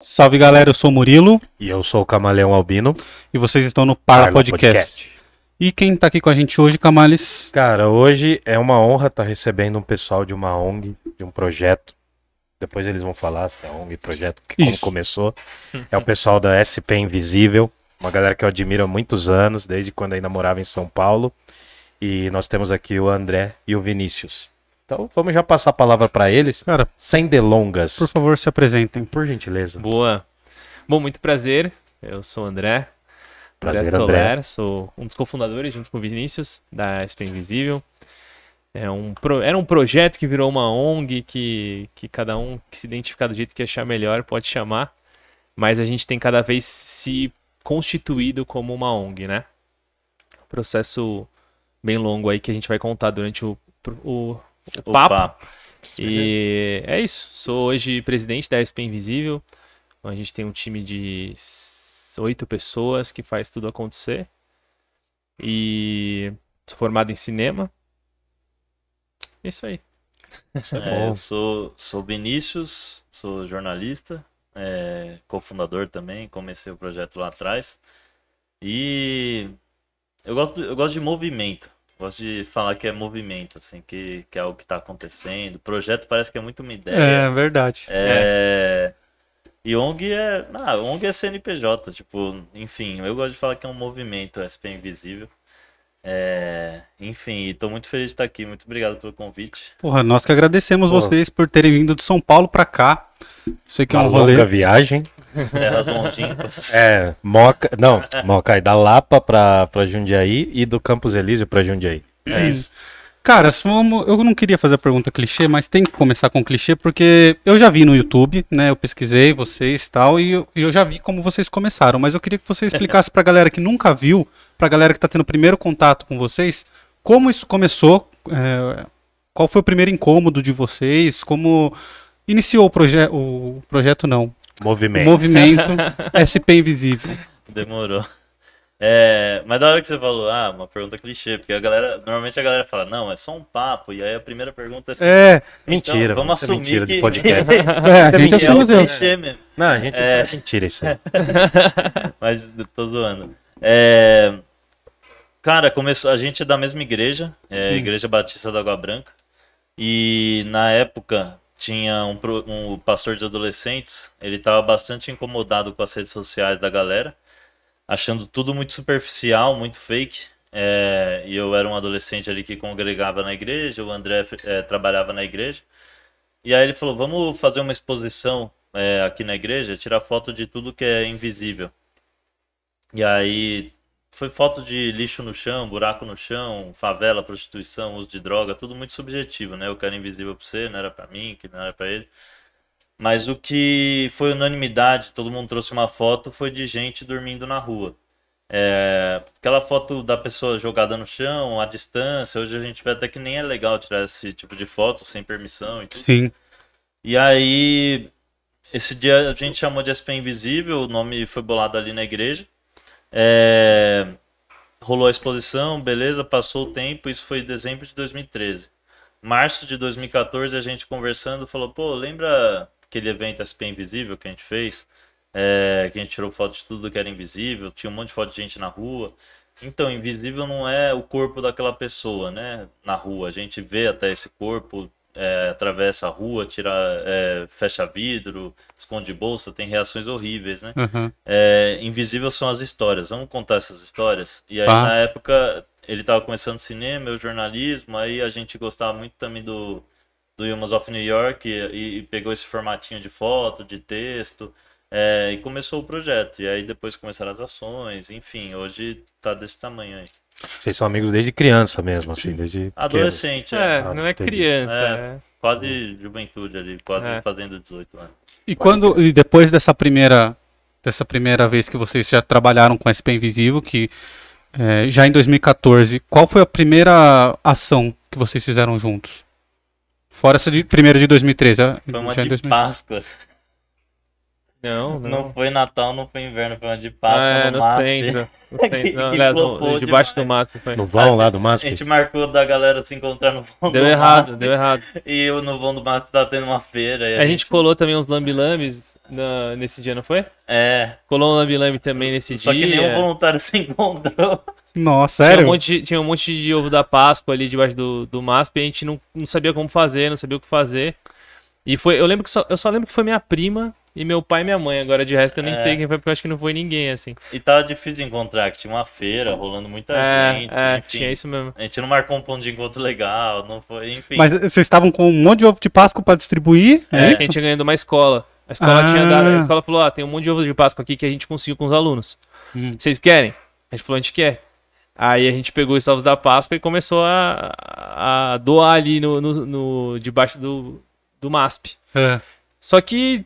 Salve galera, eu sou o Murilo E eu sou o Camaleão Albino. e vocês estão no Parla, Parla Podcast. E quem tá aqui com a gente hoje, Camales? Cara, hoje é uma honra estar recebendo um pessoal de uma ONG, de um projeto. Depois eles vão falar se é ONG, projeto, que como Isso. começou. É o pessoal da SP Invisível, uma galera que eu admiro há muitos anos, desde quando ainda morava em São Paulo. E nós temos aqui o André e o Vinícius. Então vamos já passar a palavra para eles, Cara, sem delongas. por favor, se apresentem. Por gentileza. Boa. Bom, muito prazer. Eu sou o André. Prazer, André. Stoller, Sou um dos cofundadores, junto com o Vinícius, da SP Invisível. É um pro- Era um projeto que virou uma ONG, que, que cada um que se identificar do jeito que achar melhor pode chamar. Mas a gente tem cada vez se constituído como uma ONG, né? Processo bem longo aí que a gente vai contar durante o, o, o papo. E é isso. Sou hoje presidente da SP Invisível. A gente tem um time de oito pessoas que faz tudo acontecer. E sou formado em cinema. É isso aí. É, eu sou, sou Vinícius, sou jornalista, é, cofundador também, comecei o projeto lá atrás. E eu gosto, eu gosto de movimento, gosto de falar que é movimento, assim, que, que é o que está acontecendo. O projeto parece que é muito uma ideia. verdade. É, E ONG é. Ah, ONG é CNPJ, tipo, enfim, eu gosto de falar que é um movimento SP Invisível. É, enfim, e tô muito feliz de estar aqui. Muito obrigado pelo convite. Porra, nós que agradecemos Pô. vocês por terem vindo de São Paulo pra cá. Sei que é Uma um rolê. longa viagem. Terras longínquas. É, Moca. Não, Moca aí da Lapa pra, pra Jundiaí e do Campos Elíseo pra Jundiaí. É isso. Cara, vamos- eu não queria fazer a pergunta clichê, mas tem que começar com clichê, porque eu já vi no YouTube, né? Eu pesquisei vocês e tal, e eu, e eu já vi como vocês começaram, mas eu queria que você explicasse pra galera que nunca viu, pra galera que tá tendo primeiro contato com vocês, como isso começou, é, qual foi o primeiro incômodo de vocês, como iniciou o, proje o projeto, não, Movimento. movimento SP Invisível. Demorou. É, mas da hora que você falou, ah, uma pergunta clichê, porque a galera, normalmente a galera fala, não, é só um papo, e aí a primeira pergunta é assim, É, Mentira, então, vamos isso é assumir mentira que, de podcast. é a gente mentira, é assume um os erros. clichê mesmo. Não, a gente É. é mentira isso aí. Mas eu tô zoando. É, Cara, começou, a gente é da mesma igreja, é, Igreja Batista da Água Branca. E na época tinha um, um pastor de adolescentes, ele estava bastante incomodado com as redes sociais da galera, achando tudo muito superficial, muito fake. É, e eu era um adolescente ali que congregava na igreja, o André é, trabalhava na igreja. E aí ele falou: vamos fazer uma exposição é, aqui na igreja, tirar foto de tudo que é invisível. E aí foi foto de lixo no chão, buraco no chão, favela, prostituição, uso de droga, tudo muito subjetivo, né? O que era invisível pra você, não era pra mim, que não era pra ele. Mas o que foi unanimidade, todo mundo trouxe uma foto, foi de gente dormindo na rua. É, aquela foto da pessoa jogada no chão, à distância, hoje a gente vê até que nem é legal tirar esse tipo de foto sem permissão e tudo. Sim. E aí, esse dia a gente chamou de SP Invisível, o nome foi bolado ali na igreja. É, rolou a exposição, beleza, passou o tempo, isso foi em dezembro de 2013. Março de 2014, a gente conversando, falou, pô, lembra aquele evento SP Invisível que a gente fez? É, que a gente tirou foto de tudo que era invisível, tinha um monte de foto de gente na rua. Então, invisível não é o corpo daquela pessoa, né? Na rua. A gente vê até esse corpo, é, atravessa a rua, tira, é, fecha vidro, esconde bolsa, tem reações horríveis, né? aham. É, invisível são as histórias. Vamos contar essas histórias? E aí, Tá. na época, ele estava começando cinema, eu jornalismo, aí a gente gostava muito também do, do Humans of New York e, e pegou esse formatinho de foto, de texto, é, e começou o projeto. E aí depois começaram as ações, enfim, hoje tá desse tamanho aí. Vocês são amigos desde criança mesmo, assim, desde. Adolescente, é. É, Ah, não é entendi. criança. É. é. Quase juventude ali, quase É. fazendo 18 anos. E quando e depois dessa primeira dessa primeira vez que vocês já trabalharam com SP Invisível, que é, já em 2014, qual foi a primeira ação que vocês fizeram juntos? Fora essa de primeira de 2013, a- Foi uma já em de 2000. Páscoa. Não, não. Não foi Natal, não foi inverno, foi uma de Páscoa Ah, é, no no MASP. centro. No Que- centro. Não, que aliás, no- debaixo do mato foi. No vão lá do A MASP? gente marcou da galera se encontrar no vão Deu do errado, MASP, deu errado. E eu no vão do MASP tá tendo uma feira. E A gente colou também uns lambi-lambis na- nesse dia, não foi? É, Colou um lambi-lambi também nesse só dia. que nenhum voluntário se encontrou. Nossa, Tinha um, sério? monte tinha um monte de ovo da Páscoa ali debaixo do, do MASP e a gente não, não sabia como fazer, não sabia o que fazer. E foi, eu lembro que só, eu só lembro que foi minha prima e meu pai e minha mãe. Agora de resto eu nem É. sei quem foi, porque eu acho que não foi ninguém, assim. E tava difícil de encontrar, que tinha uma feira rolando muita é, gente. é, enfim. tinha isso mesmo. A gente não marcou um ponto de encontro legal, não foi, enfim. Mas vocês estavam com um monte de ovo de Páscoa pra distribuir? É, É, que a gente tinha ganhado uma escola. A escola Ah. tinha dado, a escola falou, ah, tem um monte de ovo de Páscoa aqui que a gente conseguiu com os alunos. Hum. Vocês querem? A gente falou, a gente quer. Aí a gente pegou os ovos da Páscoa e começou a, a doar ali no, no, no- debaixo do, do MASP. É. Só que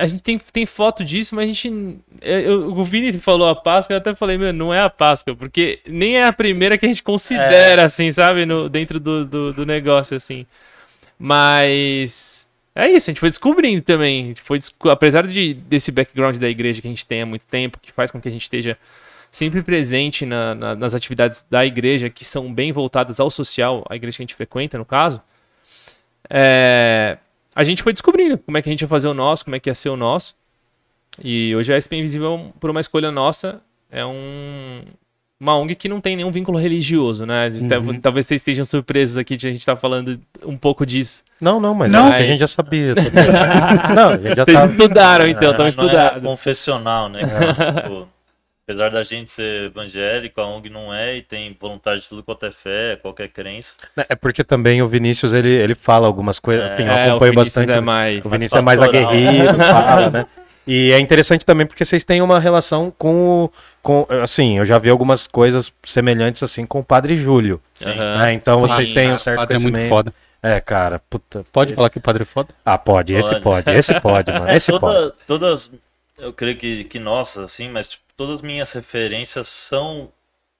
a gente tem, tem foto disso, mas a gente. eu- o Vini falou a Páscoa, eu até falei, meu, não é a Páscoa, porque nem é a primeira que a gente considera, assim, sabe, no, dentro do, do, do negócio, assim. Mas. É isso, a gente foi descobrindo também. A gente foi Apesar de, desse background da igreja que a gente tem há muito tempo, que faz com que a gente esteja sempre presente na- na- nas atividades da igreja, que são bem voltadas ao social, a igreja que a gente frequenta, no caso. É, a gente foi descobrindo como é que a gente ia fazer o nosso, como é que ia ser o nosso. E hoje a SP Invisível, por uma escolha nossa, é um, uma ONG que não tem nenhum vínculo religioso, né? Uhum. Talvez vocês estejam surpresos aqui de a gente estar falando um pouco disso. Não, não, mas Não. é que a gente já sabia. não, a gente já Vocês tava... estudaram, então, estão Mas não é estudados. confessional, né? Tipo, apesar da gente ser evangélico, a ONG não é e tem voluntário de tudo quanto é fé, qualquer crença. É porque também o Vinícius, ele, ele fala algumas coisas, É. assim, eu É, acompanho bastante. é mais... O Vinícius é mais aguerrido, fala, né? E é interessante também porque vocês têm uma relação com, o- com assim, eu já vi algumas coisas semelhantes assim com o Padre Júlio. Sim. Né? Então Sim. vocês têm um Cara, certo o padre é muito conhecimento. foda. É, cara, puta. Pode esse- falar que o padre é foda? Ah, pode, esse Pode. pode, esse pode, mano. Esse pode. toda, todas, eu creio que, que nossas, assim, mas tipo, todas as minhas referências são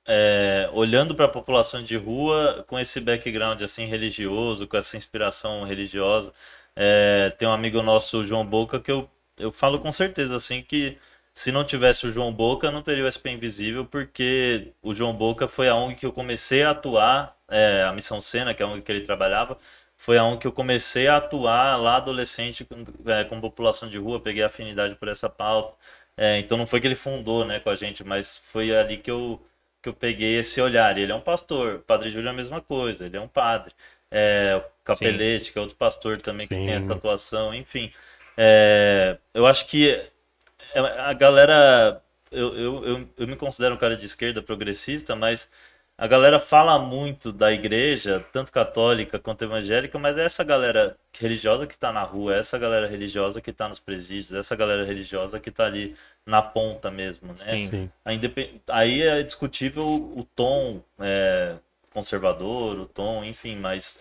é, olhando para a população de rua com esse background assim religioso, com essa inspiração religiosa. É, tem um amigo nosso, o João Boca, que eu, eu falo com certeza assim que se não tivesse o João Boca, não teria o SP Invisível, porque o João Boca foi a ONG que eu comecei a atuar, é, a Missão Sena, que é a ONG que ele trabalhava, foi a ONG que eu comecei a atuar lá adolescente com, é, com população de rua, peguei afinidade por essa pauta. É, então não foi que ele fundou né, com a gente, mas foi ali que eu, que eu peguei esse olhar. Ele é um pastor, o Padre Júlio é a mesma coisa, ele é um padre. É, o Capelete, que é outro pastor também que Sim. tem essa atuação, enfim. É, eu acho que é, a galera. Eu, eu, eu, eu me considero um cara de esquerda progressista, mas a galera fala muito da igreja, tanto católica quanto evangélica, mas é essa galera religiosa que tá na rua, é essa galera religiosa que tá nos presídios, é essa galera religiosa que tá ali na ponta mesmo, né? Sim. Sim. A independ- Aí é discutível o tom é, conservador, o tom, enfim, mas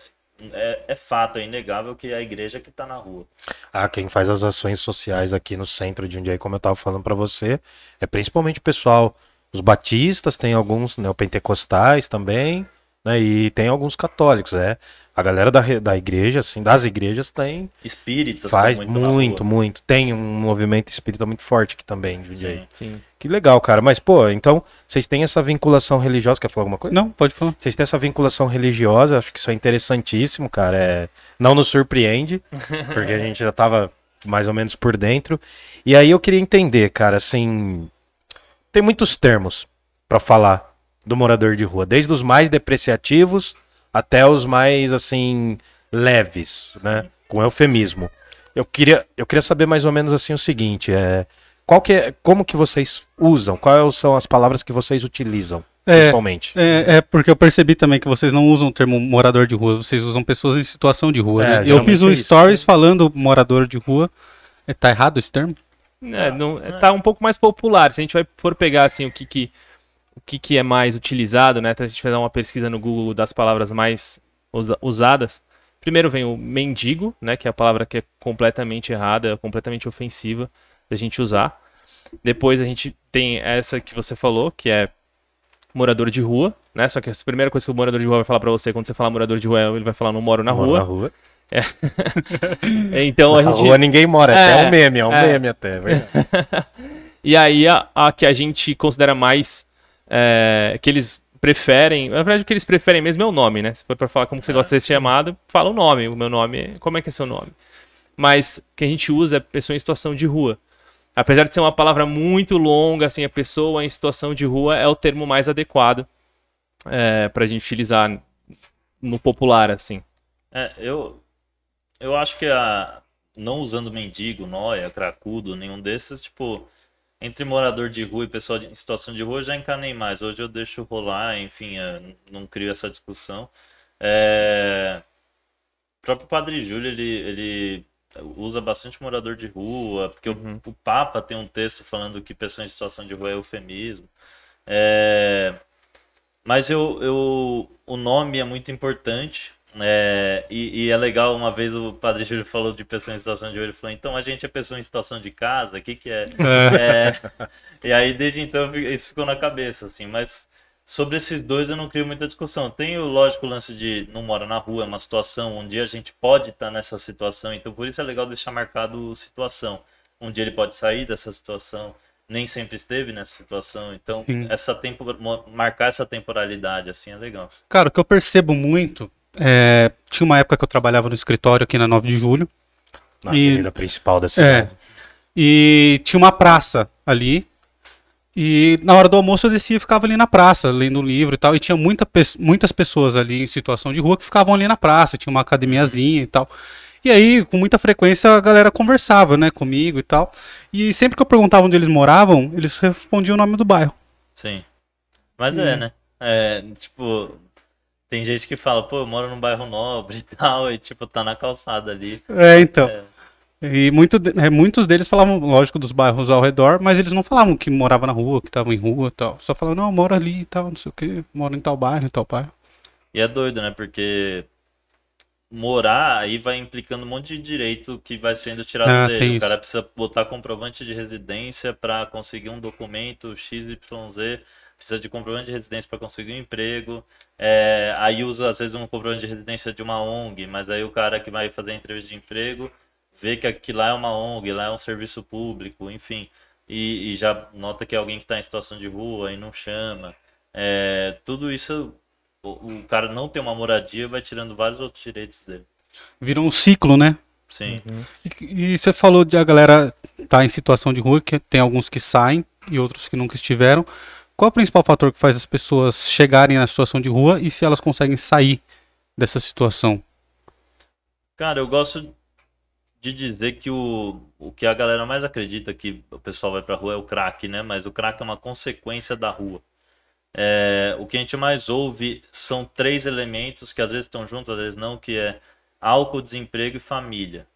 é, é fato, é inegável que é a igreja que tá na rua. Ah, quem faz as ações sociais aqui no centro de Jundiaí, como eu tava falando pra você, é principalmente o pessoal, os batistas, tem alguns neopentecostais também, né? E tem alguns católicos, é. A galera da, da igreja, assim, das igrejas tem, Espíritas faz tão muito, muito, muito. Tem um movimento espírita muito forte aqui também, em Jundiaí. Sim. Sim. Que legal, cara. Mas, pô, então, vocês têm essa vinculação religiosa, quer falar alguma coisa? Não, pode falar. Vocês têm essa vinculação religiosa, acho que isso é interessantíssimo, cara. É, não nos surpreende, porque a gente já tava mais ou menos por dentro. E aí eu queria entender, cara, assim, tem muitos termos pra falar do morador de rua, desde os mais depreciativos até os mais assim leves, né, com eufemismo. Eu queria, eu queria saber mais ou menos assim o seguinte, é qual que é, como que vocês usam? Quais são as palavras que vocês utilizam, É, principalmente? É, é porque eu percebi também que vocês não usam o termo morador de rua, vocês usam pessoas em situação de rua. É, né? Eu fiz um é stories falando morador de rua. É, tá errado esse termo? É, não, é, tá um pouco mais popular. Se a gente vai for pegar assim o que, que o que, que é mais utilizado, né? Até se a gente fizer uma pesquisa no Google das palavras mais usa- usadas, primeiro vem o mendigo, né? Que é a palavra que é completamente errada, completamente ofensiva da gente usar. Depois a gente tem essa que você falou, que é morador de rua, né? Só que a primeira coisa que o morador de rua vai falar pra você quando você falar morador de rua, ele vai falar não moro na Moro rua. Na rua. É. então a Na gente. rua ninguém mora, é É, até um meme, é um é. meme até. é verdade. E aí a, a que a gente considera mais é, que eles preferem, na verdade o que eles preferem mesmo é o nome, né? Se for pra falar como que você gosta de ser chamado, fala o nome, o meu nome, como é que é seu nome? Mas o que a gente usa é pessoa em situação de rua. Apesar de ser uma palavra muito longa, assim, a pessoa em situação de rua é o termo mais adequado é, pra gente utilizar no popular, assim. É, eu, eu acho que a, não usando mendigo, noia, cracudo, nenhum desses, tipo, entre morador de rua e pessoal de- em situação de rua, eu já encanei mais. Hoje eu deixo rolar, enfim, não crio essa discussão. É, o próprio Padre Júlio, ele, ele usa bastante morador de rua, porque o, o Papa tem um texto falando que pessoa em situação de rua é eufemismo. É, mas eu, eu, o nome é muito importante. É, e, e é legal, uma vez o Padre Júlio falou de pessoa em situação de rua, ele falou, então a gente é pessoa em situação de casa, o que que é? É, e aí desde então isso ficou na cabeça, assim, mas sobre esses dois eu não crio muita discussão. Tem o lógico lance de não mora na rua, é uma situação, um dia a gente pode estar nessa situação, então por isso é legal deixar marcado situação. Um dia ele pode sair dessa situação, nem sempre esteve nessa situação, então Sim. essa tempo, marcar essa temporalidade assim é legal. Cara, o que eu percebo muito é, tinha uma época que eu trabalhava no escritório aqui na 9 de julho Na E- avenida principal da É. cidade. e tinha uma praça ali. E na hora do almoço eu descia e ficava ali na praça, lendo um livro e tal. E tinha muita, muitas pessoas ali em situação de rua que ficavam ali na praça, tinha uma academiazinha e tal. E aí, com muita frequência, a galera conversava, né, comigo e tal. E sempre que eu perguntava onde eles moravam, eles respondiam o nome do bairro. Sim. Mas Hum. é, né? É, tipo, tem gente que fala, pô, eu moro num bairro nobre e tal, e tipo, tá na calçada ali. É, então. É. E muito, é, muitos deles falavam, lógico, dos bairros ao redor, mas eles não falavam que morava na rua, que estavam em rua e tal. Só falavam, não, eu moro ali e tal, não sei o que, moro em tal bairro, em tal bairro. E é doido, né? Porque morar aí vai implicando um monte de direito que vai sendo tirado Ah, dele. O isso. cara precisa botar comprovante de residência para conseguir um documento XYZ, precisa de comprovante de residência para conseguir um emprego. É, aí usa às vezes um comprovante de residência de uma ONG, mas aí o cara que vai fazer a entrevista de emprego vê que aqui lá é uma ONG, lá é um serviço público, enfim. E, e já nota que é alguém que está em situação de rua e não chama. É, tudo isso o, o cara não tem uma moradia vai tirando vários outros direitos dele. Vira um ciclo, né? Sim. E, e você falou de a galera estar em situação de rua, que tem alguns que saem e outros que nunca estiveram. Qual é o principal fator que faz as pessoas chegarem na situação de rua e se elas conseguem sair dessa situação? Cara, eu gosto de dizer que o, o que a galera mais acredita que o pessoal vai pra rua é o crack, né? Mas o crack é uma consequência da rua. É, o que a gente mais ouve são três elementos que às vezes estão juntos, às vezes não, que é álcool, desemprego e família.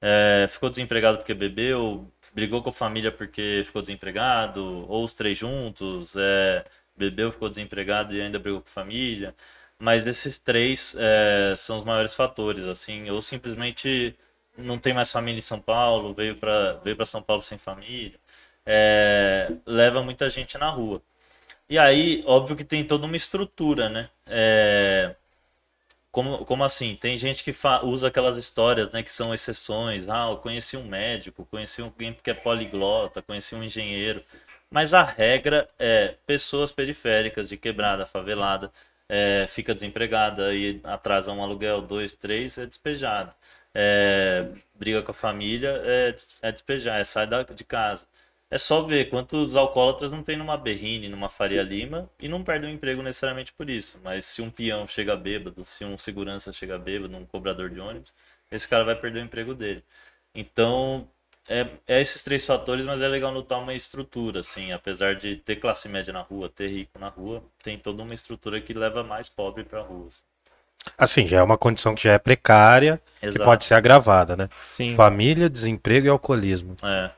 É, ficou desempregado porque bebeu, brigou com a família porque ficou desempregado, ou os três juntos, é, bebeu, ficou desempregado e ainda brigou com a família. Mas esses três é, são os maiores fatores, assim, ou simplesmente não tem mais família em São Paulo, veio para veio São Paulo sem família, é, leva muita gente na rua. E aí, óbvio que tem toda uma estrutura, né? É, como, como assim? Tem gente que fa- usa aquelas histórias, né, que são exceções. Ah, eu conheci um médico, conheci alguém que é poliglota, conheci um engenheiro. Mas a regra é pessoas periféricas de quebrada, favelada, é, fica desempregada e atrasa um aluguel, dois, três, é despejado. É, briga com a família, é, é é sai da, de casa. É só ver quantos alcoólatras não tem numa Berrine, numa Faria Lima e não perdem o emprego necessariamente por isso. Mas se um peão chega bêbado, se um segurança chega bêbado, um cobrador de ônibus, esse cara vai perder o emprego dele. Então, é, é esses três fatores, mas é legal notar uma estrutura, assim. Apesar de ter classe média na rua, ter rico na rua, tem toda uma estrutura que leva mais pobre pra rua. assim. Assim, já é uma condição que já é precária, que Exato. pode ser agravada, né? Sim. Família, desemprego e alcoolismo. É.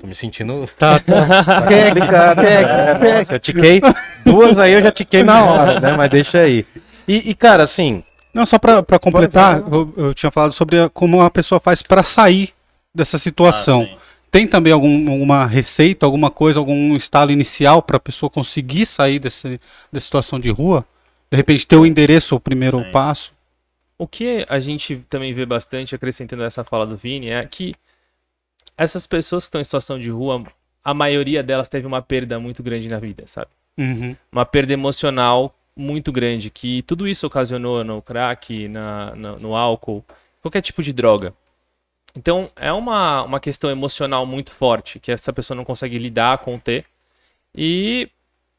Tô me sentindo Tá, tá. complicado. É, nossa, eu tiquei duas aí, eu já tiquei na hora, né? Mas deixa aí. E, e, cara, assim, Não, só pra, pra completar, eu, eu tinha falado sobre a- como a pessoa faz pra sair dessa situação. Ah. Tem também algum, alguma receita, alguma coisa, algum estalo inicial pra pessoa conseguir sair desse, dessa situação de rua? De repente ter o endereço, o primeiro Sim. passo? O que a gente também vê bastante, acrescentando essa fala do Vini, é que essas pessoas que estão em situação de rua, a maioria delas teve uma perda muito grande na vida, sabe? Uhum. Uma perda emocional muito grande, que tudo isso ocasionou no crack, na, na- no álcool, qualquer tipo de droga. Então, é uma, uma questão emocional muito forte, que essa pessoa não consegue lidar, conter, e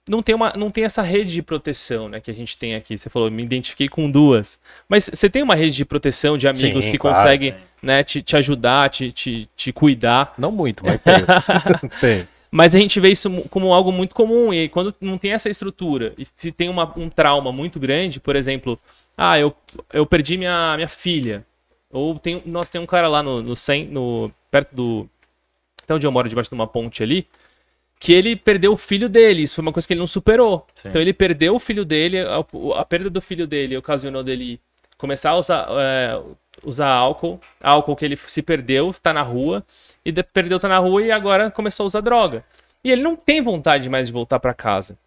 não tem, uma, não tem essa rede de proteção né, que a gente tem aqui. Você falou, me identifiquei com duas. Mas você tem uma rede de proteção de amigos Sim, que claro, consegue sim. Né, te, te ajudar, te, te, te cuidar. Não muito, mas tem. tem. Mas a gente vê isso como algo muito comum. E quando não tem essa estrutura, e se tem uma- um trauma muito grande, por exemplo, ah, eu, eu perdi minha, minha filha. Ou tem, nós tem um cara lá no, no, no perto do. Até onde eu moro, debaixo de uma ponte ali, que ele perdeu o filho dele. Isso foi uma coisa que ele não superou. Sim. Então ele perdeu o filho dele, a, a perda do filho dele ocasionou dele começar a usar, é, usar álcool, álcool que ele se perdeu, tá na rua, e de- perdeu, tá na rua e agora começou a usar droga. E ele não tem vontade mais de voltar para casa.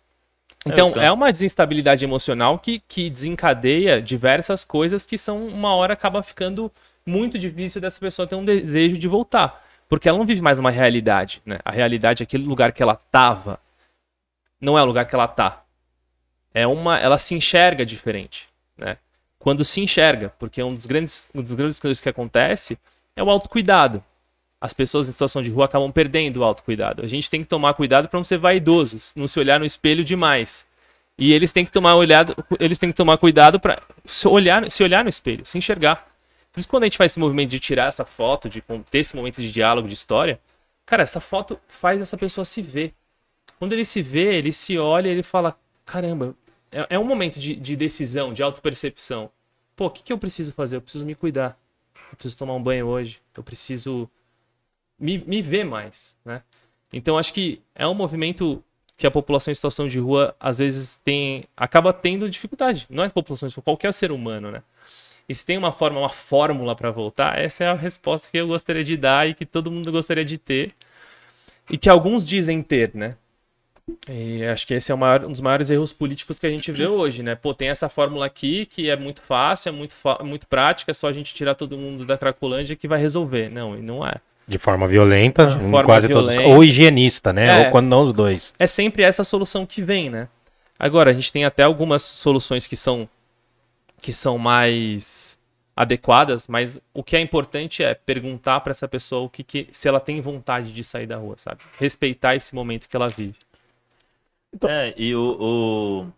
Então, eu é, canso. uma desinstabilidade emocional que, que desencadeia diversas coisas que são, uma hora, acaba ficando muito difícil dessa pessoa ter um desejo de voltar. Porque ela não vive mais uma realidade, né? A realidade é aquele lugar que ela tava. Não é o lugar que ela tá. É uma, ela se enxerga diferente, né? Quando se enxerga, porque um dos grandes, um dos grandes coisas que acontece é o autocuidado. As pessoas em situação de rua acabam perdendo o autocuidado. A gente tem que tomar cuidado para não ser vaidoso, não se olhar no espelho demais. E eles têm que tomar olhado, eles têm que tomar cuidado para se olhar, se olhar no espelho, se enxergar. Por isso quando a gente faz esse movimento de tirar essa foto, de ter esse momento de diálogo, de história, cara, essa foto faz essa pessoa se ver. Quando ele se vê, ele se olha, ele fala, caramba, é, é um momento de, de decisão, de autopercepção. Pô, o que, que eu preciso fazer? Eu preciso me cuidar. Eu preciso tomar um banho hoje. Eu preciso me, me ver mais, né? Então acho que é um movimento que a população em situação de rua às vezes tem acaba tendo dificuldade. Não é a população de rua, qualquer ser humano, né? E se tem uma forma, uma fórmula para voltar, essa é a resposta que eu gostaria de dar e que todo mundo gostaria de ter. E que alguns dizem ter, né? E acho que esse é maior- um dos maiores erros políticos que a gente vê hoje, né? Pô, tem essa fórmula aqui que é muito fácil, é muito, muito prática, é só a gente tirar todo mundo da Cracolândia que vai resolver. Não, e não é. De forma violenta, De forma quase violenta. todos. Ou higienista, né? É. Ou quando não os dois. é sempre essa solução que vem, né? Agora, a gente tem até algumas soluções que são que são mais adequadas, mas o que é importante é perguntar para essa pessoa o que, que se ela tem vontade de sair da rua, sabe? Respeitar esse momento que ela vive. É, e o, o-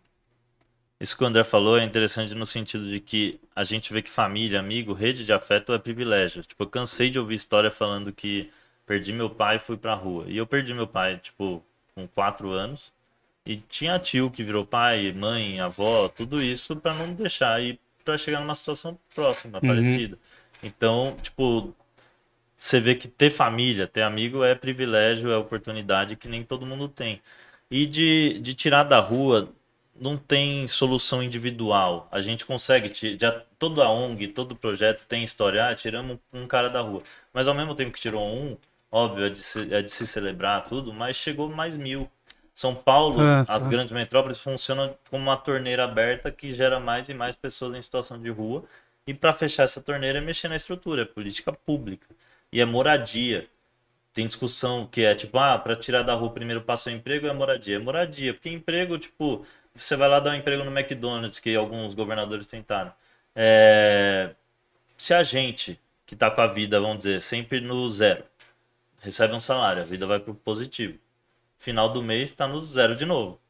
Isso que o André falou é interessante no sentido de que a gente vê que família, amigo, rede de afeto é privilégio. Tipo, eu cansei de ouvir história falando que perdi meu pai e fui pra rua. E eu perdi meu pai, tipo, com quatro anos. E tinha tio que virou pai, mãe, avó, tudo isso pra não deixar ir pra chegar numa situação próxima, parecida. Então, tipo, você vê que ter família, ter amigo é privilégio, é oportunidade que nem todo mundo tem. E de, de tirar da rua, não tem solução individual. A gente consegue, já toda a ONG, todo projeto tem história, ah, tiramos um cara da rua. Mas ao mesmo tempo que tirou um, óbvio, é de se, é de se celebrar tudo, mas chegou mais mil. São Paulo, É, as tá. grandes metrópoles funcionam como uma torneira aberta que gera mais e mais pessoas em situação de rua. E para fechar essa torneira é mexer na estrutura, é política pública. E é moradia. Tem discussão que é tipo, ah, para tirar da rua o primeiro passo é emprego, é moradia. É moradia, porque emprego, tipo, você vai lá dar um emprego no McDonald's, que alguns governadores tentaram. É, Se a gente que tá com a vida, vamos dizer, sempre no zero, recebe um salário, a vida vai pro positivo. Final do mês tá no zero de novo.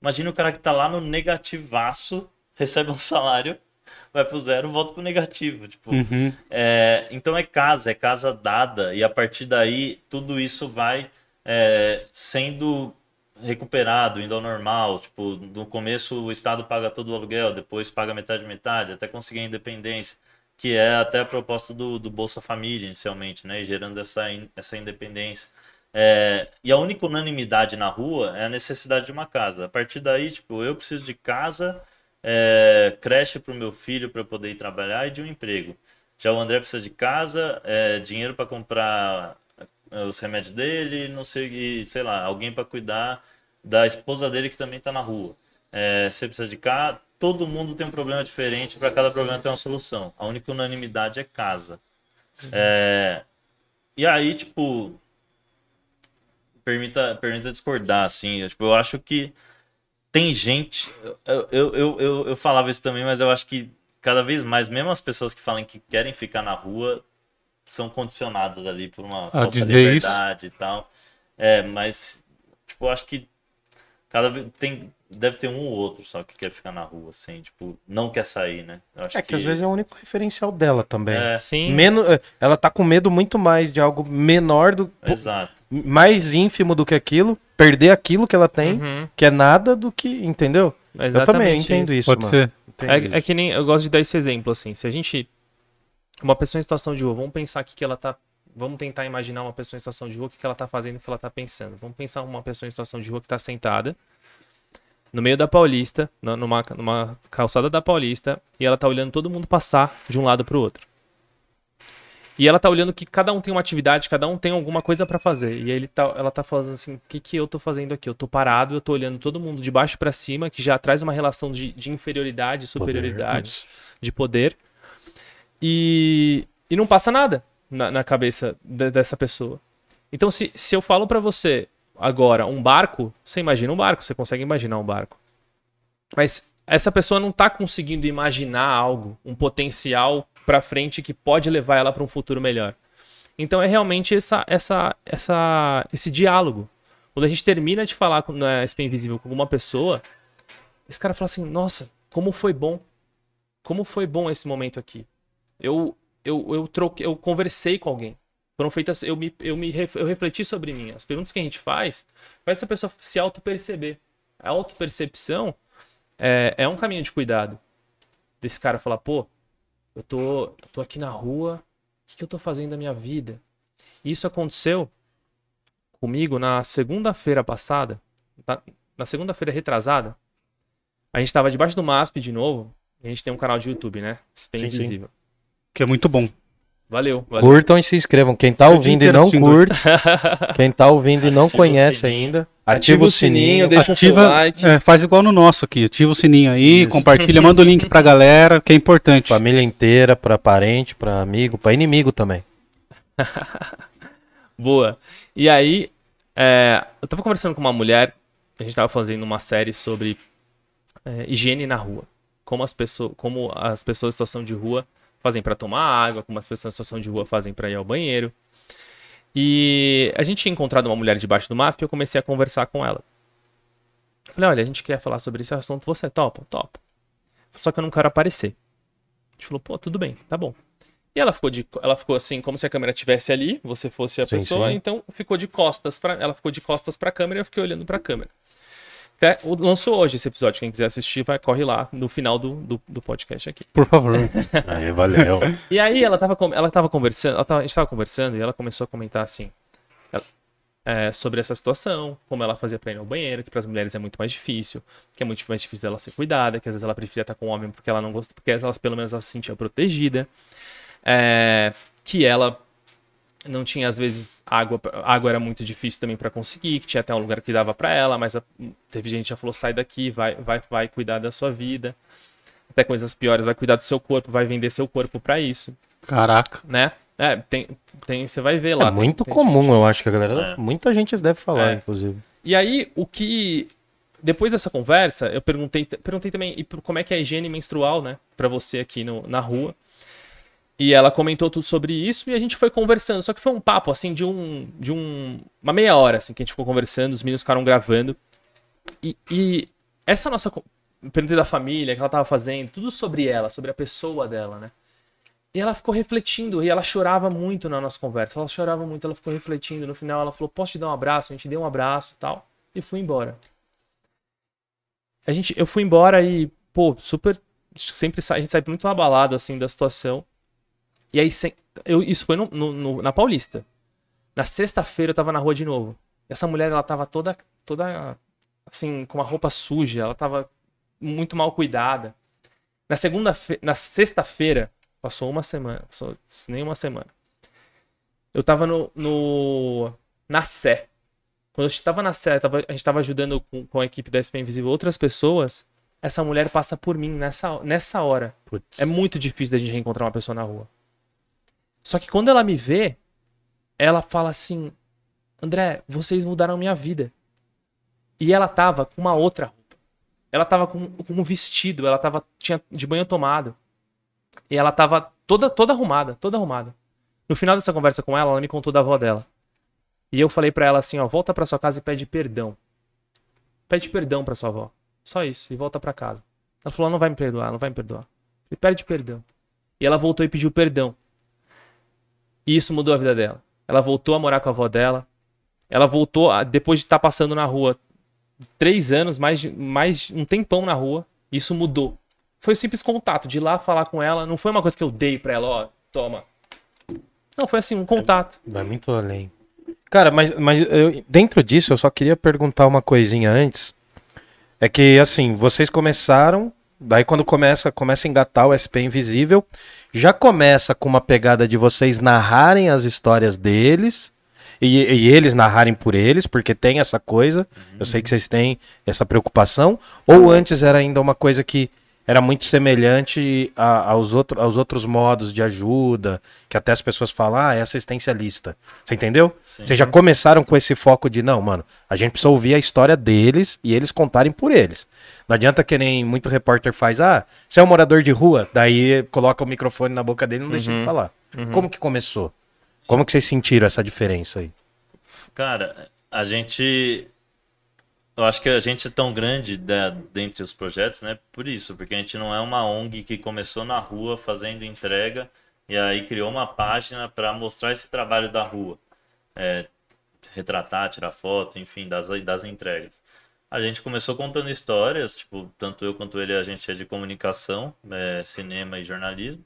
Imagina o cara que tá lá no negativaço, recebe um salário, vai pro zero, volta pro negativo. Tipo, Uhum. é, então é casa, é casa dada, e a partir daí tudo isso vai é, sendo recuperado, indo ao normal. Tipo, no começo o Estado paga todo o aluguel, depois paga metade metade, até conseguir a independência, que é até a proposta do, do Bolsa Família inicialmente, né? E gerando essa, in- essa independência. É, e a única unanimidade na rua é a necessidade de uma casa. A partir daí, tipo, eu preciso de casa, é, creche para o meu filho para poder ir trabalhar e de um emprego. Já o André precisa de casa, é, dinheiro para comprar é, os remédios dele, não sei, e, sei lá, alguém para cuidar da esposa dele que também está na rua. É, você precisa de casa, todo mundo tem um problema diferente, para cada problema tem uma solução. A única unanimidade é casa. É, e aí, tipo, permita, permita discordar, assim. Eu, tipo, eu acho que tem gente. Eu, eu, eu, eu, eu falava isso também, mas eu acho que cada vez mais, mesmo as pessoas que falam que querem ficar na rua, são condicionadas ali por uma falsa liberdade e tal. É, mas, tipo, eu acho que cada vez tem. Deve ter um ou outro só que quer ficar na rua, assim, tipo, não quer sair, né? Eu acho É que às vezes é o único referencial dela também. É, Sim. Menos, é, ela tá com medo muito mais de algo menor do exato. mais ínfimo do que aquilo, perder aquilo que ela tem, Uhum, que é nada do que, entendeu? eu também exatamente entendo isso, Pode mano. ser. Entendo É, isso. é que nem. Eu gosto de dar esse exemplo, assim. Se a gente. Uma pessoa em situação de rua, vamos pensar aqui que ela tá. Vamos tentar imaginar uma pessoa em situação de rua, o que, ela tá fazendo, o que ela tá pensando. Vamos pensar uma pessoa em situação de rua que tá sentada no meio da Paulista, numa, numa calçada da Paulista, e ela tá olhando todo mundo passar de um lado pro outro. E ela tá olhando que cada um tem uma atividade, cada um tem alguma coisa pra fazer. E ele tá, ela tá falando assim: o que, que eu tô fazendo aqui? Eu tô parado, eu tô olhando todo mundo de baixo pra cima, que já traz uma relação de, de inferioridade, superioridade, de poder. E, e não passa nada na, na cabeça de- dessa pessoa. Então, se, se eu falo pra você agora um barco, você imagina um barco, você consegue imaginar um barco. Mas essa pessoa não tá conseguindo imaginar algo, um potencial pra frente que pode levar ela pra um futuro melhor. Então é realmente essa, essa, essa, esse diálogo. Quando a gente termina de falar com, na SP Invisível com alguma pessoa, esse cara fala assim: Nossa, como foi bom. Como foi bom esse momento aqui. Eu, eu, eu, troquei, eu conversei com alguém. Foram feitas, eu, me, eu, me, eu refleti sobre mim. As perguntas que a gente faz, faz essa pessoa se auto-perceber. A auto-percepção é, é um caminho de cuidado. Desse cara falar, pô, eu tô, eu tô aqui na rua, o que, que eu tô fazendo da minha vida? Isso aconteceu comigo na segunda-feira passada, tá? na segunda-feira retrasada. A gente tava debaixo do MASP de novo. e A gente tem um canal de YouTube, né? Spam. Invisível. Que é muito bom. Valeu, valeu. Curtam e se inscrevam. Quem tá ouvindo e não curte, quem tá ouvindo e não Ativa conhece ainda, ativa o sininho. deixa o seu Ativa, like. é, faz igual no nosso aqui. Ativa o sininho aí, Isso. compartilha, manda o link pra galera, que é importante. Família inteira, pra parente, pra amigo, pra inimigo também. Boa. E aí, é, eu tava conversando com uma mulher, a gente tava fazendo uma série sobre é, higiene na rua. Como as, pessoas, como as pessoas em situação de rua fazem pra tomar água, como as pessoas em situação de rua fazem pra ir ao banheiro. E a gente tinha encontrado uma mulher debaixo do MASP e eu comecei a conversar com ela. Falei, olha, a gente quer falar sobre esse assunto, você topa? Topa. Só que eu não quero aparecer. A gente falou, pô, tudo bem, tá bom. E ela ficou de, ela ficou assim, como se a câmera estivesse ali, você fosse a Sim, pessoa, sim. então ficou de costas para, ela ficou de costas para a câmera e eu fiquei olhando para a câmera. Até, o- lançou hoje esse episódio, quem quiser assistir, vai corre lá no final do, do, do podcast aqui. Por favor. Aí, valeu. E aí ela tava, ela tava conversando, ela tava- a gente tava conversando e ela começou a comentar assim ela- é, sobre essa situação, como ela fazia pra ir ao banheiro, que para as mulheres é muito mais difícil, que é muito mais difícil dela ser cuidada, que às vezes ela preferia estar com o homem porque ela não gosta, porque elas pelo menos ela se sentia protegida, é, que ela não tinha às vezes água, água era muito difícil também pra conseguir, que tinha até um lugar que dava pra ela, mas a- teve gente que já falou sai daqui, vai, vai, vai cuidar da sua vida. Até coisas piores, vai cuidar do seu corpo, vai vender seu corpo pra isso Caraca. né? É, tem, tem, você vai ver lá. É tem- muito tem comum, gente. eu acho que a galera. É. Muita gente deve falar, É. inclusive. E aí, o que. Depois dessa conversa, eu perguntei, perguntei também e como é que é a higiene menstrual, né? Pra você aqui no, na rua. E ela comentou tudo sobre isso e a gente foi conversando. Só que foi um papo, assim, de um. de um, uma meia hora, assim, que a gente ficou conversando, os meninos ficaram gravando. E, e essa nossa. Perguntei da família, que ela tava fazendo, tudo sobre ela, sobre a pessoa dela, né? E ela ficou refletindo, e ela chorava muito na nossa conversa. Ela chorava muito, ela ficou refletindo. No final, ela falou: Posso te dar um abraço? A gente deu um abraço e tal. E fui embora. A gente, eu fui embora e, pô, super. Sempre a gente sai muito abalado, assim, da situação. E aí, sem- eu, isso foi no- no- no- na Paulista. Na sexta-feira eu tava na rua de novo. Essa mulher, ela tava toda, toda, assim, com uma roupa suja. Ela tava muito mal cuidada. Na segunda, na sexta-feira, passou uma semana, passou nem uma semana. Eu tava no, no na Sé. Quando eu tava na Sé, tava- a gente tava ajudando com, com a equipe da SP Invisível outras pessoas. essa mulher passa por mim nessa, nessa hora. Putz. É muito difícil da gente reencontrar uma pessoa na rua. Só que quando ela me vê, ela fala assim: André, vocês mudaram minha vida. E ela tava com uma outra roupa. Ela tava com, com um vestido, ela tava tinha de banho tomado. E ela tava toda toda arrumada, toda arrumada. No final dessa conversa com ela, ela me contou da avó dela. E eu falei pra ela assim, ó, volta pra sua casa e pede perdão. Pede perdão pra sua avó. Só isso, e volta pra casa. Ela falou, não vai me perdoar, não vai me perdoar. E pede perdão. E ela voltou e pediu perdão. E isso mudou a vida dela. Ela voltou a morar com a avó dela. Ela voltou, a- depois de estar passando na rua três anos, mais, de- mais um tempão na rua, isso mudou. Foi simples contato, de ir lá falar com ela. Não foi uma coisa que eu dei pra ela, ó, toma. Não, foi assim, um contato. Vai muito além. Cara, mas, mas eu- dentro disso eu só queria perguntar uma coisinha antes. É que, assim, vocês começaram, daí quando começa, começa a engatar o SP Invisível, já começa com uma pegada de vocês narrarem as histórias deles e, e eles narrarem por eles, porque tem essa coisa, eu sei que vocês têm essa preocupação, ou antes era ainda uma coisa que era muito semelhante a- aos, outro, aos outros modos de ajuda, que até as pessoas falam, ah, é assistencialista. Você entendeu? Sim. Vocês já começaram com esse foco de, não, mano, a gente precisa ouvir a história deles e eles contarem por eles. Não adianta que nem muito repórter faz, ah, você é um morador de rua, daí coloca o microfone na boca dele e não deixa ele falar. Como que começou? Como que vocês sentiram essa diferença aí? Cara, a gente. Eu acho que a gente é tão grande da, dentre os projetos, né? Por isso, porque a gente não é uma ONG que começou na rua fazendo entrega e aí criou uma página para mostrar esse trabalho da rua. É, retratar, tirar foto, enfim, das, das entregas. A gente começou contando histórias, tipo, tanto eu quanto ele, a gente é de comunicação, é, cinema e jornalismo.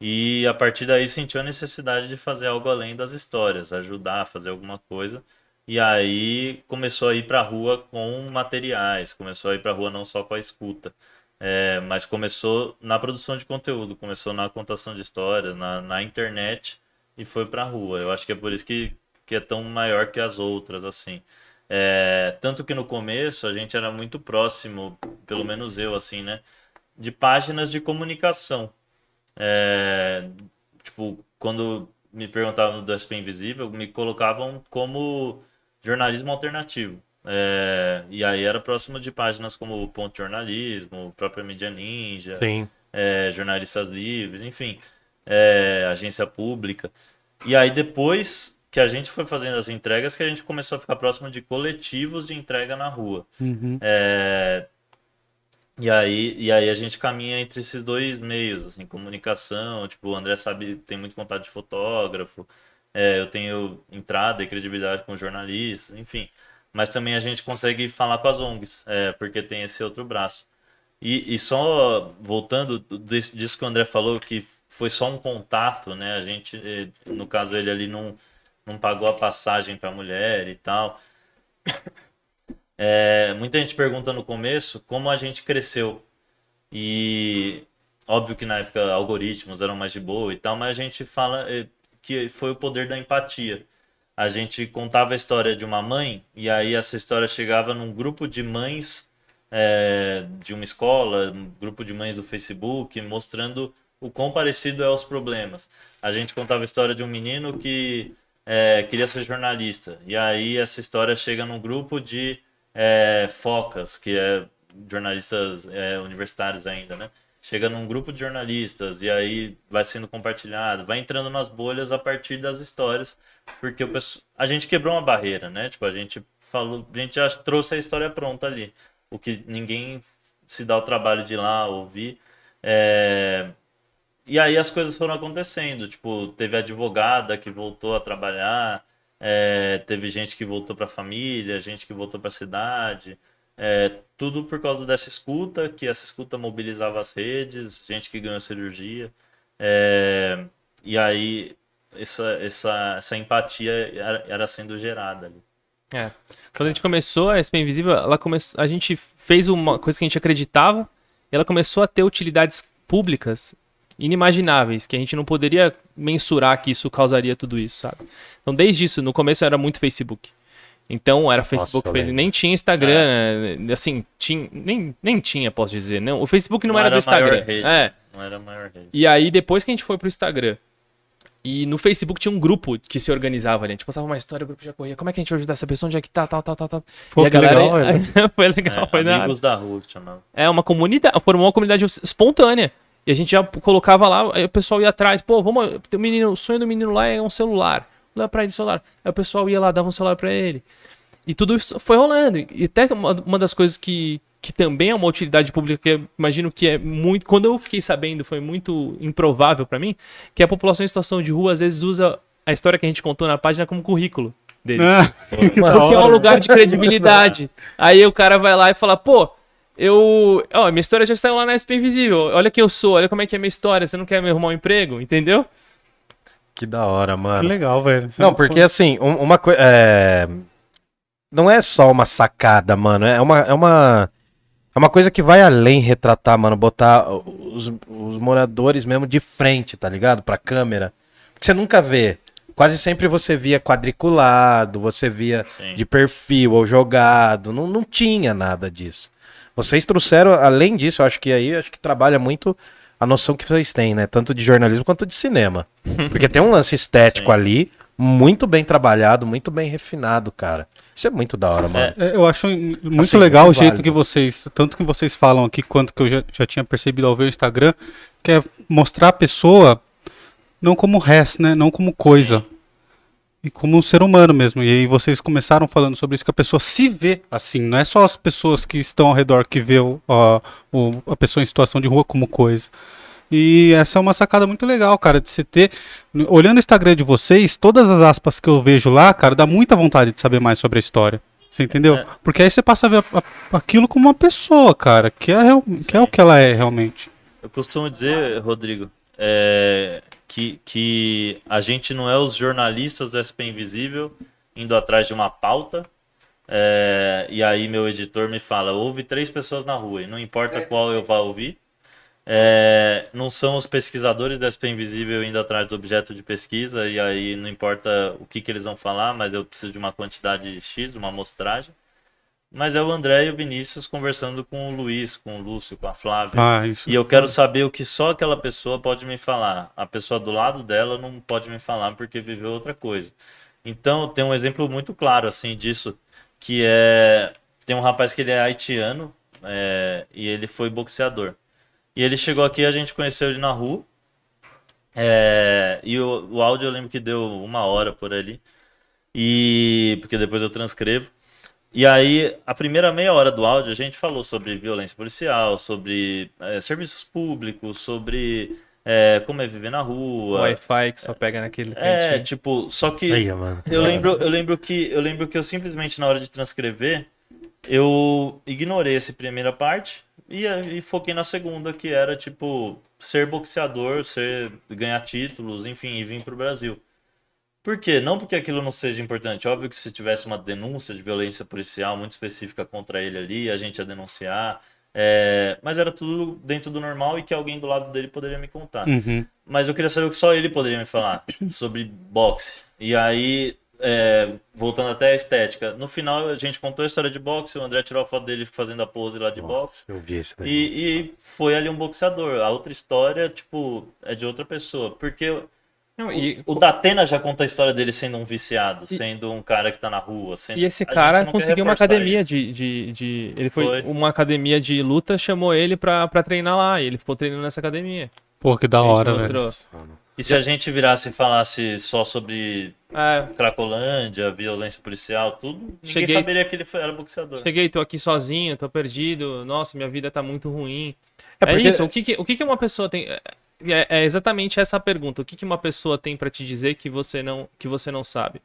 E a partir daí sentiu a necessidade de fazer algo além das histórias, ajudar a fazer alguma coisa. E aí começou a ir para a rua com materiais, começou a ir para a rua não só com a escuta, é, mas começou na produção de conteúdo, começou na contação de histórias, na, na internet e foi para a rua. Eu acho que é por isso que, que é tão maior que as outras, assim. É, tanto que no começo a gente era muito próximo, pelo menos eu, assim, né? De páginas de comunicação. É, tipo, quando me perguntavam do SP Invisível, me colocavam como jornalismo alternativo. É, e aí era próximo de páginas como o Ponto Jornalismo, própria Mídia Ninja, é, jornalistas livres, enfim, é, agência pública. E aí depois que a gente foi fazendo as entregas, que a gente começou a ficar próximo de coletivos de entrega na rua. É, e aí, e aí a gente caminha entre esses dois meios, assim, comunicação, tipo, o André sabe, tem muito contato de fotógrafo, é, eu tenho entrada e credibilidade com jornalistas, enfim. Mas também a gente consegue falar com as ONGs, é, porque tem esse outro braço. E, e só voltando disso que o André falou, que foi só um contato, né? A gente, eh, no caso, ele ali não, não pagou a passagem para a mulher e tal. É, muita gente pergunta no começo como a gente cresceu. E óbvio que na época algoritmos eram mais de boa e tal, mas a gente fala eh, que foi o poder da empatia. A gente contava a história de uma mãe e aí essa história chegava num grupo de mães eh, de uma escola, um grupo de mães do Facebook, mostrando o quão parecido é aos problemas. A gente contava a história de um menino que eh, queria ser jornalista e aí essa história chega num grupo de eh, focas, que é jornalistas eh, universitários ainda, né? Chega num grupo de jornalistas e aí vai sendo compartilhado, vai entrando nas bolhas a partir das histórias, porque o a gente quebrou uma barreira, né? Tipo, a gente falou, a gente já trouxe a história pronta ali, o que ninguém se dá o trabalho de ir lá ouvir. É, E aí as coisas foram acontecendo, tipo, teve advogada que voltou a trabalhar, é, teve gente que voltou para a família, gente que voltou para a cidade, é, tudo por causa dessa escuta, que essa escuta mobilizava as redes, gente que ganhou cirurgia, é, e aí essa, essa, essa empatia era, sendo gerada ali. É. Quando a gente começou a SP Invisível, ela começou, a gente fez uma coisa que a gente acreditava e ela começou a ter utilidades públicas inimagináveis, que a gente não poderia mensurar que isso causaria tudo isso, sabe? Então, desde isso, no começo era muito Facebook. Então era Facebook, lembro. nem tinha Instagram, né? assim, tinha, nem, nem tinha, posso dizer. Não, o Facebook não, Não era, era do a maior Instagram. rede. É. Não era a maior rede. E aí, depois que a gente foi pro Instagram, e no Facebook tinha um grupo que se organizava ali. A gente postava uma história, o grupo já corria. Como é que a gente vai ajudar essa pessoa? Onde é que tá? Tal, tal, tal, tal. Pô, e a que galera. legal, velho. foi legal, É, foi da amigos da rua que chamava. É uma comunidade, formou uma comunidade espontânea. E a gente já colocava lá, aí o pessoal ia atrás, pô, vamos, um menino, o sonho do menino lá é um celular. Lá pra ele celular. Aí o pessoal ia lá, dava um celular pra ele. E tudo isso foi rolando. E até uma, das coisas que, que também é uma utilidade pública, que eu imagino que é muito. Quando eu fiquei sabendo, foi muito improvável pra mim, que a população em situação de rua às vezes usa a história que a gente contou na página como currículo dele. Ah, Porque é um lugar de credibilidade. Aí o cara vai lá e fala, pô, eu. Ó, minha história já está lá na SP Invisível. Olha quem eu sou, olha como é que é minha história. Você não quer me arrumar um emprego? Entendeu? Que da hora, que mano. legal, velho. Não, porque assim, um- uma coisa. Não é só uma sacada, mano. É uma, é uma. É uma coisa que vai além retratar, mano. Botar os, os moradores mesmo de frente, tá ligado? Pra câmera. Porque você nunca vê. Quase sempre você via quadriculado, você via Sim. de perfil ou jogado. Não, não tinha nada disso. Vocês trouxeram, além disso, eu acho que aí acho que trabalha muito a noção que vocês têm, né? Tanto de jornalismo quanto de cinema. Porque tem um lance estético Sim. ali, muito bem trabalhado, muito bem refinado, cara. Isso é muito da hora, mano. É, Eu acho muito Assim, legal muito o jeito válido. que vocês, tanto que vocês falam aqui, quanto que eu já, já tinha percebido ao ver o Instagram, que é mostrar a pessoa não como res, né? Não como coisa. E como um ser humano mesmo. E aí vocês começaram falando sobre isso, que a pessoa se vê assim. Não é só as pessoas que estão ao redor que vê o, a, o- a pessoa em situação de rua como coisa. E essa é uma sacada muito legal, cara, de você ter. Olhando o Instagram de vocês, todas as aspas que eu vejo lá, cara, dá muita vontade de saber mais sobre a história. Você entendeu? É. Porque aí você passa a ver a- a- aquilo como uma pessoa, cara, que é, que é o que ela é realmente. Eu costumo dizer, Rodrigo, é, que, que a gente não é os jornalistas do SP Invisível indo atrás de uma pauta. é, e aí meu editor me fala, houve três pessoas na rua, e não importa qual eu vá ouvir. É, não são os pesquisadores do SP Invisível indo atrás do objeto de pesquisa, e aí não importa o que, que eles vão falar, mas eu preciso de uma quantidade X, uma amostragem. Mas é o André e o Vinícius conversando com o Luiz, com o Lúcio, com a Flávia. Ah, isso. E eu quero saber o que só aquela pessoa pode me falar. A pessoa do lado dela não pode me falar porque viveu outra coisa. Então, tem um exemplo muito claro assim disso, que é tem um rapaz que ele é haitiano é, e ele foi boxeador. E ele chegou aqui, a gente conheceu ele na rua. é, e o, o áudio eu lembro que deu uma hora por ali. E porque depois eu transcrevo. E aí, a primeira meia hora do áudio, a gente falou sobre violência policial, sobre eh, serviços públicos, sobre eh, como é viver na rua. Wi-Fi que só pega naquele É, cantinho. tipo, só que Aí, mano. eu lembro, eu lembro que eu lembro que eu simplesmente na hora de transcrever, eu ignorei essa primeira parte e, e foquei na segunda, que era tipo ser boxeador, ser ganhar títulos, enfim, e vir pro Brasil. Por quê? Não porque aquilo não seja importante. Óbvio que se tivesse uma denúncia de violência policial muito específica contra ele ali, a gente ia denunciar. É, mas era tudo dentro do normal e que alguém do lado dele poderia me contar. Uhum. Mas eu queria saber o que só ele poderia me falar sobre boxe. E aí, é, voltando até a estética, no final a gente contou a história de boxe, o André tirou a foto dele fazendo a pose lá de boxe. Eu vi esse daí. E, e foi ali um boxeador. A outra história, tipo, é de outra pessoa. Porque Não, e, o Datena já conta a história dele sendo um viciado, sendo um cara que tá na rua. Sendo... e esse cara conseguiu uma academia de, de, de. Ele foi, Foi. uma academia de luta, chamou ele pra, pra treinar lá. E ele ficou treinando nessa academia. Pô, que da hora, velho. E se a gente virasse e falasse só sobre É, Cracolândia, violência policial, tudo, ninguém Cheguei- saberia que ele foi- era boxeador. cheguei, tô aqui sozinho, tô perdido. Nossa, minha vida tá muito ruim. É É, porque- isso. O que, que, o que, que uma pessoa tem. É- É, é exatamente essa a pergunta. O que, que uma pessoa tem pra te dizer que você não que você não sabe?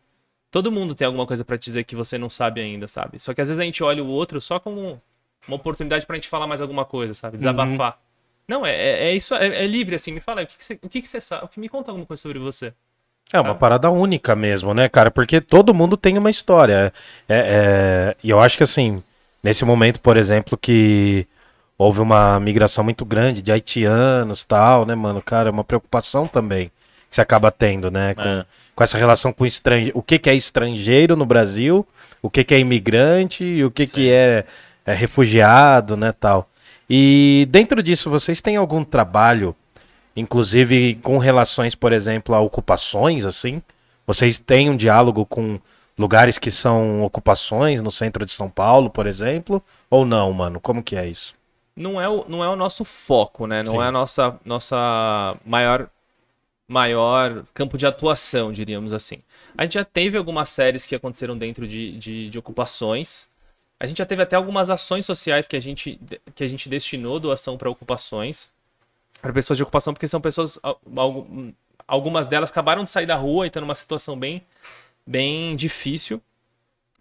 Todo mundo tem alguma coisa pra te dizer que você não sabe ainda, sabe? Só que às vezes a gente olha o outro só como uma oportunidade pra gente falar mais alguma coisa, sabe? Desabafar. Não, é, é, é isso, é, é livre assim. Me fala, o que, que, você, o que, que você sabe? Me conta alguma coisa sobre você. É uma parada única mesmo, né, cara? Porque todo mundo tem uma história. É, é- E eu acho que assim, nesse momento, por exemplo, que houve uma migração muito grande de haitianos tal, né, mano? Cara, é uma preocupação também. que você acaba tendo, né? Com, É. com essa relação com estrangeiro. O que, que é estrangeiro no Brasil, o que, que é imigrante e o que, que é, é refugiado, né, tal. E dentro disso, vocês têm algum trabalho, inclusive com relações, por exemplo, a ocupações, assim? Vocês têm um diálogo com lugares que são ocupações no centro de São Paulo, por exemplo? Ou não, mano? Como que é isso? Não é o, não é o nosso foco, né? Não Sim. é a nossa, nossa maior, maior campo de atuação, diríamos assim. A gente já teve algumas séries que aconteceram dentro de, de, de ocupações. A gente já teve até algumas ações sociais que a gente, que a gente destinou doação para ocupações. Para pessoas de ocupação, porque são pessoas. al- algu- Algumas delas acabaram de sair da rua e estão numa situação bem, bem difícil.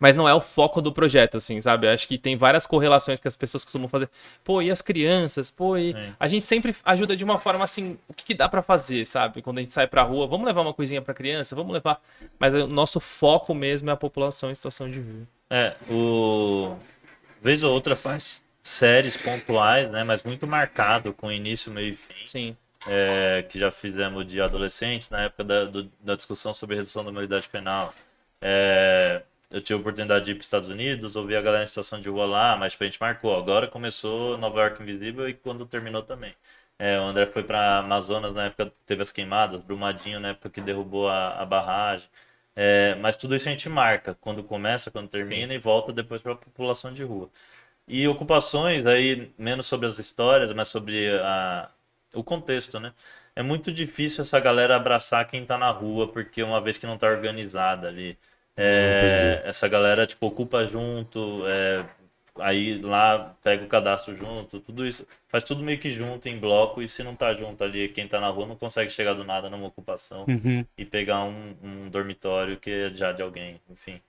Mas não é o foco do projeto, assim, sabe? Acho que tem várias correlações que as pessoas costumam fazer. Pô, e as crianças? Pô, e... A gente sempre ajuda de uma forma assim, o que, que dá pra fazer, sabe? Quando a gente sai pra rua, vamos levar uma coisinha pra criança, vamos levar. Mas o nosso foco mesmo é a população em situação de rua. É, o. Vez ou outra faz séries pontuais, né? Mas muito marcado, com início, meio e fim. Sim. é, que já fizemos de adolescentes, na época da, do- da discussão sobre redução da maioridade penal. É, eu tive a oportunidade de ir para os Estados Unidos, ouvir a galera em situação de rua lá, mas tipo, a gente marcou. Agora começou Nova York Invisível e quando terminou também. É, o André foi para Amazonas na época que teve as queimadas, Brumadinho na época que derrubou a, a barragem. É, mas tudo isso a gente marca quando começa, quando termina e volta depois para a população de rua. E ocupações, aí menos sobre as histórias, mas sobre a, o contexto, né? É muito difícil essa galera abraçar quem tá na rua, porque uma vez que não tá organizada ali. É, essa galera, tipo, ocupa junto, é, aí lá pega o cadastro junto, tudo isso. Faz tudo meio que junto, em bloco, e se não tá junto ali, quem tá na rua não consegue chegar do nada numa ocupação Uhum. e pegar um, um dormitório que é já de alguém, enfim.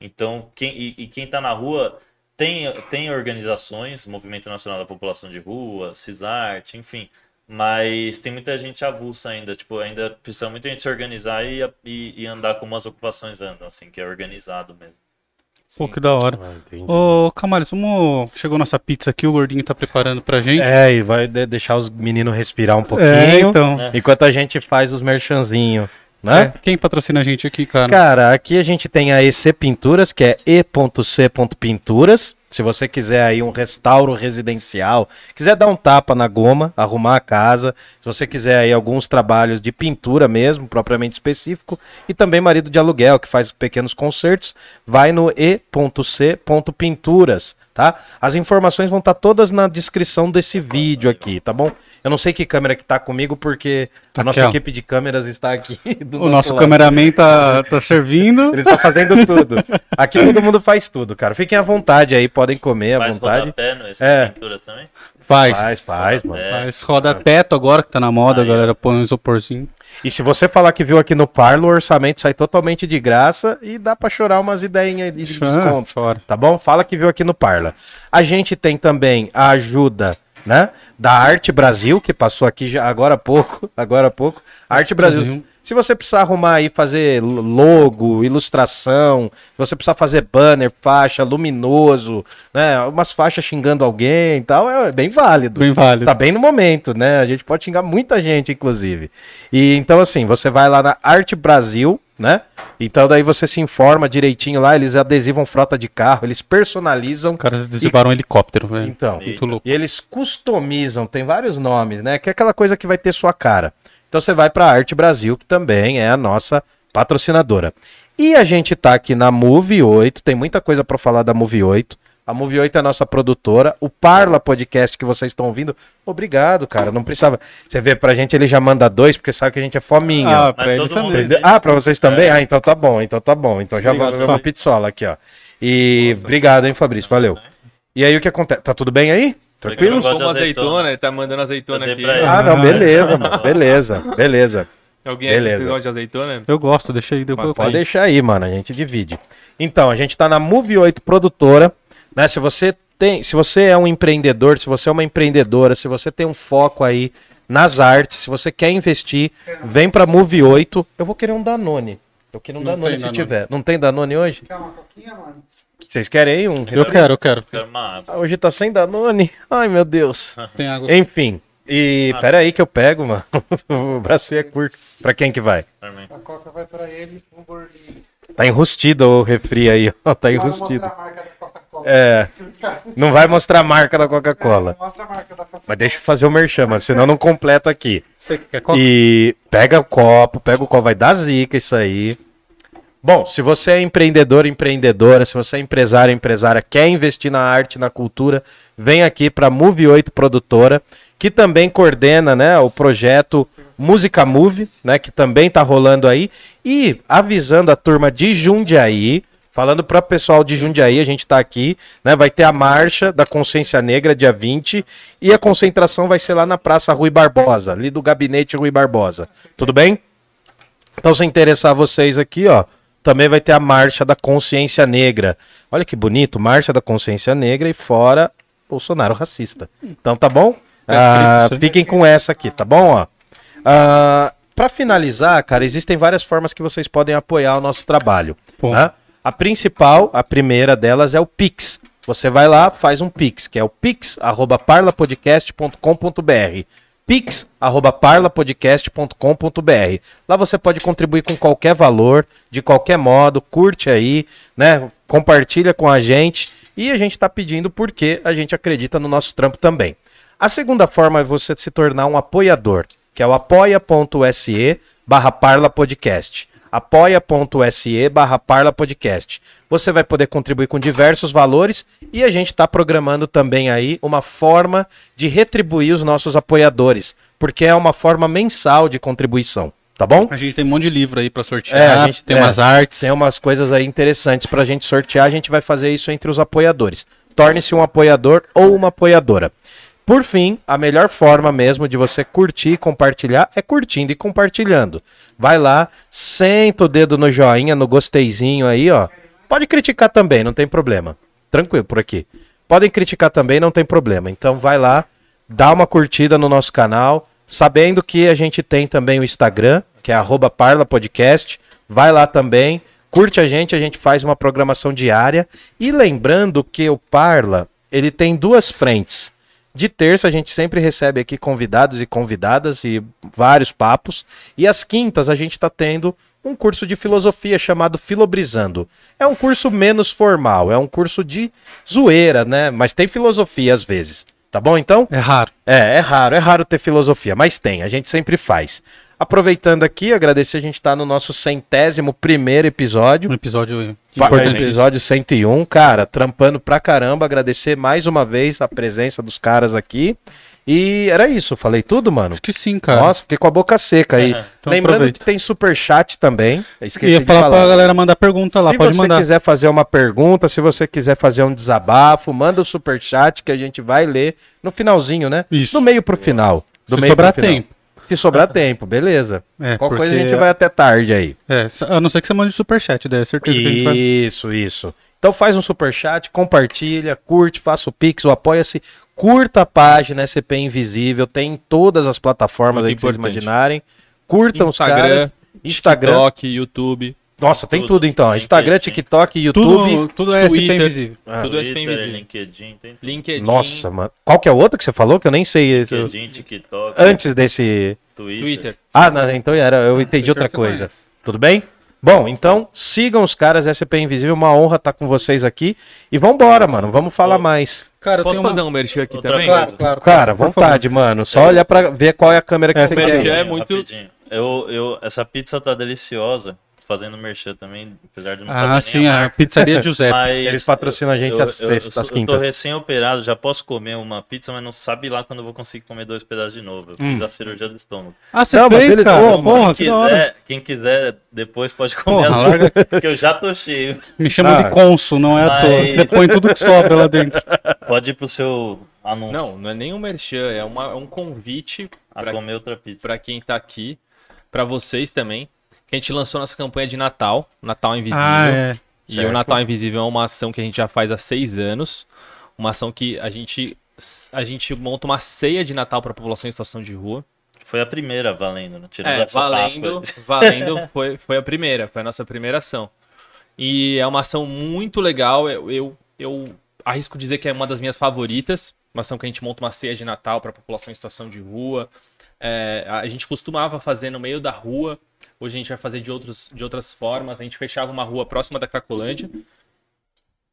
Então, quem, e, e quem tá na rua tem, tem organizações, Movimento Nacional da População de Rua, CISART, enfim, mas tem muita gente avulsa ainda, tipo, ainda precisa muita gente se organizar e, e, e andar como as ocupações andam, assim, que é organizado mesmo. Pô, que da hora. Ah. Ô, Camales, vamos... Chegou nossa pizza aqui, o gordinho tá preparando pra gente. É, e vai de- deixar os meninos respirar um pouquinho. É, então. É. Enquanto a gente faz os merchanzinhos, né? É, Quem patrocina a gente aqui, cara? Cara, aqui a gente tem a EC Pinturas, que é e.c.pinturas. Se você quiser aí um restauro residencial, quiser dar um tapa na goma, arrumar a casa, se você quiser aí alguns trabalhos de pintura mesmo, propriamente específico, e também marido de aluguel, que faz pequenos concertos, vai no e.c.pinturas, tá? As informações vão estar todas na descrição desse vídeo aqui, tá bom? Eu não sei que câmera que tá comigo, porque a nossa Aquela. equipe de câmeras está aqui do O nosso lado. cameraman tá, tá servindo. Ele tá fazendo tudo. Aqui todo mundo faz tudo, cara. Fiquem à vontade aí, podem comer à Faz vontade. rodapé nessas É. pinturas também? Faz. Faz, faz, mano. É. Faz roda teto agora, que tá na moda, a galera põe um isoporzinho. E se você falar que viu aqui no Parlo, o orçamento sai totalmente de graça e dá pra chorar umas ideinhas de desconto. fora. Tá bom? Fala que viu aqui no Parla. A gente tem também a ajuda, né? Da Arte Brasil, que passou aqui já agora há pouco. Agora há pouco. Arte Brasil. Brasil. Se você precisar arrumar aí, fazer logo, ilustração, se você precisar fazer banner, faixa, luminoso, né? Umas faixas xingando alguém e tal, é bem válido. Bem válido. Tá bem no momento, né? A gente pode xingar muita gente, inclusive. E então, assim, você vai lá na Arte Brasil, né? Então daí você se informa direitinho lá, eles adesivam frota de carro, eles personalizam. Os caras adesivaram um helicóptero, velho. Então, Muito louco. e eles customizam, tem vários nomes, né? Que é aquela coisa que vai ter sua cara. Então você vai para a Arte Brasil, que também é a nossa patrocinadora. E a gente tá aqui na Move 8, tem muita coisa para falar da Move 8. A Move 8 é a nossa produtora. O Parla Podcast que vocês estão ouvindo, obrigado, cara. Não precisava. Você vê, pra gente ele já manda dois, porque sabe que a gente é fominha. Ah, pra mundo também. Entendeu? Ah, pra vocês também? Ah, então tá bom, então tá bom. Então já vai uma pizzola aqui, ó. E obrigado, hein, Fabrício. Valeu. E aí o que acontece? Tá tudo bem aí? Tranquilo? Eu gosto de Como azeitona. azeitona, ele tá mandando azeitona aqui. dei pra ele. Ah, não, beleza, mano. Beleza, beleza. Alguém Beleza. aqui gosta de azeitona? Eu gosto, deixa aí, depois Pode deixar aí, mano. A gente divide. Então, a gente tá na Move 8 produtora, né? Se você tem, se você é um empreendedor, se você é uma empreendedora, se você tem um foco aí nas artes, se você quer investir, vem pra Move 8. Eu vou querer um Danone. Eu quero um Não Danone se Danone. tiver. Não tem Danone hoje? Quer uma coquinha, mano? Vocês querem aí um? Eu quero, eu quero. Quero uma água. Ah, Hoje tá sem Danone. Ai, meu Deus. Tem água. Enfim, E pera aí que eu pego, mano. o braço é curto. Pra quem que vai? A coca vai pra ele, o gordinho. Tá enrustido o refri aí, ó. Tá enrustido. a marca da Coca-Cola. É, não vai mostrar a marca da Coca-Cola. Mostra a marca da Coca-Cola. Mas deixa eu fazer o merchan, mano, senão eu não completo aqui. Você que quer coca? E pega o copo, pega o copo, vai dar zica isso aí. Bom, se você é empreendedor, empreendedora, se você é empresário, empresária, quer investir na arte, na cultura, vem aqui para Move 8 Produtora, que também coordena, né, o projeto Música Move, né, que também tá rolando aí, e avisando a turma de Jundiaí, falando para o pessoal de Jundiaí, a gente tá aqui, né, vai ter a marcha da Consciência Negra dia 20 e a concentração vai ser lá na Praça Rui Barbosa, ali do gabinete Rui Barbosa. Tudo bem? Então, se interessar vocês aqui, ó, também vai ter a Marcha da Consciência Negra. Olha que bonito, Marcha da Consciência Negra e fora Bolsonaro racista. Então, tá bom? Ah, isso aí. fiquem com essa aqui, tá bom? Ó. Ah, para finalizar, cara, existem várias formas que vocês podem apoiar o nosso trabalho. Né? A principal, a primeira delas é o Pix. Você vai lá, faz um Pix, que é o pix@parlapodcast.com.br. pix@parlapodcast.com.br. Lá você pode contribuir com qualquer valor, de qualquer modo, curte aí, né? Compartilha com a gente e a gente está pedindo porque a gente acredita no nosso trampo também. A segunda forma é você se tornar um apoiador, que é o apoia.se barra. apoia.se barra Parla Podcast. Você vai poder contribuir com diversos valores e a gente está programando também aí uma forma de retribuir os nossos apoiadores, porque é uma forma mensal de contribuição, tá bom? A gente tem um monte de livro aí pra sortear, É, a gente- tem é, umas artes. Tem umas coisas aí interessantes pra gente sortear, a gente vai fazer isso entre os apoiadores. Torne-se um apoiador ou uma apoiadora. Por fim, a melhor forma mesmo de você curtir e compartilhar é curtindo e compartilhando. Vai lá, senta o dedo no joinha, no gosteizinho aí, ó. Pode criticar também, não tem problema. Tranquilo por aqui. Podem criticar também, não tem problema. Então vai lá, dá uma curtida no nosso canal, sabendo que a gente tem também o Instagram, que é arroba Parla Podcast. Vai lá também, curte a gente, a gente faz uma programação diária. E lembrando que o Parla, ele tem duas frentes. De terça a gente sempre recebe aqui convidados e convidadas e vários papos. E às quintas a gente está tendo um curso de filosofia chamado Filobrizando. É um curso menos formal, é um curso de zoeira, né? Mas tem filosofia às vezes. Tá bom então? É raro. É, é raro, é raro ter filosofia, mas tem, a gente sempre faz. Aproveitando aqui, agradecer, a gente tá no nosso centésimo primeiro episódio. Um episódio importante. Episódio 101, cara, trampando pra caramba. Agradecer mais uma vez a presença dos caras aqui. E era isso, falei tudo, mano. Acho que sim, cara. Nossa, fiquei com a boca seca aí. Então Lembrando aproveita. que tem super chat também. Esqueci Ia de falar, falar. pra galera mandar pergunta lá, se pode você mandar. quiser fazer uma pergunta, se você quiser fazer um desabafo, manda o super chat que a gente vai ler no finalzinho, né? Isso. Do meio pro final. Do Se meio sobrar pro final. tempo. Se sobrar tempo, beleza. É, Qualquer coisa a porque- gente vai até tarde aí. É, a não ser que você mande superchat, daí é certeza que a gente vai. Isso, isso. Então faz um superchat, compartilha, curte, faça o Pix, o apoia-se, curta a página SCP Invisível, tem em todas as plataformas Muito aí que vocês importante. imaginarem. Curtam os Instagram, caras. Instagram. TikTok, YouTube. Nossa, tem tudo, Tudo. então. Instagram, que- TikTok, YouTube. Tudo, tudo é SP invisível. Ah, tudo é SP Invisível. LinkedIn, tem LinkedIn. Nossa, mano. Qual que é o outro que você falou? Que eu nem sei. LinkedIn, TikTok, Antes desse. Twitter. Twitter. Ah, não, então era. Eu entendi Twitter outra coisa. conhece. Tudo bem? Bom, então sigam os caras SCP Invisível. Uma honra estar com vocês aqui. E vambora, mano. Vamos falar mais. Cara, eu Posso tenho uma... fazer um merchan aqui Outra também? Claro, claro. Cara, vontade, mano. Só olhar pra ver qual é a câmera que É, você quer. é muito- Rapidinho. Eu, eu, essa pizza tá deliciosa. Fazendo merchan também, apesar de não Ah, saber sim, nem a a marca. pizzaria Giuseppe. Mas Eles patrocinam a gente eu, às eu- sextas, sou- eu tô quintas. recém-operado, já posso comer uma pizza, mas não sabe lá quando eu vou conseguir comer dois pedaços de novo. Eu fiz a cirurgia do estômago. Ah, você Não, mas fez, ele- cara? Então, porra, quem, quiser, quem quiser, depois pode comer Porra, as larga- porque eu já tô cheio. Me chamam Ah. de consul, não é à toa. Mas- Você põe tudo que sobra lá dentro. Pode ir pro seu anúncio Não, não é nem um merchan, é, uma- é um convite a pra, comer outra pizza. pra quem tá aqui, pra vocês também, que a gente lançou nossa campanha de Natal, Natal Invisível. Ah, é. E Certo. o Natal Invisível é uma ação que a gente já faz há seis anos. Uma ação que a gente, a gente monta uma ceia de Natal para a população em situação de rua. Foi a primeira valendo, né? Tirando É, essa valendo, Páscoa. valendo foi, foi a primeira, foi a nossa primeira ação. E é uma ação muito legal. Eu, eu, eu arrisco dizer que é uma das minhas favoritas. Uma ação que a gente monta uma ceia de Natal para a população em situação de rua. É, a gente costumava fazer no meio da rua. Hoje a gente vai fazer de, outros, de outras formas. A gente fechava uma rua próxima da Cracolândia.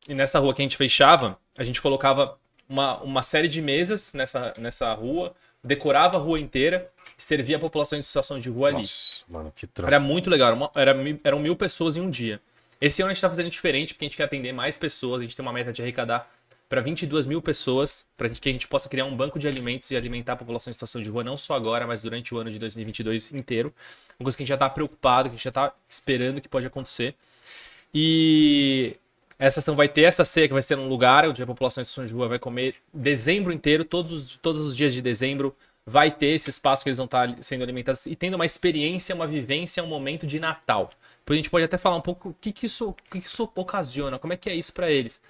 E nessa rua que a gente fechava, a gente colocava uma, uma série de mesas nessa, nessa rua, decorava a rua inteira e servia a população em situação de rua ali. Nossa, mano, que trampo. Era muito legal, era uma- era eram mil pessoas em um dia. Esse ano a gente tá fazendo diferente, porque a gente quer atender mais pessoas, a gente tem uma meta de arrecadar para 22 mil pessoas, para que a gente possa criar um banco de alimentos e alimentar a população em situação de rua, não só agora, mas durante o ano de 2022 inteiro. Uma coisa que a gente já tá preocupado, que a gente já tá esperando que pode acontecer. E essa ação vai ter essa ceia que vai ser num lugar onde a população em situação de rua vai comer dezembro inteiro, todos os, todos os dias de dezembro vai ter esse espaço que eles vão estar sendo alimentados e tendo uma experiência, uma vivência, um momento de Natal. Depois a gente pode até falar um pouco o que, que, isso, o que, que isso ocasiona, como é que é isso para eles.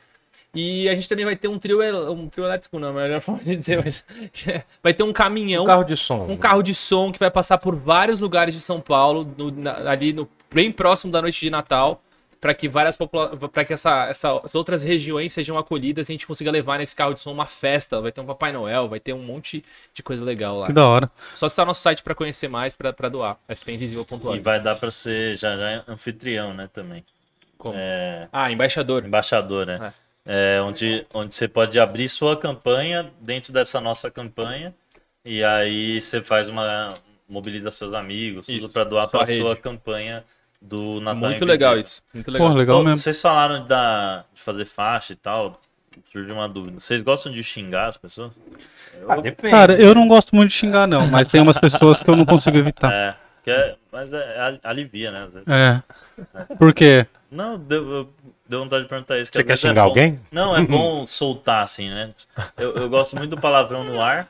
E a gente também vai ter um trio, el- um trio elétrico, não, é a melhor forma de dizer, mas vai ter um caminhão Um carro de som. um carro de som que vai passar por vários lugares de São Paulo, no- na- ali no, bem próximo da noite de Natal, para que várias para que essa, essas outras regiões sejam acolhidas e a gente consiga levar nesse carro de som uma festa. Vai ter um Papai Noel, vai ter um monte de coisa legal lá. Que da hora. Só acessar nosso site para conhecer mais, para doar. E spinvisível.org. vai dar pra ser já, já anfitrião, né, também. Como? É, Ah, embaixador. embaixador, né? É, onde, onde você pode abrir sua campanha dentro dessa nossa campanha e aí você faz uma mobiliza seus amigos, Isso, tudo para doar para sua campanha do Natal Muito Invisível. legal isso. Muito legal. Pô, legal. Vocês falaram da, de fazer faixa e tal, surgiu uma dúvida. Vocês gostam de xingar as pessoas? Ah, depende. Cara, eu não gosto muito de xingar, não, mas tem umas pessoas que eu não consigo evitar. É, que é- mas é, ali- alivia, né? vezes. É. Por quê? Não, eu- deu vontade de perguntar isso. que Você quer é xingar bom- alguém? Não, é bom soltar assim, né? Eu, eu gosto muito do palavrão no ar,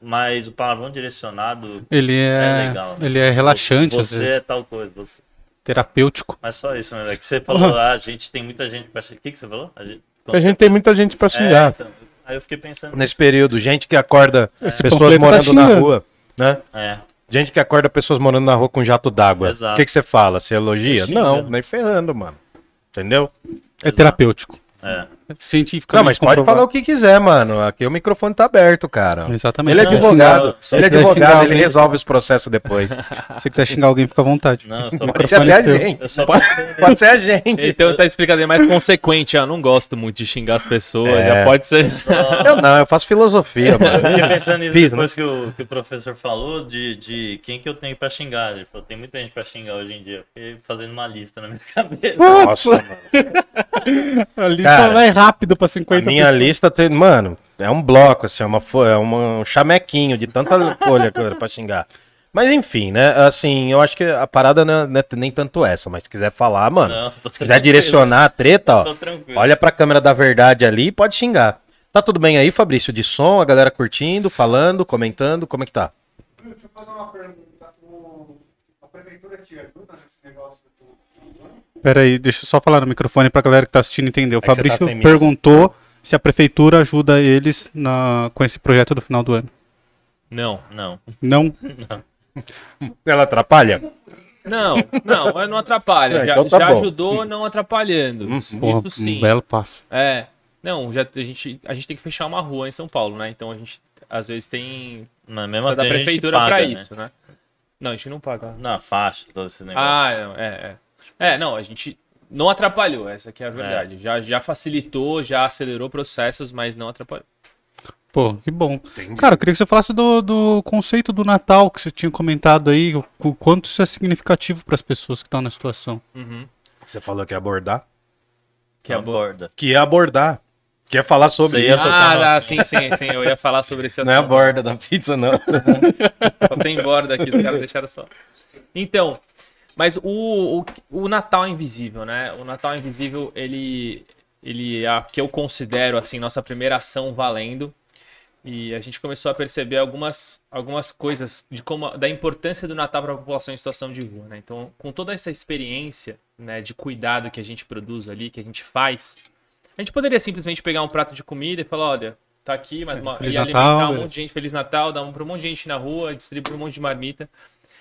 mas o palavrão direcionado Ele é é, legal. ele é relaxante, Você é tal coisa. Você... terapêutico. Mas só isso, né? É que você falou, ah, a gente tem muita gente pra xingar. O que, que você falou? A gente... A gente tem muita gente pra É, xingar. então, aí eu fiquei pensando. Nesse período, gente que acorda pessoas tá morando na xingando. rua, né? É, Gente que acorda pessoas morando na rua com jato d'água. Exato. O que, que você fala? Você elogia? Xinga. Não, nem ferrando, mano. Entendeu? É terapêutico. é. Cientificamente Não, mas pode falar o que quiser, mano. Aqui o microfone tá aberto, cara. Exatamente. Ele é Se advogado. só Ele é advogado, ele resolve os processos depois. Se quiser xingar alguém, fica à vontade. Não, eu só Pode ser microfone até a gente. Eu só Pode, pode ser a gente. Então tá explicado aí mais consequente. Ah, não gosto muito de xingar as pessoas. É. Já pode ser. Eu não, eu faço filosofia, Eu mano. fiquei pensando nisso Fiz, depois que, o, que o professor falou de, de quem que eu tenho pra xingar. Ele falou, tem muita gente pra xingar hoje em dia. Eu fiquei fazendo uma lista na minha cabeça. Nossa, mano. A lista Cara, vai rápido pra A 50 minha lista tem. Mano, é um bloco, assim, é, uma, é uma- um chamequinho de tanta folha pra xingar. Mas enfim, né? Assim, eu acho que a parada não é, não é nem tanto essa, mas se quiser falar, mano, Não, se quiser direcionar a treta, ó, olha pra câmera da verdade ali e pode xingar. Tá tudo bem aí, Fabrício? De som, a galera curtindo, falando, comentando, como é que tá? Deixa eu fazer uma pergunta. O- A prefeitura te ajuda nesse negócio do. Pera aí, deixa eu só falar no microfone pra galera que tá assistindo entender. O você tá Fabrício micro. perguntou se a prefeitura ajuda eles na, com esse projeto do final do ano. Não. Não. Não? Ela atrapalha? Não, não, é, não atrapalha. É, já então tá já ajudou não atrapalhando. Isso, Porra, isso sim. um belo passo. É. Não, já, a, gente, a gente tem que fechar uma rua em São Paulo, né? Então a gente às vezes tem precisa assim, da prefeitura paga, pra né? isso, né? Não, a gente não paga. Na faixa, todo esse negócio. Ah, não, é, é. É, não, a gente não atrapalhou, essa aqui é a verdade. Já, já facilitou, já acelerou processos, mas não atrapalhou. Pô, que bom. Cara, eu queria que você falasse do, do conceito do Natal que você tinha comentado aí, o, o quanto isso é significativo para as pessoas que estão na situação. Uhum. Você falou que ia abordar? Que é aborda. Que ia abordar. Que ia falar sobre Você isso. Ah, ah, assunto. sim, sim, sim. Eu ia falar sobre esse Não é a assunto. borda da pizza, não. Só tem borda aqui, os caras deixaram só. Então, mas o, o, o Natal Invisível, né? O Natal Invisível, ele, ele é a que eu considero, assim, nossa primeira ação valendo. E a gente começou a perceber algumas, algumas coisas de como, da importância do Natal para a população em situação de rua, né? Então, com toda essa experiência, né, de cuidado que a gente produz ali, que a gente faz, a gente poderia simplesmente pegar um prato de comida e falar, olha, tá aqui, mas uma, Feliz e Natal, alimentar um beleza. monte de gente, Feliz Natal, dar um para um monte de gente na rua, distribuir um monte de marmita.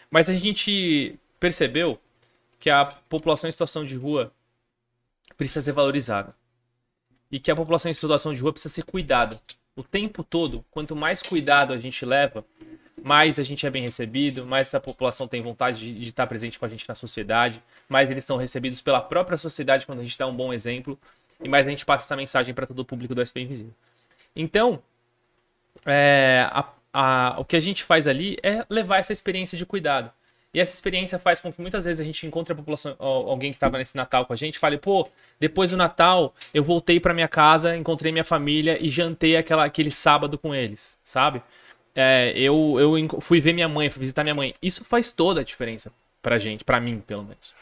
Mas a gente percebeu que a população em situação de rua precisa ser valorizada. e que a população em situação de rua precisa ser cuidada. O tempo todo, quanto mais cuidado a gente leva, mais a gente é bem recebido, mais essa população tem vontade de, de estar presente com a gente na sociedade, mais eles são recebidos pela própria sociedade quando a gente dá um bom exemplo, e mais a gente passa essa mensagem para todo o público do SP Invisível. Então, é, a- a- o que a gente faz ali é levar essa experiência de cuidado. E essa experiência faz com que muitas vezes a gente encontre a população, alguém que estava nesse Natal com a gente, fale, pô, depois do Natal eu voltei para minha casa, encontrei minha família e jantei aquela, aquele sábado com eles, sabe? É, eu, eu fui ver minha mãe, fui visitar minha mãe. Isso faz toda a diferença pra gente, pra mim, pelo menos.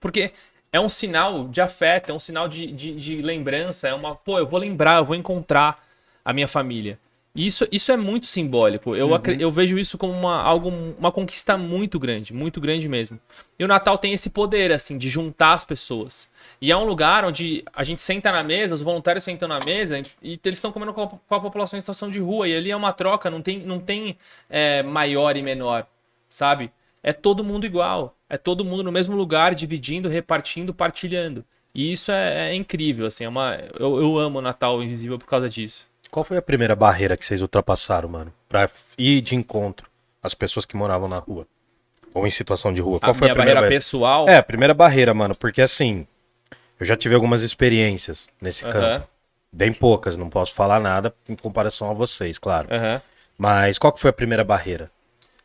Porque é um sinal de afeto, é um sinal de, de, de lembrança, é uma, pô, eu vou lembrar, eu vou encontrar a minha família. Isso, isso é muito simbólico. Eu, acre- eu vejo isso como uma, algo, uma conquista muito grande, muito grande mesmo. E o Natal tem esse poder, assim, de juntar as pessoas. E é um lugar onde a gente senta na mesa, os voluntários sentam na mesa e eles estão comendo com a, com a população em situação de rua. E ali é uma troca, não tem, não tem é, maior e menor, sabe? É todo mundo igual. É todo mundo no mesmo lugar, dividindo, repartindo, partilhando. E isso é, é incrível, assim. É uma, eu, eu amo o Natal Invisível por causa disso. Qual foi a primeira barreira que vocês ultrapassaram, mano? Pra ir de encontro às pessoas que moravam na rua? Ou em situação de rua? Qual a foi minha a primeira barreira barreira? pessoal. É, a primeira barreira, mano, porque assim, eu já tive algumas experiências nesse campo. Bem poucas, não posso falar nada em comparação a vocês, claro. Aham. Mas qual que foi a primeira barreira?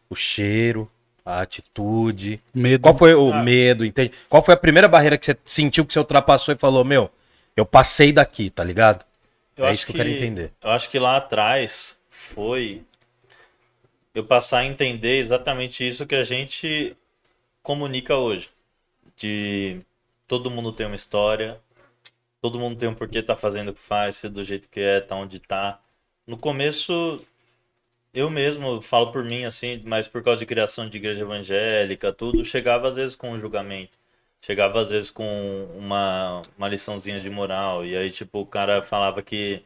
O cheiro, a atitude. Medo. Qual foi o medo, entende? Qual foi a primeira barreira que você sentiu que você ultrapassou e falou, meu, eu passei daqui, tá ligado? Eu é acho isso que eu quero entender. Eu acho que lá atrás foi eu passar a entender exatamente isso que a gente comunica hoje. De todo mundo tem uma história, todo mundo tem um porquê tá fazendo o que faz, ser do jeito que é, tá onde tá. No começo, eu mesmo falo por mim assim, mas por causa de criação de igreja evangélica, tudo, chegava às vezes com um julgamento. Chegava às vezes com uma, uma liçãozinha de moral. E aí, tipo, o cara falava que,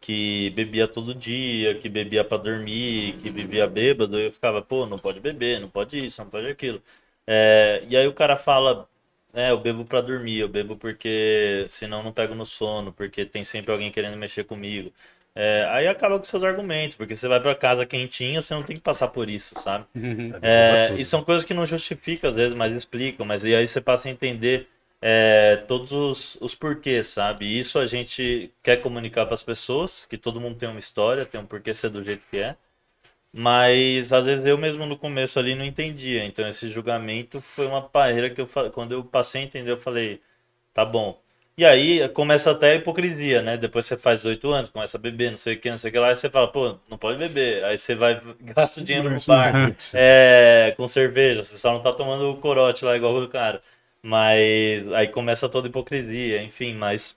que bebia todo dia, que bebia pra dormir, que vivia bêbado. E eu ficava, pô, não pode beber, não pode isso, não pode aquilo. É, e aí o cara fala, é, eu bebo pra dormir, eu bebo porque senão não pego no sono, porque tem sempre alguém querendo mexer comigo. É, aí acaba com seus argumentos, porque você vai pra casa quentinha, você não tem que passar por isso, sabe? É, e são coisas que não justificam às vezes, mas explicam. Mas e aí você passa a entender é, todos os, os porquês, sabe? E isso a gente quer comunicar para as pessoas, que todo mundo tem uma história, tem um porquê ser do jeito que é. Mas às vezes eu mesmo no começo ali não entendia. Então esse julgamento foi uma barreira que eu quando eu passei a entender, eu falei, tá bom. E aí começa até a hipocrisia, né? Depois você faz 18 anos, começa a beber, não sei o que, não sei o que lá, e você fala, pô, não pode beber. Aí você vai, gasta o dinheiro no bar, é, com cerveja, você só não tá tomando o corote lá igual o cara. Mas aí começa toda a hipocrisia, enfim, mas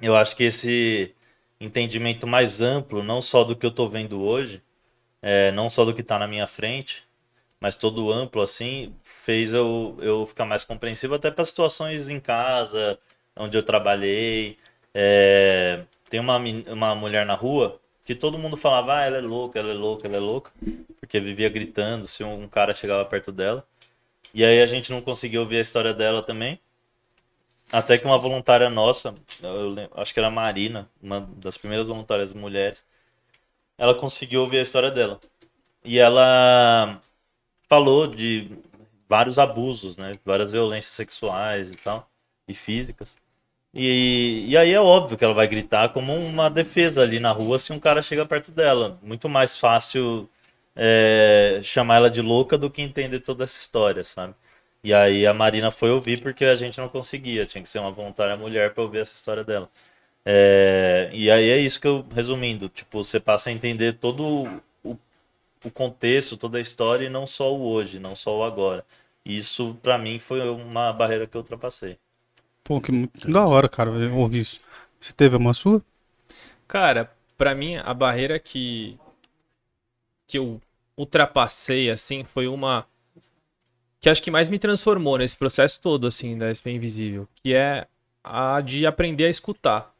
eu acho que esse entendimento mais amplo, não só do que eu tô vendo hoje, é, não só do que tá na minha frente, mas todo amplo assim, fez eu, eu ficar mais compreensivo até para situações em casa, onde eu trabalhei. É, tem uma, uma mulher na rua que todo mundo falava, ah, ela é louca, ela é louca, ela é louca, porque vivia gritando se um cara chegava perto dela. E aí a gente não conseguiu ouvir a história dela também. Até que uma voluntária nossa, eu lem- acho que era a Marina, uma das primeiras voluntárias mulheres, ela conseguiu ouvir a história dela. E ela falou de vários abusos, né? Várias violências sexuais e tal, e físicas. E, e aí é óbvio que ela vai gritar como uma defesa ali na rua se um cara chega perto dela. Muito mais fácil é, chamar ela de louca do que entender toda essa história, sabe? E aí a Marina foi ouvir porque a gente não conseguia, tinha que ser uma voluntária mulher para ouvir essa história dela. É, e aí é isso que eu, resumindo, tipo, você passa a entender todo o, o contexto, toda a história e não só o hoje, não só o agora. Isso pra mim foi uma barreira que eu ultrapassei. Pô, que muito da hora, cara, eu ouvir isso. Você teve uma sua? Cara, pra mim, a barreira que, que eu ultrapassei, assim, foi uma que acho que mais me transformou nesse processo todo, assim, da SP Invisível, que é a de aprender a escutar,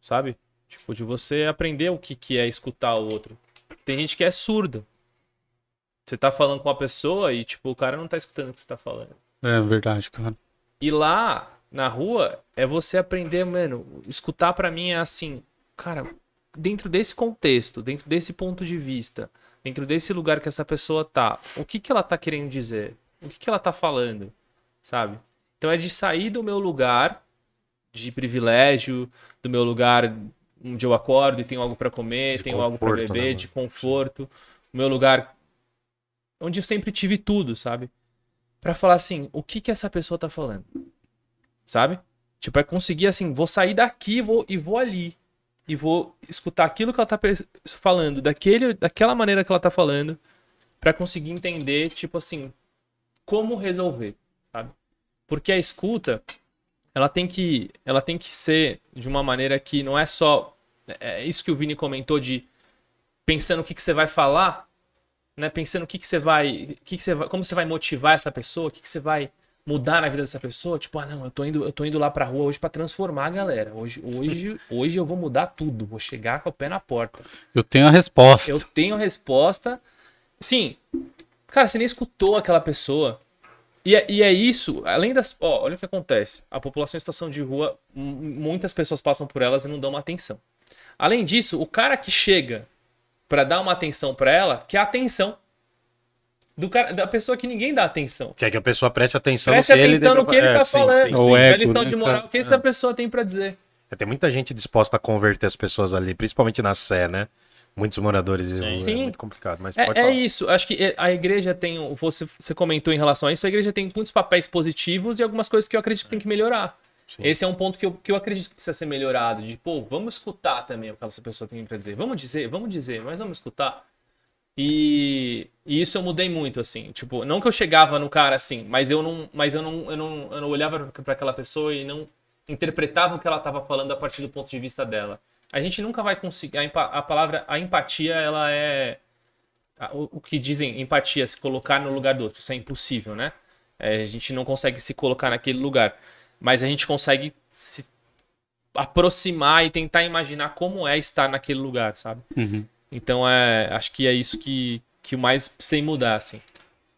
sabe? Tipo, de você aprender o que, que é escutar o outro. Tem gente que é surdo. Você tá falando com uma pessoa e, tipo, o cara não tá escutando o que você tá falando. É verdade, cara. E lá, na rua é você aprender, mano, escutar pra mim é assim, cara, dentro desse contexto, dentro desse ponto de vista, dentro desse lugar que essa pessoa tá, o que que ela tá querendo dizer? O que que ela tá falando? Sabe? Então é de sair do meu lugar de privilégio, do meu lugar onde eu acordo e tenho algo pra comer, De tenho algo pra conforto, beber, né, de conforto, o meu lugar onde eu sempre tive tudo, sabe? Pra falar assim, o que que essa pessoa tá falando? Sabe? Tipo, é conseguir assim, vou sair daqui vou, e vou ali. E vou escutar aquilo que ela tá falando, daquele, daquela maneira que ela tá falando, pra conseguir entender, tipo assim, como resolver, sabe? Porque a escuta, ela tem que, ela tem que ser de uma maneira que não é só é isso que o Vini comentou de pensando o que, que você vai falar, né? Pensando o que, que você vai, que, que você vai, como você vai motivar essa pessoa, o que, que você vai mudar na vida dessa pessoa, tipo, ah, não, eu tô indo, eu tô indo lá pra rua hoje pra transformar a galera. Hoje, hoje, hoje eu vou mudar tudo, vou chegar com o pé na porta. Eu tenho a resposta. Eu tenho a resposta. Sim, cara, você nem escutou aquela pessoa. E é, e é isso, além das. Ó, olha o que acontece. A população em situação de rua, muitas pessoas passam por elas e não dão uma atenção. Além disso, o cara que chega pra dar uma atenção pra ela, quer a atenção. Do cara, da pessoa que ninguém dá atenção. Quer que a pessoa preste atenção Preste no que atenção ele no que ele É, tá sim, falando. sim, O sim. A ego, lição né, de moral cara? que essa pessoa tem pra dizer. É, Tem muita gente disposta a converter as pessoas ali, principalmente na Sé, né? Muitos moradores de rua, é Sim. muito complicado, mas É, pode é falar. isso. Acho que a igreja tem. Você, você comentou em relação a isso. A igreja tem muitos papéis positivos e algumas coisas que eu acredito que tem que melhorar. Sim. Esse é um ponto que eu, que eu acredito que precisa ser melhorado. De, pô, vamos escutar também o que essa pessoa tem pra dizer. Vamos dizer, vamos dizer, mas vamos escutar. E, e isso eu mudei muito, assim. Tipo, não que eu chegava no cara assim, mas eu não, mas eu não, eu não, eu não olhava pra aquela pessoa e não interpretava o que ela tava falando a partir do ponto de vista dela. A gente nunca vai conseguir. A, a palavra, a empatia, ela é a- o, o que dizem empatia, se colocar no lugar do outro. Isso é impossível, né? É, a gente não consegue se colocar naquele lugar. Mas a gente consegue se aproximar e tentar imaginar como é estar naquele lugar, sabe? Uhum. Então é, acho que é isso que, que mais sem mudar, assim.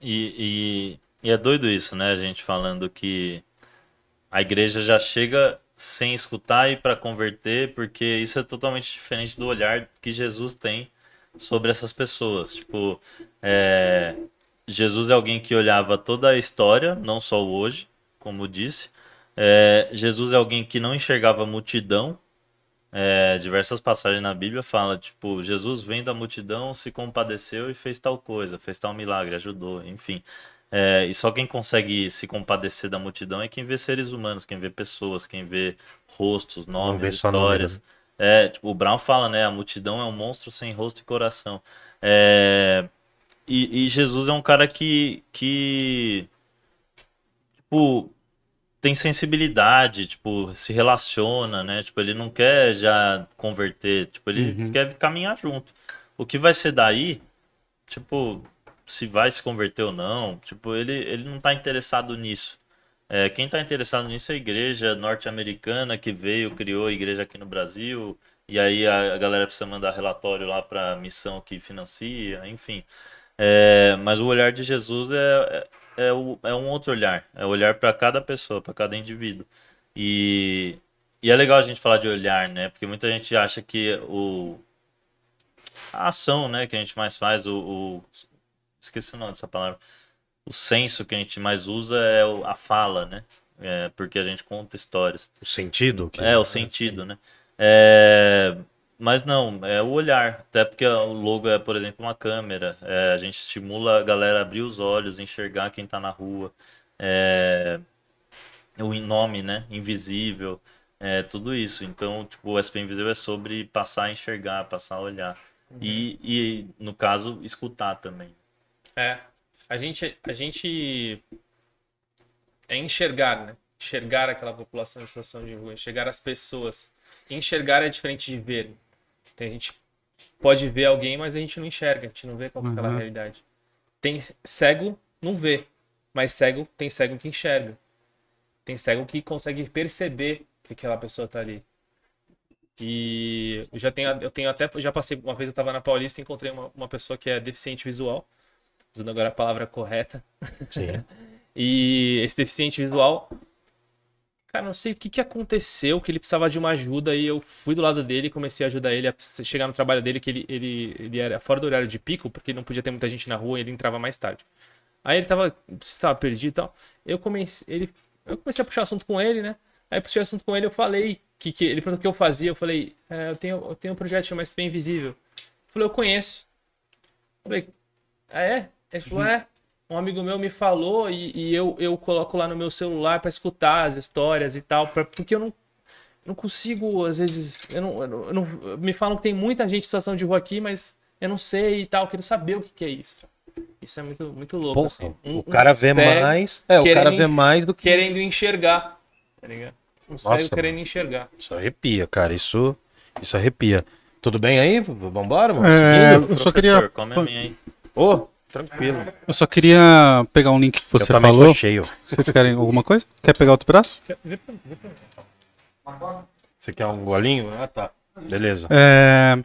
E, e, e é doido isso, né? A gente falando que a igreja já chega sem escutar e para converter, porque isso é totalmente diferente do olhar que Jesus tem sobre essas pessoas. Tipo, é, Jesus é alguém que olhava toda a história, não só o hoje, como disse. É, Jesus é alguém que não enxergava multidão. É, diversas passagens na Bíblia fala tipo Jesus vem da multidão, se compadeceu e fez tal coisa, fez tal milagre, ajudou, enfim. É, e só quem consegue se compadecer da multidão é quem vê seres humanos, quem vê pessoas, quem vê rostos, nomes, vê histórias. número, É, tipo, o Brown fala, né? A multidão é um monstro sem rosto e coração. É, e, e Jesus é um cara que, que tipo, tem sensibilidade, tipo, se relaciona, né? Tipo, ele não quer já converter, tipo, ele quer caminhar junto. O que vai ser daí, tipo, se vai se converter ou não, tipo, ele, ele não tá interessado nisso. É, quem tá interessado nisso é a igreja norte-americana que veio, criou a igreja aqui no Brasil, e aí a, a galera precisa mandar relatório lá pra missão que financia, enfim. É, mas o olhar de Jesus é, é, é, o- é um outro olhar, é olhar para cada pessoa, para cada indivíduo. E, e é legal a gente falar de olhar, né? Porque muita gente acha que o, a ação, né, que a gente mais faz, o, o- esqueci o nome dessa palavra, o senso que a gente mais usa é o- a fala, né? É, porque a gente conta histórias. O sentido? Que... É, o sentido, né? É, Mas não, é o olhar. Até porque o logo é, por exemplo, uma câmera. É, a gente estimula a galera a abrir os olhos, enxergar quem tá na rua. É, O nome, né? Invisível. É, tudo isso. Então, tipo, o SP Invisível é sobre passar a enxergar, passar a olhar. E, e, no caso, escutar também. É. A gente, a gente é enxergar, né? Enxergar aquela população em situação de rua, enxergar as pessoas. Enxergar é diferente de ver. Tem, a gente pode ver alguém, mas a gente não enxerga, a gente não vê qual é aquela Uhum. realidade. Tem cego, não vê, mas cego tem cego que enxerga. Tem cego que consegue perceber que aquela pessoa tá ali. E eu já tenho, eu tenho até, já passei, uma vez eu tava na Paulista e encontrei uma, uma pessoa que é deficiente visual, usando agora a palavra correta. Sim. E esse deficiente visual, Cara, não sei o que, que aconteceu, que ele precisava de uma ajuda e eu fui do lado dele e comecei a ajudar ele a chegar no trabalho dele, que ele, ele, ele era fora do horário de pico, porque não podia ter muita gente na rua e ele entrava mais tarde. Aí ele tava, estava perdido e tal. Eu comecei, ele, eu comecei a puxar assunto com ele, né? Aí puxei assunto com ele, eu falei que, que ele perguntou o que eu fazia, eu falei, é, eu, tenho, eu tenho um projeto chamado SP Invisível. Eu falei, eu conheço. Eu falei, ah é? Ele falou, é um amigo meu me falou e, e eu, eu coloco lá no meu celular para escutar as histórias e tal, pra, porque eu não, não consigo, às vezes, eu não, eu não, eu não, me falam que tem muita gente em situação de rua aqui, mas eu não sei e tal, eu quero saber o que, que é isso. Isso é muito, muito louco, Pô, assim. o cara vê mais. É, o cara vê mais do que. Querendo enxergar, tá ligado? Um cego querendo enxergar. Isso arrepia, cara. Isso, isso arrepia. Tudo bem aí? Vambora, mano? É, Seguindo? eu só Professor, queria, come a minha aí. Ô, tranquilo. eu só queria pegar um link que eu você também falou. tô cheio. Vocês querem alguma coisa? Quer pegar outro braço? Você quer um golinho? Ah, tá. Beleza. É,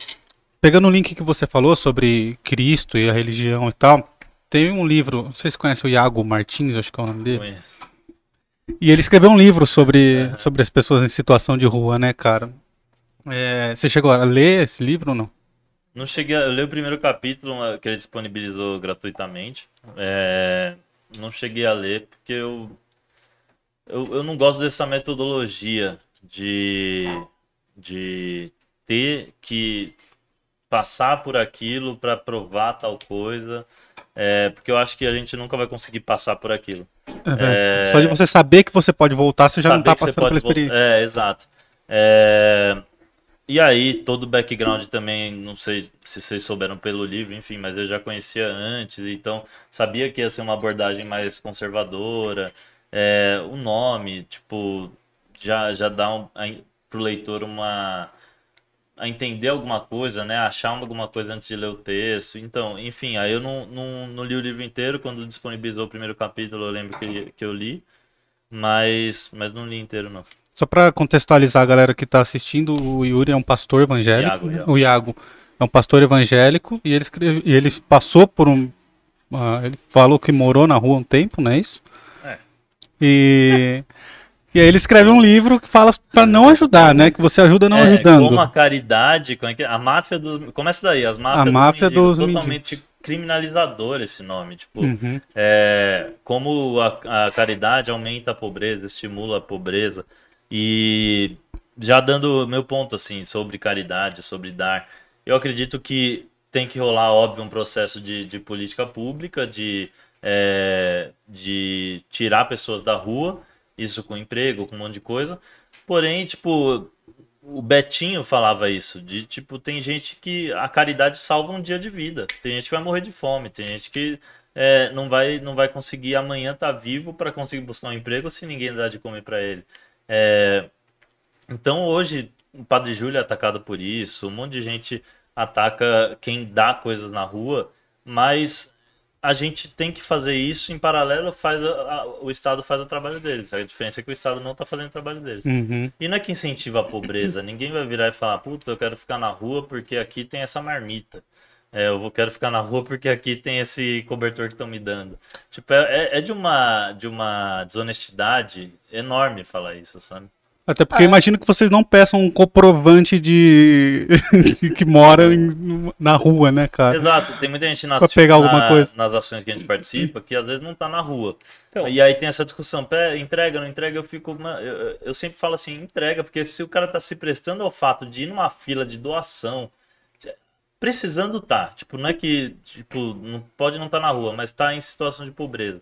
pegando o link que você falou sobre Cristo e a religião e tal, tem um livro, não sei se conhece o Iago Martins, acho que é o nome dele. Conheço. E ele escreveu um livro sobre, sobre as pessoas em situação de rua, né, cara? É, você chegou a ler esse livro ou não? Não cheguei a eu li o primeiro capítulo que ele disponibilizou gratuitamente. É, não cheguei a ler porque eu, eu, eu não gosto dessa metodologia de, de ter que passar por aquilo para provar tal coisa. É, porque eu acho que a gente nunca vai conseguir passar por aquilo. É, Só de você saber que você pode voltar, você já não tá você passando pela experiência. É, exato. É, E aí, todo o background também, não sei se vocês souberam pelo livro, enfim, mas eu já conhecia antes, então sabia que ia ser uma abordagem mais conservadora. É, o nome, tipo, já, já dá um, a, pro leitor uma. a entender alguma coisa, né? Achar alguma coisa antes de ler o texto. Então, enfim, aí eu não, não, não li o livro inteiro. Quando disponibilizou o primeiro capítulo, eu lembro que, que eu li. Mas, mas não li inteiro, não. Só pra contextualizar a galera que tá assistindo, o Yuri é um pastor evangélico. Iago? Iago. O Iago é um pastor evangélico e ele, escreve, e ele passou por um. ah, ele falou que morou na rua um tempo, não é isso? É. E. E aí ele escreve um livro que fala pra não ajudar, né? Que você ajuda não É, ajudando. Como a caridade, como é que- a máfia dos. Começa daí, as máfias A máfia mendigos, dos Totalmente mendigos. criminalizador esse nome. Tipo, Uhum. é, como a, a caridade aumenta a pobreza, estimula a pobreza. E já dando meu ponto assim sobre caridade, sobre dar, eu acredito que tem que rolar, óbvio, um processo de, de política pública, de, é, de tirar pessoas da rua, isso com emprego, com um monte de coisa. Porém, tipo, o Betinho falava isso, de tipo, tem gente que a caridade salva um dia de vida. Tem gente que vai morrer de fome, tem gente que é, não vai não vai conseguir amanhã estar vivo para conseguir buscar um emprego se ninguém dá de comer para ele. É, então hoje o Padre Júlio é atacado por isso, um monte de gente ataca quem dá coisas na rua, mas a gente tem que fazer isso em paralelo, faz a- a- o Estado faz o trabalho deles. A diferença é que o Estado não está fazendo o trabalho deles. Uhum. E não é que incentiva a pobreza. Ninguém vai virar e falar, puta, eu quero ficar na rua porque aqui tem essa marmita. É, eu vou, quero ficar na rua porque aqui tem esse cobertor que estão me dando. Tipo, é, é de uma de uma desonestidade enorme falar isso, sabe? Até porque eu imagino que vocês não peçam um comprovante de que mora em- na rua, né, cara? Exato, tem muita gente nas, Pra pegar alguma na- coisa. nas ações que a gente participa que às vezes não tá na rua. Então- e aí tem essa discussão, pé, entrega, não entrega, eu fico. ma- Eu, eu sempre falo assim, entrega, porque se o cara tá se prestando ao fato de ir numa fila de doação, precisando tá. Tipo, não é que, tipo, não, pode não estar na rua, mas tá em situação de pobreza.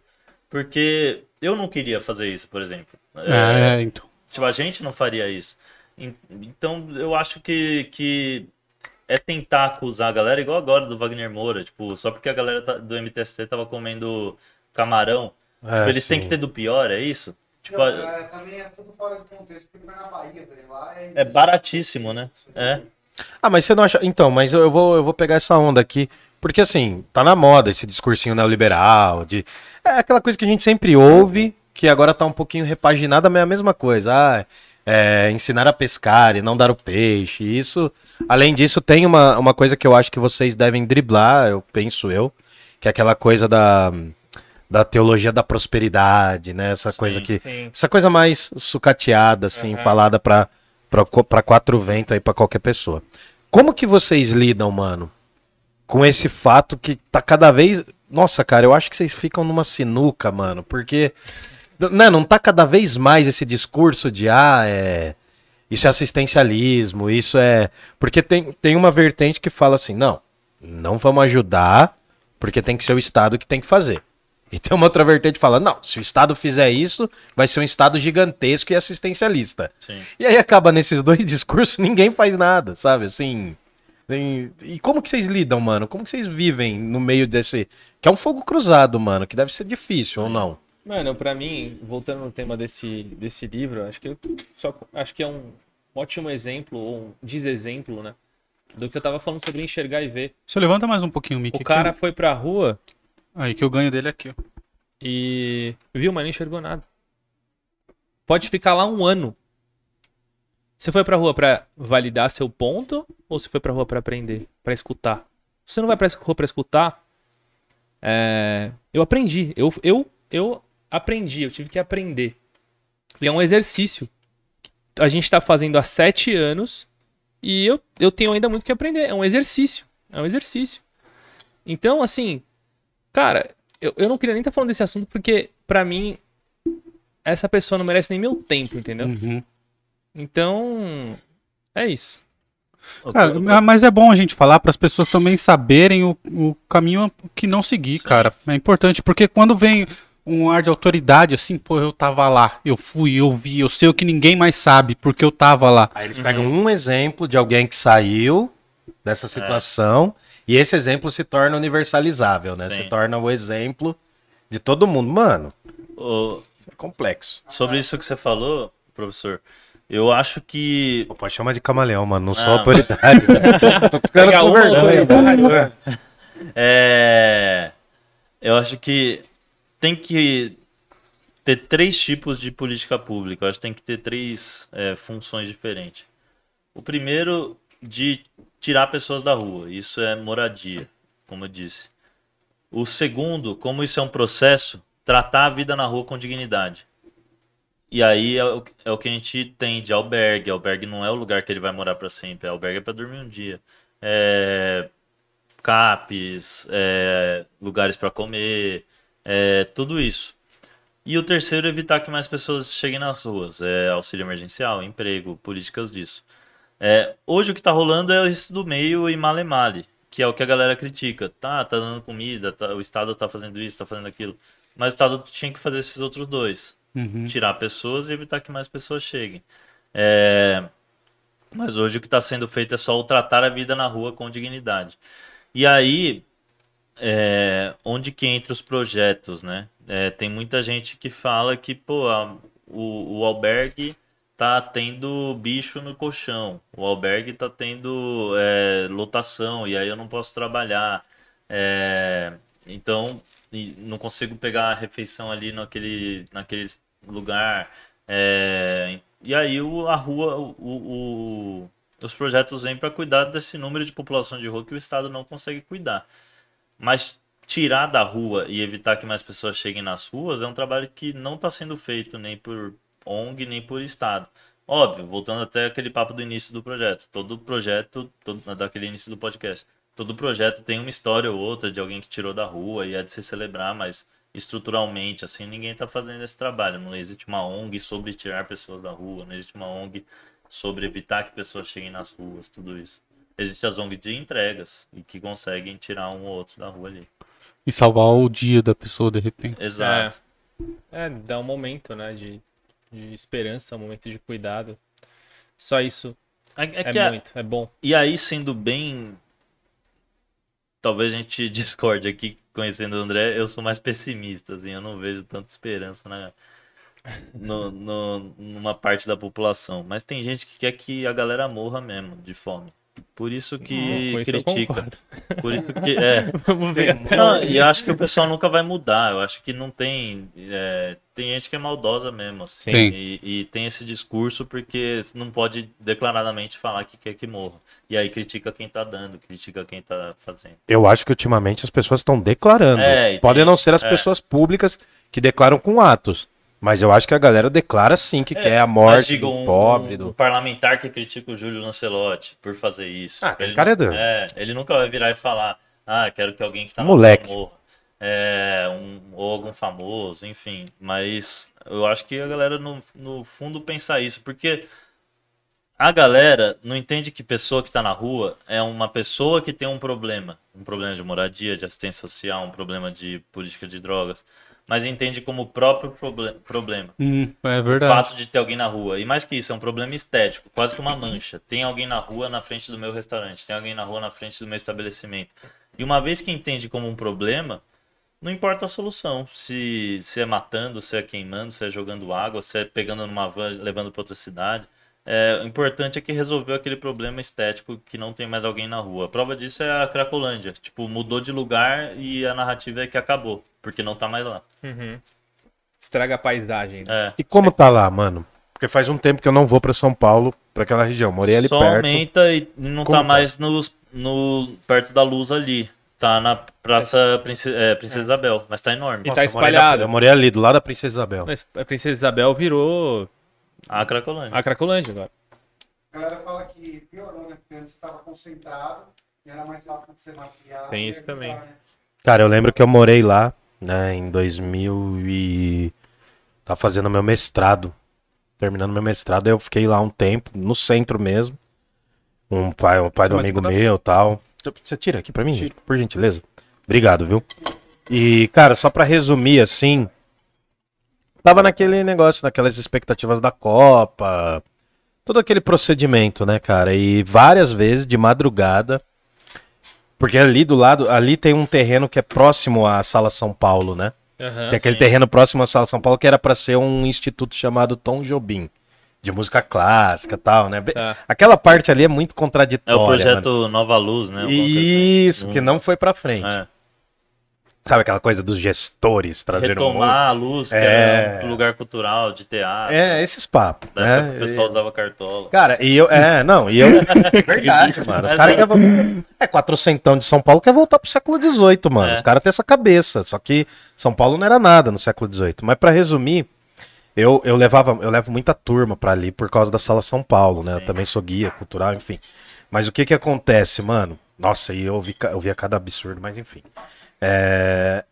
Porque eu não queria fazer isso, por exemplo. É, É, então. Tipo, a gente não faria isso. En- Então, eu acho que, que é tentar acusar a galera, igual agora do Wagner Moura, tipo, só porque a galera tá- do MTST tava comendo camarão. É, tipo, eles têm sim. que ter do pior, é isso? Tipo, Não, a- é, também é tudo fora de contexto, porque foi na Bahia, velho. Lá é, é baratíssimo, né? É. Ah, mas você não acha. Então, mas eu, vou, eu vou pegar essa onda aqui. Porque assim, tá na moda esse discursinho neoliberal, de. É aquela coisa que a gente sempre ouve, que agora tá um pouquinho repaginada, mas é a mesma coisa. Ah, é, ensinar a pescar e não dar o peixe. Isso. Além disso, tem uma, uma coisa que eu acho que vocês devem driblar, eu penso eu, que é aquela coisa da. da teologia da prosperidade, né? Essa coisa Sim, que Sim. essa coisa mais sucateada assim, Aham. falada pra pra quatro ventos aí pra qualquer pessoa. Como que vocês lidam, mano, com esse fato que tá cada vez, nossa, cara, eu acho que vocês ficam numa sinuca, mano, porque né, não tá cada vez mais esse discurso de ah, é isso é assistencialismo, isso é. Porque tem, tem uma vertente que fala assim: não, não vamos ajudar, porque tem que ser o Estado que tem que fazer. E tem uma outra vertente que fala: não, se o Estado fizer isso, vai ser um Estado gigantesco e assistencialista. Sim. E aí acaba nesses dois discursos, ninguém faz nada, sabe? Assim. tem- E como que vocês lidam, mano? Como que vocês vivem no meio desse. Que é um fogo cruzado, mano, que deve ser difícil ou não? Mano, pra mim, voltando no tema desse, desse livro, acho que, só, acho que é um ótimo exemplo, ou um desexemplo, né? Do que eu tava falando sobre enxergar e ver. Você levanta mais um pouquinho o mic. O cara foi pra rua. Aí que eu ganho dele aqui, ó. e viu, mas não enxergou nada. Pode ficar lá um ano. Você foi pra rua pra validar seu ponto ou você foi pra rua pra aprender, Pra escutar? Se você não vai pra rua pra escutar, é, eu aprendi. Eu, eu, eu aprendi, eu tive que aprender. E é um exercício que a gente tá fazendo há sete anos e eu, eu tenho ainda muito que aprender. É um exercício. É um exercício. Então, assim, cara, eu, eu não queria nem estar falando desse assunto porque, pra mim, essa pessoa não merece nem meu tempo, entendeu? Uhum. Então, é isso. Cara, ma- mas é bom a gente falar para as pessoas também saberem o, o caminho que não seguir, cara. É importante, porque quando vem um ar de autoridade, assim, pô, eu tava lá, eu fui, eu vi, eu sei o que ninguém mais sabe, porque eu tava lá. Aí eles pegam um exemplo de alguém que saiu dessa situação e esse exemplo se torna universalizável, né? Sim. Se torna o exemplo de todo mundo. Mano, isso é complexo. sobre isso que você falou, professor, eu acho que Pô, pode chamar de camaleão, mano. Não sou Ah. autoridade. né? Tô ficando com uma vergonha. É, eu acho que tem que ter três tipos de política pública. Eu acho que tem que ter três é, funções diferentes. O primeiro, de tirar pessoas da rua. Isso é moradia, como eu disse. O segundo, como isso é um processo, tratar a vida na rua com dignidade. E aí é o, é o que a gente tem de albergue. Albergue não é o lugar que ele vai morar para sempre. Albergue é para dormir um dia. É, CAPs, é, lugares para comer, é, tudo isso. E o terceiro, evitar que mais pessoas cheguem nas ruas. É, auxílio emergencial, emprego, políticas disso. É, hoje o que tá rolando é esse do meio e male male, que é o que a galera critica. Tá, tá dando comida, tá- o Estado tá fazendo isso, tá fazendo aquilo. Mas o Estado tinha que fazer esses outros dois. Uhum. Tirar pessoas e evitar que mais pessoas cheguem. É, Mas hoje o que está sendo feito é só o tratar a vida na rua com dignidade. E aí, é, onde que entra os projetos, né? É, tem muita gente que fala que, pô, a- o, o albergue tá tendo bicho no colchão, o albergue tá tendo é, lotação, e aí eu não posso trabalhar. É, então, não consigo pegar a refeição ali naquele, naquele lugar. É, e aí o, a rua, o, o- os projetos vêm para cuidar desse número de população de rua que o Estado não consegue cuidar. Mas tirar da rua e evitar que mais pessoas cheguem nas ruas é um trabalho que não está sendo feito nem por ONG nem por Estado. Óbvio, voltando até aquele papo do início do projeto. Todo projeto, todo, daquele início do podcast, todo projeto tem uma história ou outra de alguém que tirou da rua e é de se celebrar, mas estruturalmente, assim, ninguém está fazendo esse trabalho. Não existe uma ONG sobre tirar pessoas da rua, não existe uma ONG sobre evitar que pessoas cheguem nas ruas, tudo isso. Existe as ONG de entregas e que conseguem tirar um ou outro da rua ali. E salvar o dia da pessoa de repente. Exato. É, dá um momento, né, de, de esperança, um momento de cuidado. Só isso É, é é, que a- muito, é bom. E aí, sendo bem. Talvez a gente discorde aqui, conhecendo o André, eu sou mais pessimista, assim, eu não vejo tanta esperança na, no, no- numa parte da população. Mas tem gente que quer que a galera morra mesmo, de fome. Por isso que eu critica. concordo. Por isso que. É. Vamos ver. Não, e eu acho que o pessoal nunca vai mudar. Eu acho que não tem. é, tem gente que é maldosa mesmo. Assim, Sim. E, e tem esse discurso porque não pode declaradamente falar que quer que morra. E aí critica quem tá dando, critica quem tá fazendo. Eu acho que ultimamente as pessoas estão declarando. É, Podem não isso, ser as é. pessoas públicas que declaram com atos. Mas eu acho que a galera declara sim que quer a morte digo, do um, pobre. um Do... parlamentar que critica o Júlio Lancelotti por fazer isso. Ah, aquele ele, cara é doido. é, ele nunca vai virar e falar, ah, quero que alguém que tá Moleque. morra. É, um, ou algum famoso, enfim. Mas eu acho que a galera, no, no fundo, pensa isso. Porque a galera não entende que pessoa que tá na rua é uma pessoa que tem um problema. Um problema de moradia, de assistência social, um problema de política de drogas. Mas entende como o próprio proble- problema Hum, é o verdade. fato de ter alguém na rua. E mais que isso, é um problema estético, quase que uma mancha. Tem alguém na rua na frente do meu restaurante, tem alguém na rua na frente do meu estabelecimento. E uma vez que entende como um problema, não importa a solução. Se, se é matando, se é queimando, se é jogando água, se é pegando numa van, levando para outra cidade. É, o importante é que resolveu aquele problema estético que não tem mais alguém na rua. A prova disso é a Cracolândia. Tipo, mudou de lugar e a narrativa é que acabou, porque não tá mais lá. Uhum. Estraga a paisagem. Né? É. E como tá lá, mano? Porque faz um tempo que eu não vou pra São Paulo, pra aquela região. Morei ali Só perto. aumenta e não Como tá tá? mais nos, no, perto da luz ali. Tá na Praça Prince- é, Princesa Isabel, mas tá enorme. E tá eu morei na- espalhado. Eu morei ali, do lado da Princesa Isabel. Mas a Princesa Isabel virou A Cracolândia. a Cracolândia agora. A galera fala que piorou, né? Porque antes estava concentrado e era mais fácil de ser maquiado. Tem isso também. né? Cara, eu lembro que eu morei lá, né, em 2000 e... Tava fazendo meu mestrado. Terminando meu mestrado, eu fiquei lá um tempo, no centro mesmo. Um pai, um pai do amigo pedaço? meu e tal. Você tira aqui pra mim, gente, por gentileza? Obrigado, viu? E, cara, só pra resumir, assim... Tava naquele negócio, naquelas expectativas da Copa... Todo aquele procedimento, né, cara? E várias vezes, de madrugada... Porque ali do lado, ali tem um terreno que é próximo à Sala São Paulo, né? Aham. Tem aquele sim. terreno próximo à Sala São Paulo que era pra ser um instituto chamado Tom Jobim, de música clássica e tal, né? Tá. Aquela parte ali é muito É contraditória. o projeto Nova Luz, né? mano. coisa Isso, Hum. que não foi pra frente. assim. É. Sabe aquela coisa dos gestores trazendo um Retomar a luz, que É. era um lugar cultural, de teatro. É, esses papos, né? o pessoal usava cartola. Cara, e eu. É, não, e eu. Verdade, mano. Os caras querem. É, quatrocentão de São Paulo quer voltar pro século XVIII, mano. É. Os caras têm essa cabeça. Só que São Paulo não era nada no século XVIII. Mas pra resumir, eu, eu levava, eu levo muita turma pra ali por causa da Sala São Paulo, né? Eu Sim. também sou guia cultural, enfim. Mas o que que acontece, mano? Nossa, e eu ca- eu via cada absurdo, mas enfim. É,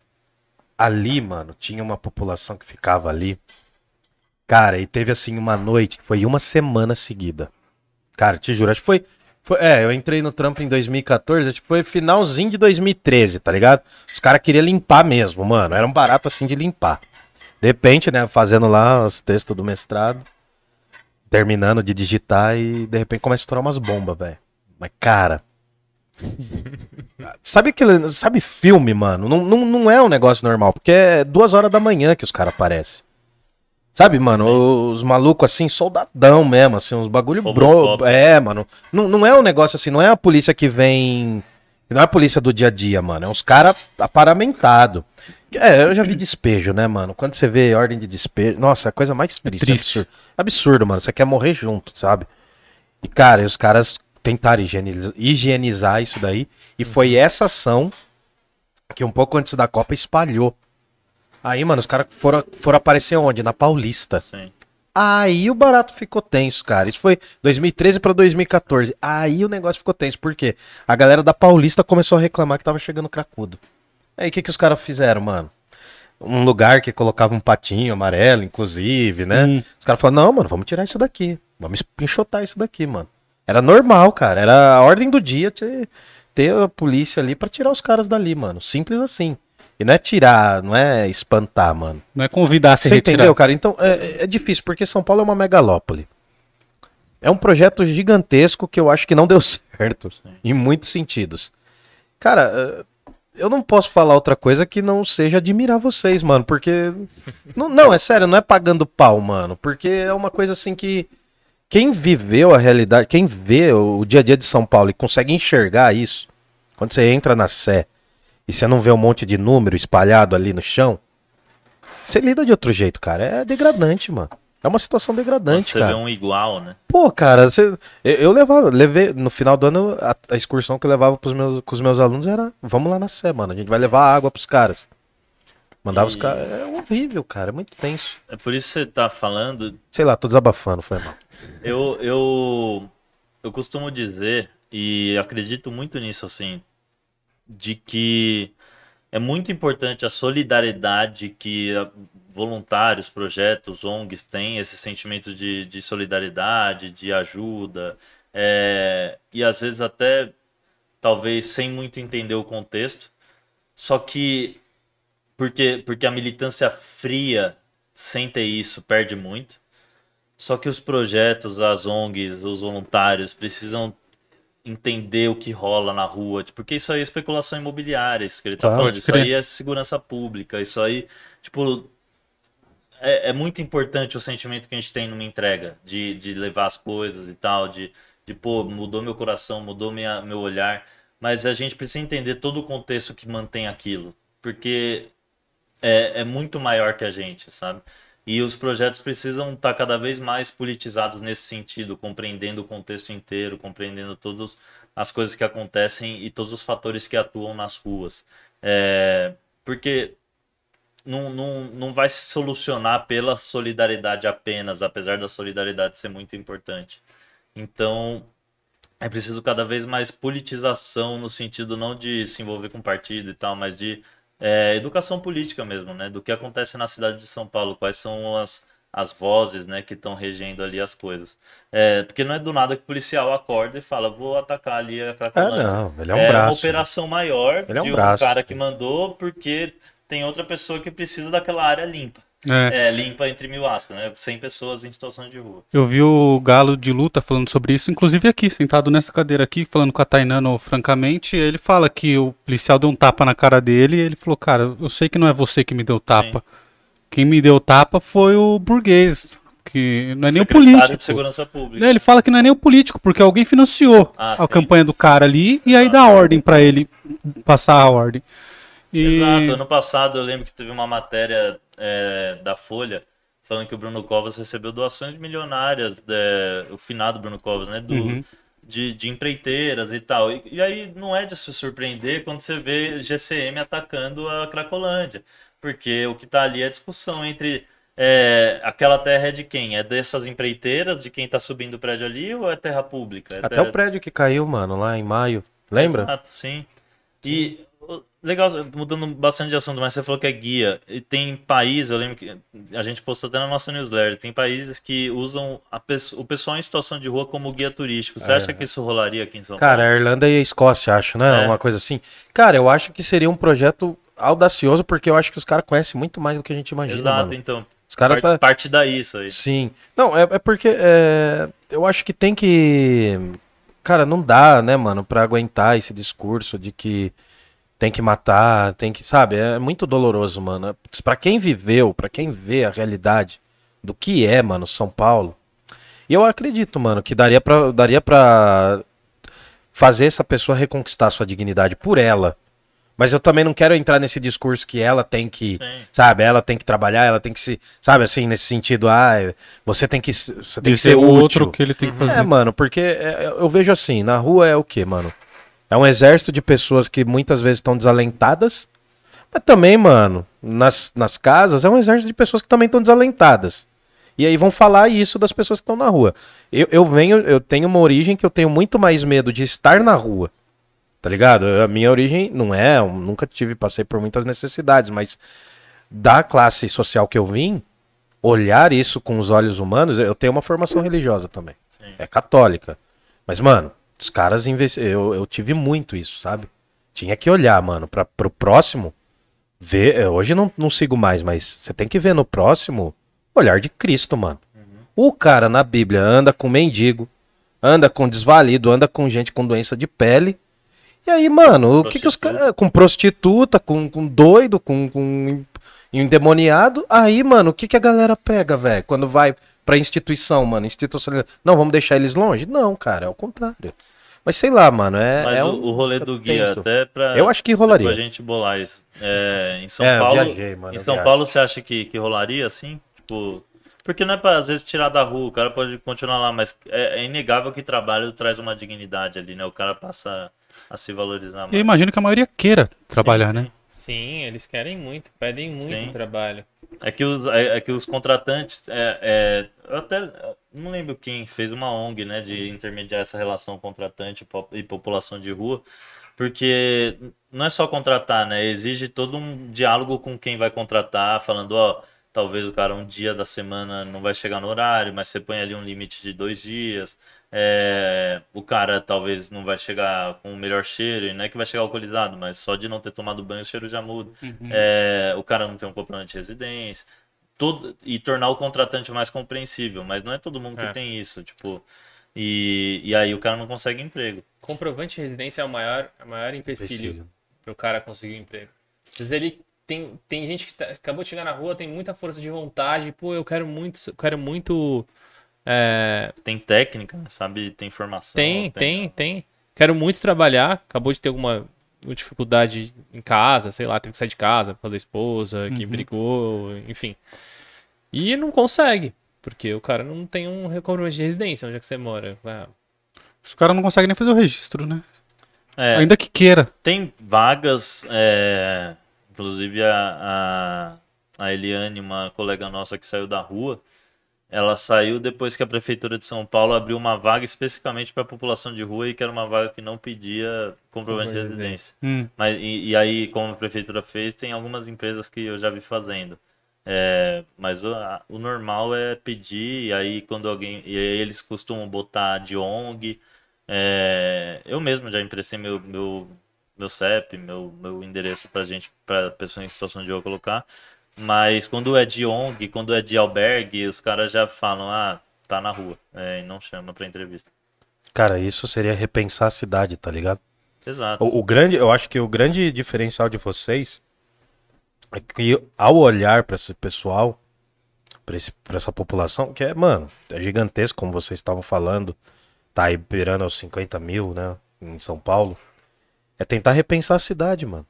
Ali, mano, tinha uma população que ficava ali. Cara, e teve assim uma noite que foi uma semana seguida. Cara, te juro, acho que foi. foi- é, eu entrei no trampo em 2014, acho que foi finalzinho de 2013, tá ligado? Os caras queriam limpar mesmo, mano. Era um barato assim de limpar. De repente, né, fazendo lá os textos do mestrado, terminando de digitar e de repente começa a estourar umas bombas, velho. Mas, cara. sabe aquele. Sabe filme, mano? Não, não, não é um negócio normal, porque é duas horas da manhã que os caras aparecem. Sabe, mano, os malucos assim, soldadão mesmo, assim, uns bagulho bro. É, mano. Não, não é um negócio assim, não é a polícia que vem. Não é a polícia do dia a dia, mano. É uns caras aparamentados. É, eu já vi despejo, né, mano? Quando você vê ordem de despejo. Nossa, é a coisa mais triste. triste. Absurdo. absurdo, mano. Você quer morrer junto, sabe? E, cara, e os caras tentaram higieniza- higienizar isso daí. E foi essa ação que um pouco antes da Copa espalhou. Aí, mano, os caras foram, foram aparecer onde? Na Paulista. Sim. Aí o barato ficou tenso, cara. Isso foi 2013 pra 2014. Aí o negócio ficou tenso. Por quê? A galera da Paulista começou a reclamar que tava chegando cracudo. Aí o que, que os caras fizeram, mano? Um lugar que colocava um patinho amarelo, inclusive, né? Hum. Os caras falaram, não, mano, vamos tirar isso daqui. Vamos enxotar isso daqui, mano. Era normal, cara. Era a ordem do dia ter, ter a polícia ali pra tirar os caras dali, mano. Simples assim. E não é tirar, não é espantar, mano. Não é convidar a se Você retirar. entendeu, cara? Então é, é difícil, porque São Paulo é uma megalópole. É um projeto gigantesco que eu acho que não deu certo, em muitos sentidos. Cara, eh, eu não posso falar outra coisa que não seja admirar vocês, mano, porque. não, não, é sério, não é pagando pau, mano, porque é uma coisa assim que. Quem viveu a realidade, quem vê o dia a dia de São Paulo e consegue enxergar isso, quando você entra na Sé e você não vê um monte de número espalhado ali no chão, você lida de outro jeito, cara. É degradante, mano. É uma situação degradante, você cara. vê um igual, né? Pô, cara, você- eu, eu levava, levei, no final do ano, a, a excursão que eu levava pros meus, com os meus alunos era, vamos lá na Sé, mano, a gente vai levar água pros caras. Mandava os E- caras, é horrível, cara, é muito tenso. É por isso que você tá falando Sei lá, tô desabafando, foi mal. Eu, eu, eu costumo dizer, e acredito muito nisso, assim, de que é muito importante a solidariedade que voluntários, projetos, ONGs têm, esse sentimento de, de solidariedade, de ajuda, é, e às vezes até, talvez, sem muito entender o contexto, só que porque, porque a militância fria, sem ter isso, perde muito. Só que os projetos, as ONGs, os voluntários precisam entender o que rola na rua, tipo, porque isso aí é especulação imobiliária, isso que ele tá Claro, falando, isso crer. aí é segurança pública, isso aí, tipo, é, é muito importante o sentimento que a gente tem numa entrega, de, de levar as coisas e tal, de, de pô, mudou meu coração, mudou minha, meu olhar, mas a gente precisa entender todo o contexto que mantém aquilo, porque é, é muito maior que a gente, sabe? E os projetos precisam estar cada vez mais politizados nesse sentido, compreendendo o contexto inteiro, compreendendo todas as coisas que acontecem e todos os fatores que atuam nas ruas. É, porque não, não, não vai se solucionar pela solidariedade apenas, apesar da solidariedade ser muito importante. Então, é preciso cada vez mais politização no sentido não de se envolver com partido e tal, mas de é, educação política mesmo, né? Do que acontece na cidade de São Paulo, quais são as, as vozes, né, que estão regendo ali as coisas. É, porque não é do nada que o policial acorda e fala, vou atacar ali a Ah, Cracolândia. não, ele é um é uma braço. operação maior Ele é um de um braço. cara que mandou porque tem outra pessoa que precisa daquela área limpa. É. É, limpa entre mil aspas, né? 100 pessoas em situação de rua. Eu vi o Galo de luta falando sobre isso, inclusive aqui, sentado nessa cadeira aqui, falando com a Tainano francamente. Ele fala que o policial deu um tapa na cara dele e ele falou: Cara, eu sei que não é você que me deu tapa. Quem me deu tapa foi o burguês, que não é nem o político. de Segurança Pública. Né, Ele fala que não é nem o político, porque alguém financiou Ah, a sim. campanha do cara ali e aí dá ordem pra ele passar a ordem. E... Exato. Ano passado eu lembro que teve uma matéria é, da Folha falando que o Bruno Covas recebeu doações milionárias, é, o finado Bruno Covas, né? Do, Uhum. de, de empreiteiras e tal. E, e aí não é de se surpreender quando você vê GCM atacando a Cracolândia. Porque o que tá ali é a discussão entre é, aquela terra é de quem? É dessas empreiteiras, de quem tá subindo o prédio ali, ou é terra pública? É Até terra- o prédio que caiu, mano, lá em maio. Lembra? Exato, sim. E legal, mudando bastante de assunto, mas você falou que é guia. E tem países, eu lembro que a gente postou até na nossa newsletter, tem países que usam o pessoal em situação de rua como guia turístico. Você É. acha que isso rolaria aqui em São Cara, a Paulo? Irlanda e a Escócia, acho, né? É. Uma coisa assim. Cara, eu acho que seria um projeto audacioso, porque eu acho que os caras conhecem muito mais do que a gente imagina. Exato, mano. então. Os caras. Parte, parte daí isso aí. Sim. Não, é, é porque é, eu acho que tem que. Cara, não dá, né, mano, pra aguentar esse discurso de que tem que matar, tem que. Sabe? É muito doloroso, mano. Pra quem viveu, pra quem vê a realidade do que é, mano, São Paulo. E eu acredito, mano, que daria pra, daria pra fazer essa pessoa reconquistar sua dignidade por ela. Mas eu também não quero entrar nesse discurso que ela tem que, Sim. sabe, ela tem que trabalhar, ela tem que se, sabe, assim, nesse sentido, ah, você tem que, você tem que Dizer ser o útil. outro que ele tem que fazer. É, mano, porque é, eu vejo assim, na rua é o quê, mano? É um exército de pessoas que muitas vezes estão desalentadas, mas também, mano, nas, nas casas é um exército de pessoas que também estão desalentadas. E aí vão falar isso das pessoas que estão na rua. Eu, eu venho, eu tenho uma origem que eu tenho muito mais medo de estar na rua. Tá ligado? A minha origem não é, eu nunca tive, passei por muitas necessidades, mas da classe social que eu vim, olhar isso com os olhos humanos, eu tenho uma formação religiosa também. Sim. É católica. Mas, mano, os caras investi... eu, eu tive muito isso, sabe? Tinha que olhar, mano, pra, pro próximo. Ver. Hoje não, não sigo mais, mas você tem que ver no próximo o olhar de Cristo, mano. O cara na Bíblia anda com mendigo, anda com desvalido, anda com gente com doença de pele. E aí, mano, o que, que os caras. Com prostituta, com, com doido, com, com endemoniado. Aí, mano, o que, que a galera pega, velho? Quando vai pra instituição, mano. Instituição. Não, vamos deixar eles longe? Não, cara, é o contrário. Mas sei lá, mano. É, Mas é o, um- o rolê do guia, tenso. até pra, Eu acho que rolaria. pra gente bolar isso. É, em São É, eu Paulo, viajei, mano, em eu São viajo. Paulo você acha que, que rolaria assim? Tipo, porque não é pra às vezes tirar da rua, o cara pode continuar lá, mas é, é inegável que trabalho traz uma dignidade ali, né? O cara passa a se valorizar mais. Eu imagino que a maioria queira trabalhar, Sim, né? Sim. Eles querem muito, pedem muito Sim. trabalho. É que os, é, é que os contratantes. É, é, eu até não lembro quem fez uma ONG, né, de intermediar essa relação contratante e po- população de rua, porque não é só contratar, né? Exige todo um diálogo com quem vai contratar, falando, ó, talvez o cara um dia da semana não vai chegar no horário, mas você põe ali um limite de dois dias. É, o cara talvez não vai chegar com o melhor cheiro, e não é que vai chegar alcoolizado, mas só de não ter tomado banho o cheiro já muda. É, o cara não tem um comprovante de residência. Todo, e tornar o contratante mais compreensível, mas não é todo mundo que É. tem isso, tipo. E, e aí o cara não consegue emprego. Comprovante de residência é o maior, é o maior empecilho Empecilho. para o cara conseguir um emprego. Às vezes ele tem, tem gente que tá- acabou de chegar na rua, tem muita força de vontade, pô, eu quero muito, eu quero muito. é, Tem técnica, sabe? Tem formação. tem, tem, tem. Quero muito trabalhar, acabou de ter alguma dificuldade em casa, sei lá, teve que sair de casa por causa da esposa, que brigou, enfim. E não consegue, porque o cara não tem um comprovante de residência onde é que você mora. Ah, Os caras não conseguem nem fazer o registro, né? É, Ainda que queira. Tem vagas, é, inclusive a, a, a Eliane, uma colega nossa que saiu da rua, ela saiu depois que a Prefeitura de São Paulo abriu uma vaga especificamente para a população de rua e que era uma vaga que não pedia comprovante de residência. Hum. Mas, e, e aí, como a Prefeitura fez, tem algumas empresas que eu já vi fazendo. É, mas o, a- o normal é pedir, e aí quando alguém. E eles costumam botar de ONG. É, eu mesmo já emprestei meu, meu, meu CEP, meu, meu endereço pra gente, pra pessoa em situação de rua colocar. Mas quando é de ONG, quando é de albergue, os caras já falam, ah, tá na rua. É, e não chama pra entrevista. Cara, isso seria repensar a cidade, tá ligado? Exato. O, o grande, eu acho que o grande diferencial de vocês é que ao olhar pra esse pessoal, pra essa população, que é, mano, é gigantesco, como vocês estavam falando, tá aí beirando aos 50 mil, né, em São Paulo, é tentar repensar a cidade, mano.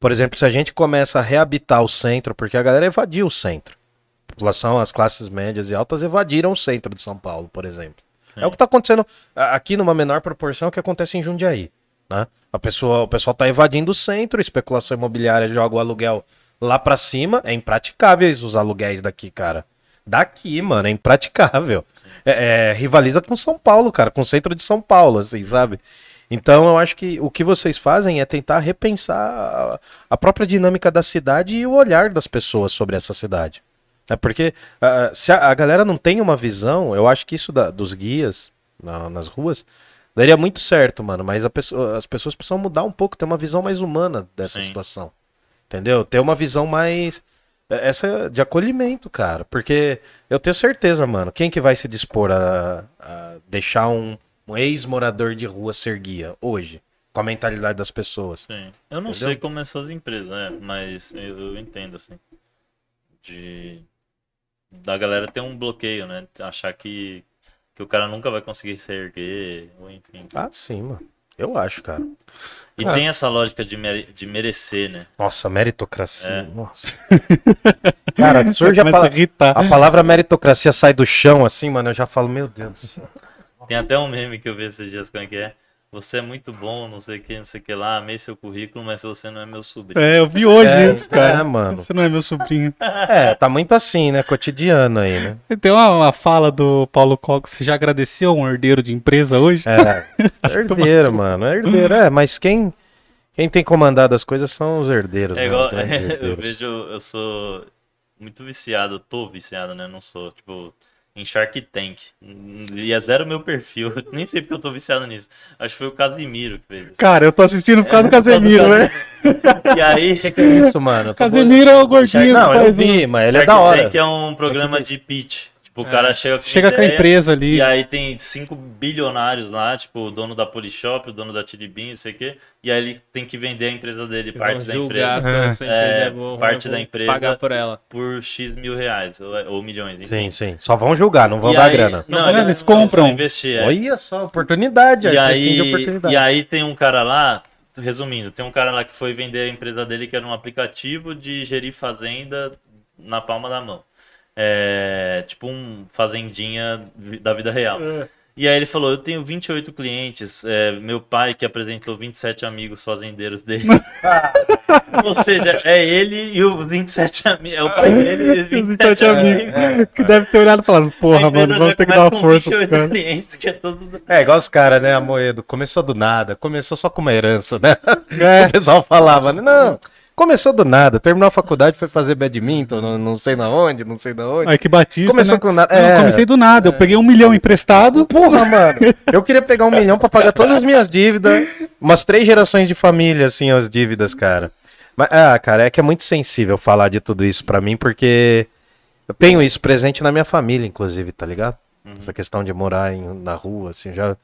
Por exemplo, se a gente começa a reabitar o centro, porque a galera evadiu o centro. A população, as classes médias e altas evadiram o centro de São Paulo, por exemplo. É o que tá acontecendo aqui numa menor proporção é o que acontece em Jundiaí. Né? A pessoa, o pessoal tá evadindo o centro, especulação imobiliária joga o aluguel lá pra cima. É impraticáveis os aluguéis daqui, cara. Daqui, mano, é impraticável. É, é, rivaliza com São Paulo, cara, com o centro de São Paulo, assim, sabe? Então eu acho que o que vocês fazem é tentar repensar a, própria dinâmica da cidade e o olhar das pessoas sobre essa cidade. É porque ah, se a, a galera não tem uma visão, eu acho que isso da- dos guias na- nas ruas daria muito certo, mano. Mas pessoa- as pessoas precisam mudar um pouco, ter uma visão mais humana dessa Sim. situação. Entendeu? Ter uma visão mais. é, Essa de acolhimento, cara. Porque eu tenho certeza, mano, quem que vai se dispor a, a deixar um, um ex-morador de rua ser guia hoje? Com a mentalidade das pessoas. Sim. Eu não Entendeu? sei como essas empresas, né? Mas eu, eu entendo, assim. De. Da galera ter um bloqueio, né? Achar que, que o cara nunca vai conseguir se erguer, ou enfim. Ah, sim, mano. Eu acho, cara. E Cara. tem essa lógica de, mere- de merecer, né? Nossa, meritocracia. É. Nossa. Cara, surge a, a pala- irritar. a palavra meritocracia sai do chão assim, mano. Eu já falo, meu Deus do céu. Tem até um meme que eu vi esses dias, como é que é? Você é muito bom, não sei o que, não sei o que lá, amei seu currículo, mas você não é meu sobrinho. É, eu vi hoje É, isso, cara. é, mano. Você não é meu sobrinho. É, tá muito assim, né? Cotidiano aí, né? Tem uma, uma fala do Paulo Coco. Você já agradeceu um herdeiro de empresa hoje? É, herdeiro, mano. É herdeiro, é, mas quem, quem tem comandado as coisas são os herdeiros, É né? igual, Os grandes eu herdeiros. vejo, eu sou muito viciado, tô viciado, né? Não sou, tipo, em Shark Tank. E é zero meu perfil. Nem sei porque eu tô viciado nisso. Acho que foi o Casimiro que fez isso. Cara, eu tô assistindo por causa do Casemiro, né? E aí, Que que é isso, mano? Casemiro é o gordinho Não, que eu faz vi, mas ele é Shark da hora. Tank é um programa de pitch. Tipo, o cara chega com Chega com a ideia, empresa ali. E aí tem cinco bilionários lá, tipo, o dono da Polishop, o dono da Chili Bean, não sei o quê. E aí ele tem que vender a empresa dele, Eles parte da empresa, a É. sua empresa É, é boa, parte da empresa. Pagar por ela. por X mil reais, ou, ou milhões, enfim. Sim, sim. Só vão julgar, não vão E dar aí- grana. Não, Eles eles, compram. vão investir, é. Olha só, oportunidade. E de aí, oportunidade. e aí tem um cara lá, resumindo, tem um cara lá que foi vender a empresa dele que era um aplicativo de gerir fazenda na palma da mão. É, tipo um fazendinha da vida real. E aí ele falou, eu tenho 28 clientes, é, meu pai que apresentou 27 amigos fazendeiros dele. Ou seja, é ele e os 27 amigos, é o pai dele e os 27 amigos. Que deve ter olhado e falado, A porra, mano, vamos ter que dar uma força pro 28 cara. clientes, que é todo... É igual os caras, né, Amoedo? Começou do nada, começou só com uma herança, né? É. O pessoal falava? Não, começou do nada, terminou a faculdade, foi fazer badminton, não, não sei na onde, não sei na onde. Ai, que batista, Começou né? com nada. Não, é. eu comecei do nada. Eu peguei um milhão emprestado. Porra, mano. Eu queria pegar um milhão pra pagar todas as minhas dívidas. Umas três gerações de família, assim, as dívidas, cara. Mas, ah, cara, é que é muito sensível falar de tudo isso pra mim, porque eu tenho isso presente na minha família, inclusive, tá ligado? Essa questão de morar em- na rua, assim, já.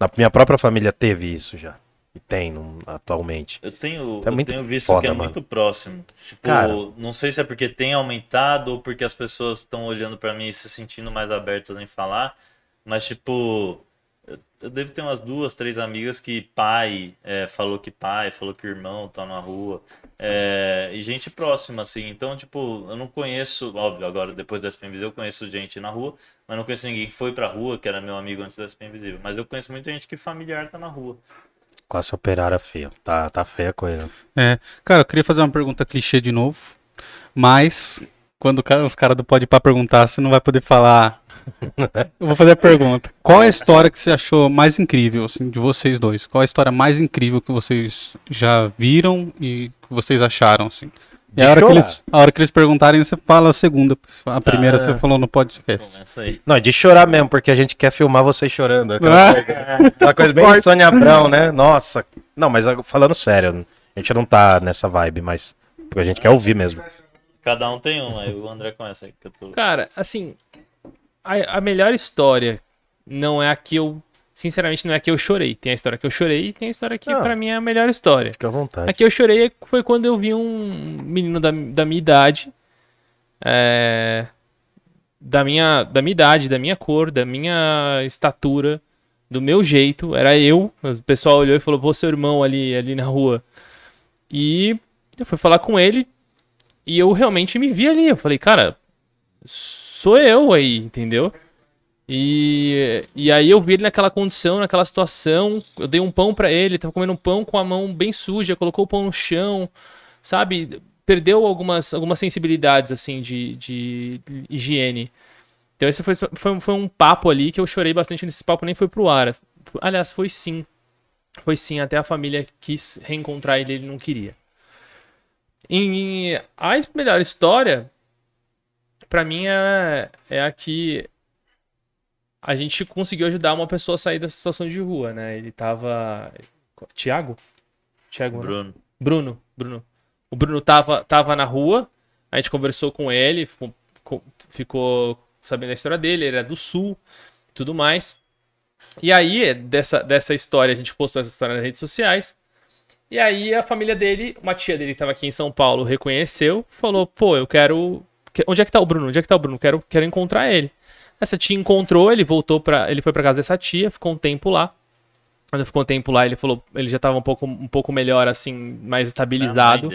Na minha própria família teve isso já. E tem num- atualmente. Eu tenho, É eu tenho visto foda, que é mano. muito próximo. Tipo, Cara. não sei se é porque tem aumentado ou porque as pessoas estão olhando pra mim e se sentindo mais abertas em falar, mas tipo, eu- eu devo ter umas duas, três amigas que pai é, falou que pai, falou que irmão tá na rua, é, e gente próxima, assim. Então, tipo, eu não conheço, óbvio, agora depois da SP Invisível eu conheço gente na rua, mas não conheço ninguém que foi pra rua, que era meu amigo antes da SP Invisível. Mas eu conheço muita gente que familiar tá na rua. Classe operária feia. Tá, tá feia a coisa. É. Cara, eu queria fazer uma pergunta clichê de novo. Mas, quando os caras do Pode Pá perguntar, você não vai poder falar. Eu vou fazer a pergunta. Qual é a história que você achou mais incrível, assim, de vocês dois? Qual é a história mais incrível que vocês já viram e que vocês acharam, assim? E a hora, que eles, a hora que eles perguntarem, você fala a segunda. porque A primeira você falou no podcast. Não, é de chorar mesmo, porque a gente quer filmar vocês chorando. Aquela, Ah. coisa, aquela coisa bem Sônia Abrão, né? Nossa. Não, mas ah, falando sério, a gente não tá nessa vibe, mas porque a gente quer ouvir mesmo. Cada um tem um, aí o André começa aí. Que eu tô... Cara, assim, a, a melhor história não é a que eu. Sinceramente, não é que eu chorei. Tem a história que eu chorei e tem a história que, Ah. pra mim, é a melhor história. Fica à vontade. A que eu chorei foi quando eu vi um menino da, da minha idade. é, da, minha, da minha idade, da minha cor, da minha estatura, do meu jeito. Era eu. O pessoal olhou e falou: Pô, seu irmão ali, ali na rua. E eu fui falar com ele. E eu realmente me vi ali. Eu falei, cara, sou eu aí, entendeu? E, e aí eu vi ele naquela condição, naquela situação. Eu dei um pão pra ele, tava comendo um pão com a mão bem suja, colocou o pão no chão, sabe? Perdeu algumas, algumas sensibilidades, assim, de, de higiene. Então esse foi, foi, foi um papo ali que eu chorei bastante nesse papo, nem foi pro ar. Aliás, foi sim. Foi sim, até a família quis reencontrar ele, ele não queria. Em, a melhor história, pra mim, é, é a que a gente conseguiu ajudar uma pessoa a sair da situação de rua, né? Ele tava. Tiago? Tiago, né? Bruno. Bruno, Bruno. O Bruno tava, tava na rua, a gente conversou com ele, ficou, co- ficou sabendo a história dele, ele era do sul, tudo mais. E aí, dessa, dessa história, a gente postou essa história nas redes sociais. E aí, a família dele, uma tia dele que tava aqui em São Paulo, reconheceu, falou: pô, eu quero. que- Onde é que tá o Bruno? Onde é que tá o Bruno? Quero, quero encontrar ele. Essa tia encontrou, ele voltou para, ele foi pra casa dessa tia, ficou um tempo lá. Quando ficou um tempo lá, ele falou, ele já tava um pouco, um pouco melhor, assim, mais estabilizado.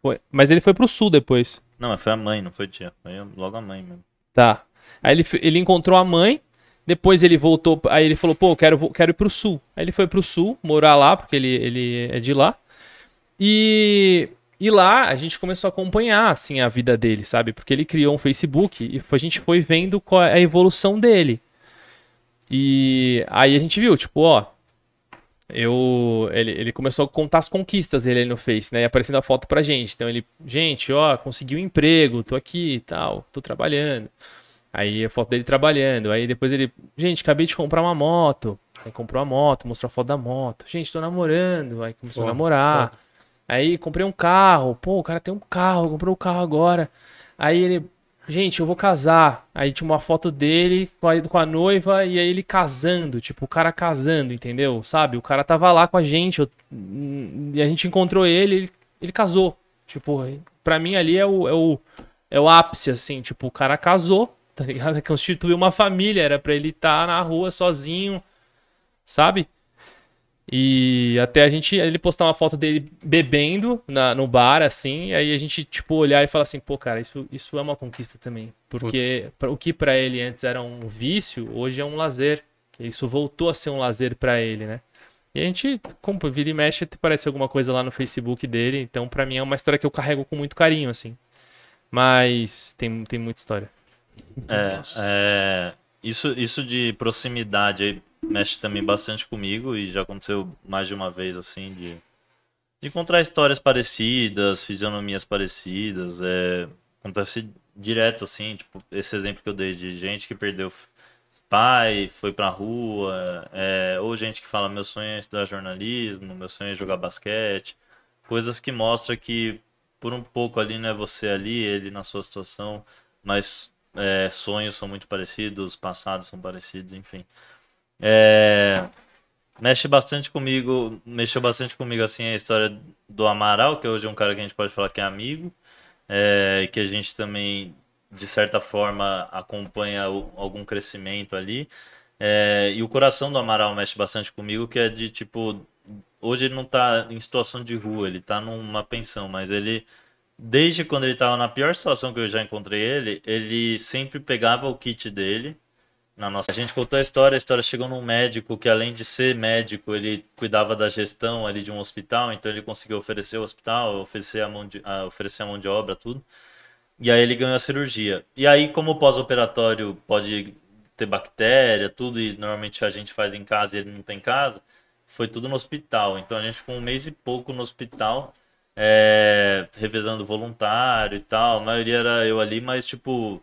Foi- Mas ele foi pro sul depois. Não, mas foi a mãe, não foi tia. Foi logo a mãe mesmo. Tá. Aí ele, ele encontrou a mãe, depois ele voltou, aí ele falou, pô, eu quero, quero ir pro sul. Aí ele foi pro sul, morar lá, porque ele, ele é de lá. E, e lá a gente começou a acompanhar, assim, a vida dele, sabe? Porque ele criou um Facebook e a gente foi vendo qual é a evolução dele. E aí a gente viu, tipo, ó, eu ele, ele começou a contar as conquistas dele no Face, né? E aparecendo a foto pra gente. Então ele, gente, ó, consegui um emprego, tô aqui e tal, tô trabalhando. Aí a foto dele trabalhando. Aí depois ele, gente, acabei de comprar uma moto. Aí comprou a moto, mostrou a foto da moto. Gente, tô namorando. Aí começou a Pô, namorar. Aí comprei um carro. Pô, o cara tem um carro, comprou o carro agora. Aí ele, gente, eu vou casar. Aí tinha uma foto dele com a, com a noiva e aí ele casando, tipo, o cara casando, entendeu? Sabe? O cara tava lá com a gente eu- e a gente encontrou ele, ele, ele casou. Tipo, pra mim ali é o, é o, é o ápice, assim, tipo, o cara casou, tá ligado? Constituiu uma família, era pra ele estar na rua sozinho, sabe? E até a gente, ele postar uma foto dele bebendo na, no bar, assim, aí a gente, tipo, olhar e falar assim, pô, cara, isso, isso é uma conquista também. Porque pra- o que pra ele antes era um vício, hoje é um lazer. Isso voltou a ser um lazer pra ele, né? E a gente, como vira e mexe, parece alguma coisa lá no Facebook dele, então pra mim é uma história que eu carrego com muito carinho, assim. Mas tem, tem muita história. É, é, isso, isso de proximidade aí mexe também bastante comigo e já aconteceu mais de uma vez assim de, de encontrar histórias parecidas, fisionomias parecidas. É, acontece direto assim, tipo, esse exemplo que eu dei de gente que perdeu pai, foi pra rua, é, ou gente que fala meu sonho é estudar jornalismo, meu sonho é jogar basquete, coisas que mostram que por um pouco ali não é você ali, ele na sua situação, mas é, sonhos são muito parecidos, passados são parecidos, enfim. É, mexe bastante comigo, mexeu bastante comigo assim a história do Amaral, que hoje é um cara que a gente pode falar que é amigo, é, que a gente também de certa forma acompanha o- algum crescimento ali. É, e o coração do Amaral mexe bastante comigo, que é de tipo, hoje ele não tá em situação de rua, ele tá numa pensão, mas ele desde quando ele estava na pior situação que eu já encontrei ele, ele sempre pegava o kit dele na nossa. A gente contou a história, a história chegou num médico que além de ser médico, ele cuidava da gestão ali de um hospital, então ele conseguiu oferecer o hospital, oferecer a mão de, a, oferecer a mão de obra, tudo. E aí ele ganhou a cirurgia. E aí, como o pós-operatório pode ter bactéria, tudo, e normalmente a gente faz em casa e ele não tem em casa, foi tudo no hospital. Então a gente ficou um mês e pouco no hospital, é, revezando voluntário e tal. A maioria era eu ali, mas tipo,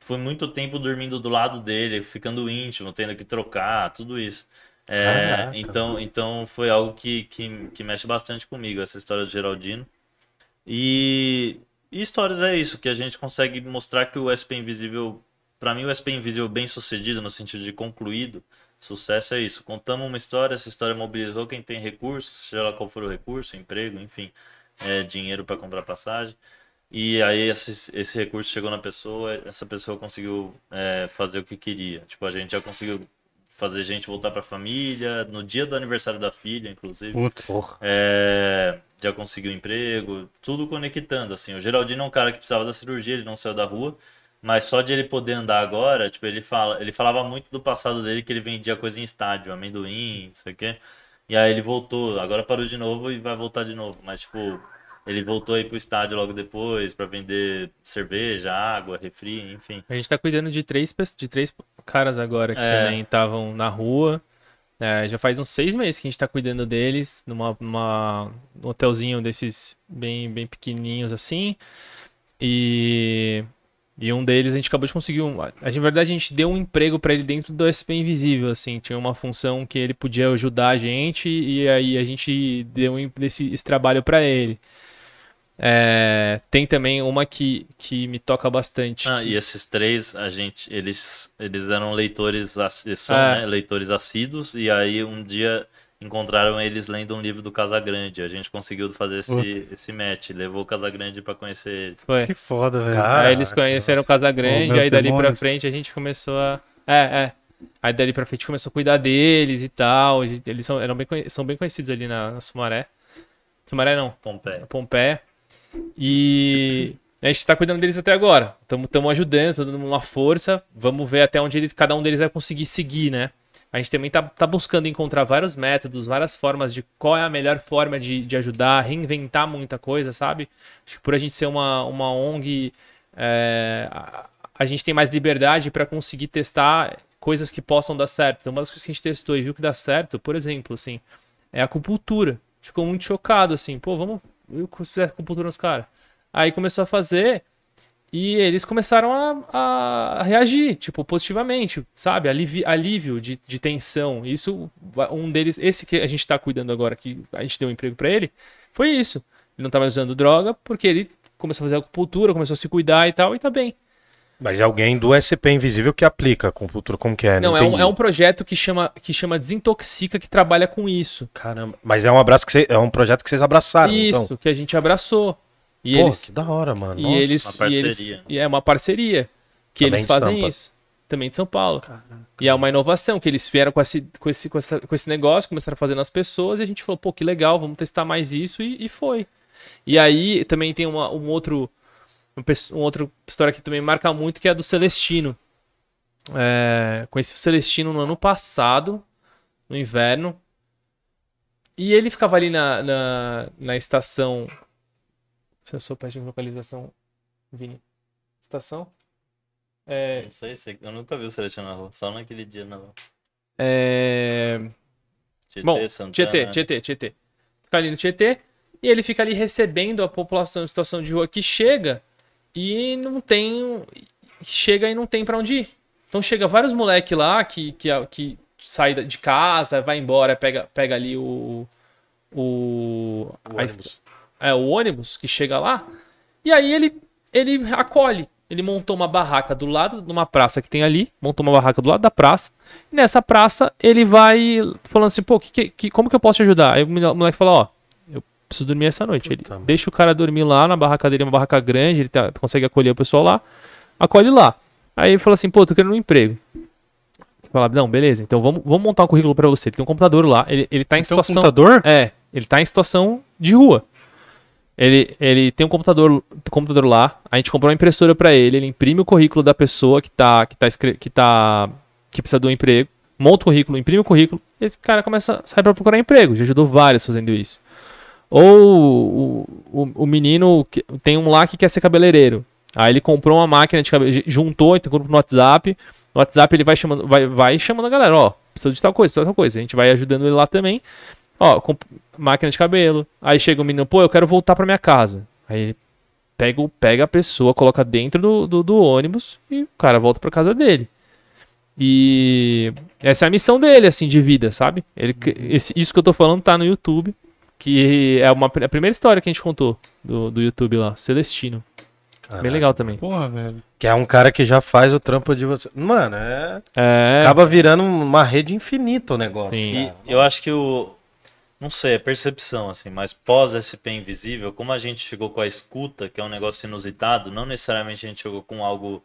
foi muito tempo dormindo do lado dele, ficando íntimo, tendo que trocar, tudo isso. É, então, então foi algo que, que, que mexe bastante comigo, essa história do Geraldino. E, e histórias é isso, que a gente consegue mostrar que o SP Invisível, para mim o SP Invisível bem sucedido, no sentido de concluído, sucesso é isso. Contamos uma história, essa história mobilizou quem tem recursos, seja lá qual for o recurso, emprego, enfim, é, dinheiro para comprar passagem. E aí esse, esse recurso chegou na pessoa, essa pessoa conseguiu é, fazer o que queria. Tipo, a gente já conseguiu fazer gente voltar para a família, no dia do aniversário da filha, inclusive. Putz. Porra. É, já conseguiu emprego, tudo conectando, assim. O Geraldino é um cara que precisava da cirurgia, ele não saiu da rua, mas só de ele poder andar agora, tipo, ele fala, ele falava muito do passado dele que ele vendia coisa em estádio, amendoim, não sei o quê. E aí ele voltou, agora parou de novo e vai voltar de novo, mas tipo, ele voltou aí pro estádio logo depois para vender cerveja, água, refri, enfim. A gente tá cuidando de três, de três caras agora que É. também estavam na rua. É, já faz uns seis meses que a gente tá cuidando deles, numa, numa um hotelzinho desses bem, bem pequenininhos assim. E, e um deles a gente acabou de conseguir um. a- Na verdade, a gente deu um emprego pra ele dentro do SP Invisível, assim. Tinha uma função que ele podia ajudar a gente e aí a gente deu um- esse, esse trabalho pra ele. É, tem também uma que, que me toca bastante. Ah, que- e esses três, a gente, eles, eles eram leitores, são, É. né, leitores assíduos, e aí um dia encontraram eles lendo um livro do Casagrande. A gente conseguiu fazer esse, esse match, levou o Casagrande pra conhecer ele. Foi. Que foda, velho. Aí eles conheceram o Casagrande, aí dali pra demônios. frente a gente começou a. É, é. Aí dali pra frente começou a cuidar deles e tal. Eles são, eram bem, são bem conhecidos ali na, na Sumaré. Sumaré não, Pompeia. Pompeia. E a gente tá cuidando deles até agora. Estamos ajudando, dando uma força. Vamos ver até onde cada um deles vai conseguir seguir, né? A gente também tá, tá buscando encontrar vários métodos, várias formas de qual é a melhor forma de, de ajudar, reinventar muita coisa, sabe? Acho que por a gente ser uma, uma ONG, é, a, a gente tem mais liberdade para conseguir testar coisas que possam dar certo. Então, uma das coisas que a gente testou e viu que dá certo, por exemplo, assim, é a acupuntura. Ficou muito chocado, assim, pô, vamos eu fizer acupuntura nos caras. Aí começou a fazer e eles começaram a, a reagir, tipo, positivamente, sabe? Alivi, alívio de, de tensão. Isso, um deles, esse que a gente tá cuidando agora, que a gente deu um emprego pra ele, foi isso. Ele não mais usando droga porque ele começou a fazer acupuntura, começou a se cuidar e tal, e tá bem. Mas é alguém do SP Invisível que aplica a acupuntura, como que é? Não, é um, é um projeto que chama, que chama Desintoxica, que trabalha com isso. Caramba, mas é um abraço que você, é um projeto que vocês abraçaram, isso, então. que a gente abraçou. E Pô, eles, que da hora, mano. e Nossa. eles, uma e eles- parceria. e é uma parceria que Também eles fazem Sampa. isso. Também de São Paulo. E é uma inovação que eles vieram com esse, com, esse, com, essa- com esse negócio, começaram a fazer nas pessoas e a gente falou, pô, que legal, vamos testar mais isso e, e foi. E aí também tem uma, um outro pesso- uma outra história que também marca muito, que é a do Celestino. É, conheci o Celestino no ano passado, no inverno. E ele ficava ali na, na, na estação. Se eu sou péssimo de localização, Vini. Estação? É, Não sei, se- eu nunca vi o Celestino na rua, só naquele dia na rua. é, Tietê, Bom, Santana. Tietê, Tietê, Tietê. Fica ali no Tietê. E ele fica ali recebendo a população em situação de rua que chega e não tem. Chega e não tem pra onde ir. Então chega vários moleque lá que, que, que sai de casa, vai embora, pega, pega ali o. O. O ônibus. é, o ônibus que chega lá. E aí ele, ele acolhe. Ele montou uma barraca do lado de uma praça que tem ali. Montou uma barraca do lado da praça. E nessa praça ele vai falando assim, pô, que, que, como que eu posso te ajudar? Aí o mole- o moleque fala, ó, preciso dormir essa noite. Ele Puta, deixa o cara dormir lá na barraca dele, uma barraca grande, ele tá- consegue acolher o pessoal lá. Acolhe lá. Aí ele fala assim, pô, tô querendo um emprego. Você fala, não, beleza, então vamos, vamos montar um currículo pra você. Ele tem um computador lá, ele, ele tá em Então, situação... computador? É, ele tá em situação de rua. Ele, ele tem um computador, computador lá, a gente comprou uma impressora pra ele, ele imprime o currículo da pessoa que tá que tá que tá que precisa do emprego, monta o currículo, imprime o currículo, e esse cara começa a sair pra procurar emprego. Já ajudou vários fazendo isso. Ou o, o, o menino que, tem um lá que quer ser cabeleireiro. Aí ele comprou uma máquina de cabelo, juntou, grupo no WhatsApp. No WhatsApp ele vai chamando, vai, vai chamando a galera, ó, precisa de tal coisa, precisa de tal coisa. A gente vai ajudando ele lá também. Ó, máquina de cabelo. Aí chega o menino, pô, eu quero voltar pra minha casa. Aí ele pega, pega a pessoa, coloca dentro do, do, do ônibus e o cara volta pra casa dele. E essa é a missão dele, assim, de vida, sabe? Ele, esse- isso que eu tô falando tá no YouTube, que é uma, a primeira história que a gente contou do, do YouTube lá, Celestino. Caralho. Bem legal também. Porra, velho. Que é um cara que já faz o trampo de você. Mano, é. É, Acaba virando uma rede infinita o negócio. Sim. E eu acho que o. Não sei, é percepção, assim, mas pós-SP Invisível, como a gente chegou com a escuta, que é um negócio inusitado, não necessariamente a gente chegou com algo,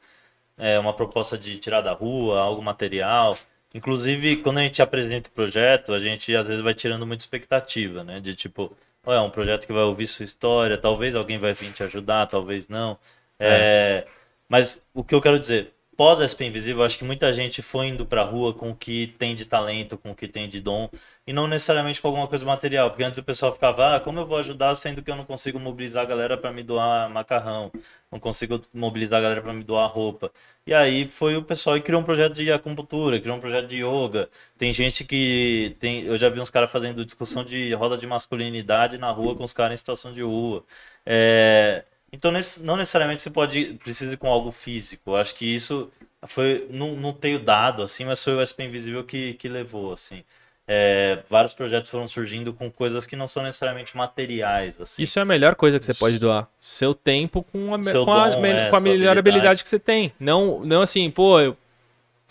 é, uma proposta de tirar da rua, algo material. Inclusive, quando a gente apresenta o projeto, a gente às vezes vai tirando muita expectativa, né? De tipo, é um projeto que vai ouvir sua história, talvez alguém vai vir te ajudar, talvez não. É, Mas o que eu quero dizer, pós-SP Invisível, eu acho que muita gente foi indo pra rua com o que tem de talento, com o que tem de dom, e não necessariamente com alguma coisa material. Porque antes o pessoal ficava, ah, como eu vou ajudar sendo que eu não consigo mobilizar a galera para me doar macarrão, não consigo mobilizar a galera para me doar roupa. E aí foi o pessoal e criou um projeto de acupuntura, criou um projeto de yoga. Tem gente que tem, eu já vi uns caras fazendo discussão de roda de masculinidade na rua com os caras em situação de rua. É, então não necessariamente você pode precisa ir com algo físico. Eu acho que isso foi não, não tenho dado assim, mas foi o SP Invisível que, que levou assim. É, vários projetos foram surgindo com coisas que não são necessariamente materiais assim. Isso é a melhor coisa que você pode doar. Seu tempo com a, Seu com a, dom, me- é, com a melhor habilidade. habilidade. que você tem. Não, não assim, pô, eu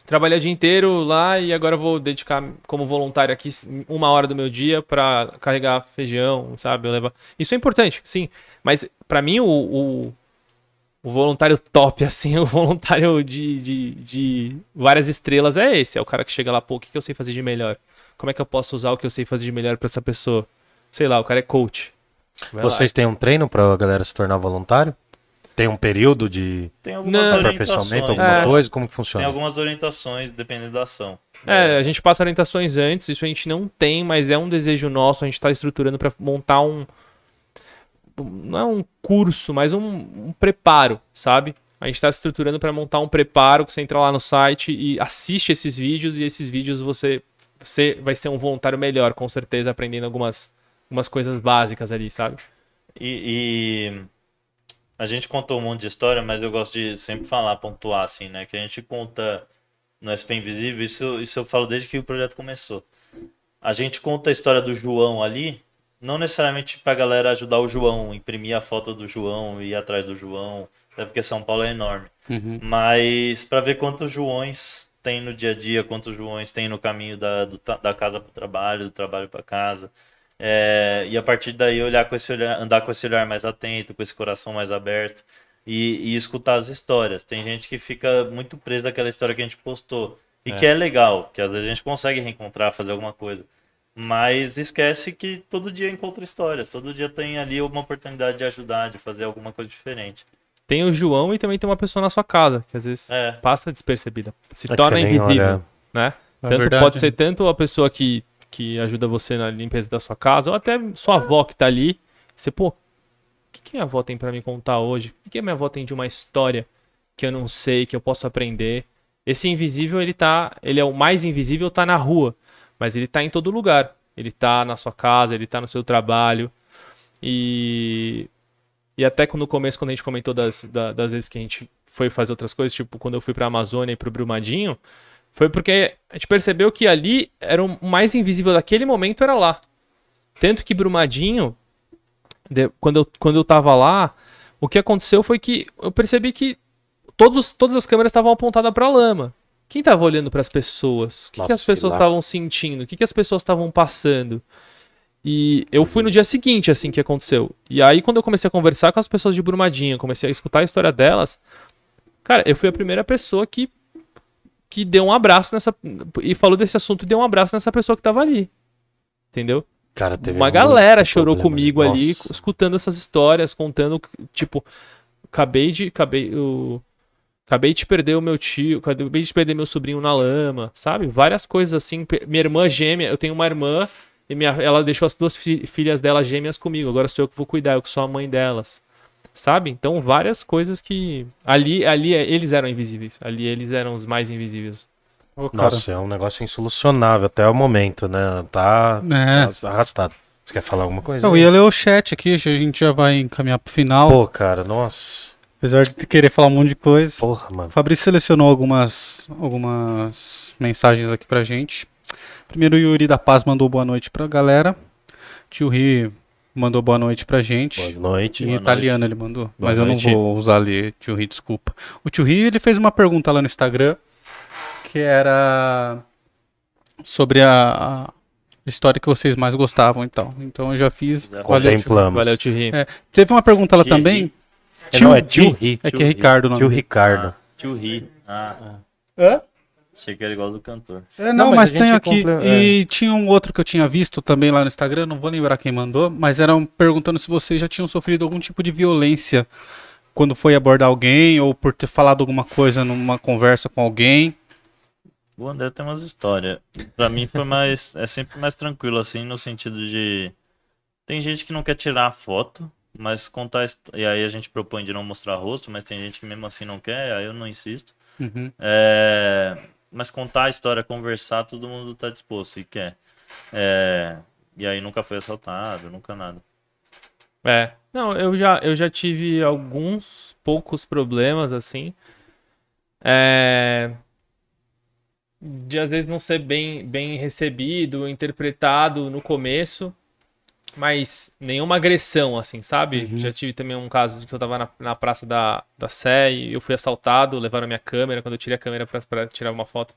trabalhei o dia inteiro lá e agora vou dedicar como voluntário aqui uma hora do meu dia pra carregar feijão, sabe? Levar... Isso é importante, sim. Mas pra mim o, o, o voluntário top, assim, o voluntário de, de, de várias estrelas é esse. É o cara que chega lá, pô, o que, que eu sei fazer de melhor? Como é que eu posso usar o que eu sei fazer de melhor pra essa pessoa? Sei lá, o cara é coach. Vai lá. Vocês têm um treino pra galera se tornar voluntário? Tem um período de Tem algumas Não. orientações. aperfeiçoamento, alguma É. coisa? Como que Tem funciona? algumas orientações dependendo da ação. É, a gente passa orientações antes, isso a gente não tem, mas é um desejo nosso, a gente tá estruturando pra montar um. Não é um curso, mas um, um preparo, sabe? A gente tá estruturando pra montar um preparo que você entra lá no site e assiste esses vídeos, e esses vídeos você, você vai ser um voluntário melhor, com certeza, aprendendo algumas, algumas coisas básicas ali, sabe? E, e a gente contou um monte de história, mas eu gosto de sempre falar, pontuar assim, né? Que a gente conta no SP Invisível, isso, isso eu falo desde que o projeto começou. A gente conta a história do João ali, não necessariamente pra galera ajudar o João, imprimir a foto do João, ir atrás do João, Até porque São Paulo é enorme. Uhum. Mas para ver quantos Joões tem no dia a dia, quantos Joões tem no caminho da, do da casa para o trabalho, do trabalho para casa. É, e a partir daí olhar com esse olhar, andar com esse olhar mais atento, com esse coração mais aberto e, e escutar as histórias. Tem gente que fica muito presa naquela história que a gente postou. E que é legal, que às vezes a gente consegue reencontrar, fazer alguma coisa. Mas esquece que todo dia encontra histórias, todo dia tem ali uma oportunidade de ajudar, de fazer alguma coisa diferente. Tem o João e também tem uma pessoa na sua casa, que às vezes É. passa despercebida. Se É torna invisível, né? É tanto verdade. pode ser tanto a pessoa que, que ajuda você na limpeza da sua casa, ou até sua avó que tá ali. Você, pô, o que, que minha avó tem pra me contar hoje? O que, que minha avó tem de uma história que eu não sei, que eu posso aprender? Esse invisível, ele tá. Ele é o mais invisível, tá na rua. Mas ele tá em todo lugar. Ele tá na sua casa, ele tá no seu trabalho. E. E até no começo, quando a gente comentou das, da- das vezes que a gente foi fazer outras coisas, tipo quando eu fui pra Amazônia e pro Brumadinho, foi porque a gente percebeu que ali era o mais invisível daquele momento era lá. Tanto que Brumadinho, quando, eu, quando eu tava lá, o que aconteceu foi que eu percebi que todos, os- todas as câmeras estavam apontadas pra lama. Quem tava olhando pras pessoas? O que, que as pessoas estavam sentindo? O que, que as pessoas estavam passando? E eu fui no dia seguinte, assim, que aconteceu. E aí, quando eu comecei a conversar com as pessoas de Brumadinho, comecei a escutar a história delas, cara, eu fui a primeira pessoa que, que deu um abraço nessa. E falou desse assunto e deu um abraço nessa pessoa que tava ali. Entendeu? Cara, teve Uma galera chorou problema. comigo ali, Nossa. escutando essas histórias, contando, tipo, acabei de. Acabei, eu, acabei de perder o meu tio, acabei de perder meu sobrinho na lama, sabe? Várias coisas assim. Minha irmã gêmea, eu tenho uma irmã e minha, ela deixou as duas fi- filhas dela gêmeas comigo. Agora sou eu que vou cuidar, eu que sou a mãe delas. Sabe? Então, várias coisas que. Ali, ali é- eles eram invisíveis. Ali eles eram os mais invisíveis. Cara. Nossa, é um negócio insolucionável até o momento, né? Tá É. arrastado. Você quer falar alguma coisa? Eu ia ler o chat aqui, a gente já vai encaminhar pro final. Pô, cara, nossa. Apesar de querer falar um monte de coisa. Porra, O mano. Fabrício selecionou algumas, algumas mensagens aqui pra gente. Primeiro, o Yuri da Paz mandou boa noite pra galera. Tio Ri mandou boa noite pra gente. Boa noite. Em Boa italiano ele mandou, Boa mas noite. eu não vou usar ali, tio Ri, desculpa. O tio Ri, ele fez uma pergunta lá no Instagram, que era sobre a, a história que vocês mais gostavam e tal. Então eu já fiz. Já Valeu, tio. Contemplamos. Valeu, Thierry. É, Teve uma pergunta lá Tio também. Ri. É, não, é tio Ri. É que Tio é Ri. Ricardo o nome Tio. Ricardo. Ah, tio Ri. Ah, Hã? Achei que era igual do cantor. É, não, Não, mas, mas a tem aqui. comple- E tinha um outro que eu tinha visto também lá no Instagram, não vou lembrar quem mandou, mas eram perguntando se vocês já tinham sofrido algum tipo de violência quando foi abordar alguém ou por ter falado alguma coisa numa conversa com alguém. O André tem umas histórias. Pra mim foi mais. É sempre mais tranquilo, assim, no sentido de. Tem gente que não quer tirar a foto, mas contar. E aí a gente propõe de não mostrar rosto, mas tem gente que mesmo assim não quer, aí eu não insisto. Uhum. É, Mas contar a história, conversar, todo mundo tá disposto e quer. É, E aí nunca foi assaltado, nunca nada. É. Não, eu já, eu já tive alguns poucos problemas assim. É. De às vezes não ser bem, bem recebido, interpretado no começo, mas nenhuma agressão, assim, sabe? Já tive também um caso de que eu tava na, na praça da, da Sé e eu fui assaltado, levaram a minha câmera. Quando eu tirei a câmera pra, pra tirar uma foto,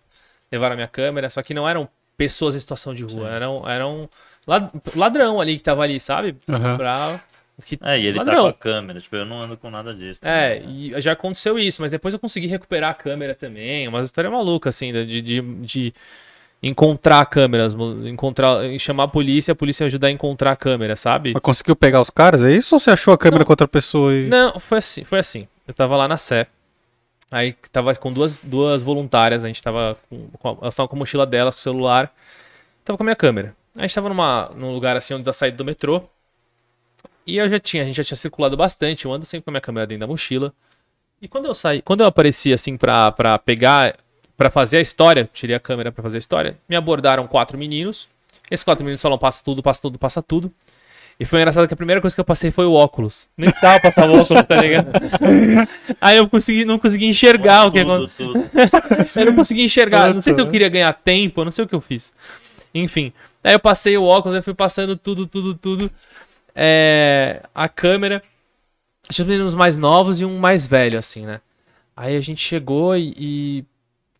levaram a minha câmera. Só que não eram pessoas em situação de rua, eram, eram lad- ladrão ali que tava ali, sabe? Aham. Pra, que, É, e ele tá ladrão. com a câmera, tipo, eu não ando com nada disso. É, também, né? e já aconteceu isso, mas depois eu consegui recuperar a câmera também. Uma história maluca, assim, de, de, de encontrar câmeras, encontrar, chamar a polícia, a polícia ajudar a encontrar a câmera, sabe? Mas conseguiu pegar os caras? É isso ou você achou a câmera Não. com outra pessoa e. Não, foi assim, foi assim. Eu tava lá na Sé. Aí tava com duas, duas voluntárias, a gente tava com, com a- elas estavam com a mochila delas, com o celular. Tava com a minha câmera. A gente tava numa, num lugar assim onde da saída do metrô. E eu já tinha, a gente já tinha circulado bastante, eu ando sempre com a minha câmera dentro da mochila. E quando eu saí, quando eu apareci assim pra, pra pegar, pra fazer a história, tirei a câmera pra fazer a história, me abordaram quatro meninos. Esses quatro meninos falaram passa tudo, passa tudo, passa tudo. E foi engraçado que a primeira coisa que eu passei foi o óculos. Nem precisava passar o óculos, tá ligado? Aí eu consegui, não consegui enxergar o que tudo, tudo. eu não consegui enxergar. Não sei se eu queria ganhar tempo, eu não sei o que eu fiz. Enfim. Aí eu passei o óculos, aí fui passando tudo, tudo, tudo. É, a câmera. Tinha os meninos mais novos e um mais velho, assim, né? Aí a gente chegou e, e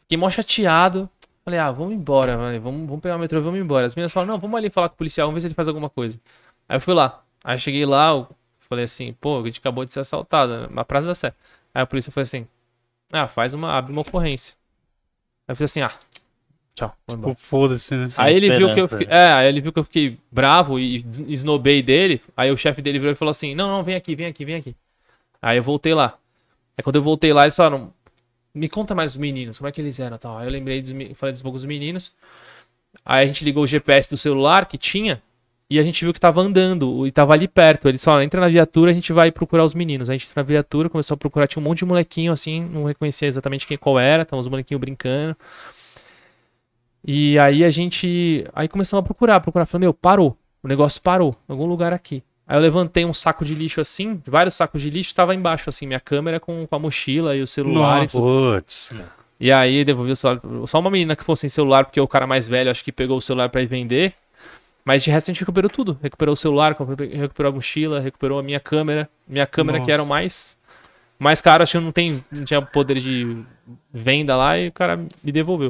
fiquei mó chateado. Falei, ah, vamos embora, mano. Vamos, vamos pegar o metrô, vamos embora. As meninas falaram, não, vamos ali falar com o policial, vamos ver se ele faz alguma coisa. Aí eu fui lá. Aí eu cheguei lá, eu falei assim, pô, a gente acabou de ser assaltado na Praça da Sé. Aí a polícia falou assim, ah, faz uma, abre uma ocorrência. Aí eu falei assim, ah, tchau. Pô, Foda-se, né? Aí ele viu que eu fiquei, é, aí ele viu que eu fiquei bravo e esnobei dele. Aí o chefe dele virou e falou assim: "Não, não, vem aqui, vem aqui, vem aqui". Aí eu voltei lá. Aí quando eu voltei lá, eles falaram: "Me conta mais os meninos, como é que eles eram?" Tal. Aí eu lembrei dos, falei dos poucos meninos. Aí a gente ligou o GPS do celular que tinha e a gente viu que tava andando e tava ali perto. Eles falaram: "Entra na viatura, a gente vai procurar os meninos". Aí a gente entrou na viatura, começou a procurar, tinha um monte de molequinho assim, não reconhecia exatamente quem qual era, tava os molequinhos brincando. E aí a gente. Aí começamos a procurar, procurar. Falei, meu, parou. O negócio parou. Em algum lugar aqui. Aí eu levantei um saco de lixo assim, vários sacos de lixo, tava embaixo, assim, minha câmera com, com a mochila e os celulares. Putz. E aí devolvi o celular. Só uma menina que ficou sem celular, porque o cara mais velho acho que pegou o celular pra ir vender. Mas de resto a gente recuperou tudo. Recuperou o celular, recuperou a mochila, recuperou a minha câmera. Minha câmera que era o Nossa. mais. Mais caro, acho que não, tem, não tinha poder de venda lá e o cara me devolveu.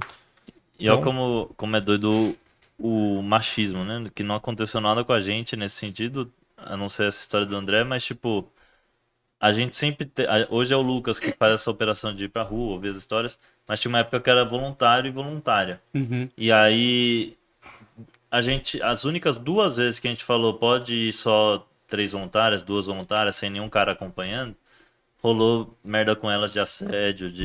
E olha Então- como, como é doido o, o machismo, né? Que não aconteceu nada com a gente nesse sentido, a não ser essa história do André, mas tipo, a gente sempre. te- Hoje é o Lucas que faz essa operação de ir pra rua, ouvir as histórias, mas tinha uma época que era voluntário e voluntária. Uhum. E aí, a gente. As únicas duas vezes que a gente falou pode ir só três voluntárias, duas voluntárias, sem nenhum cara acompanhando. Rolou merda com elas de assédio, de,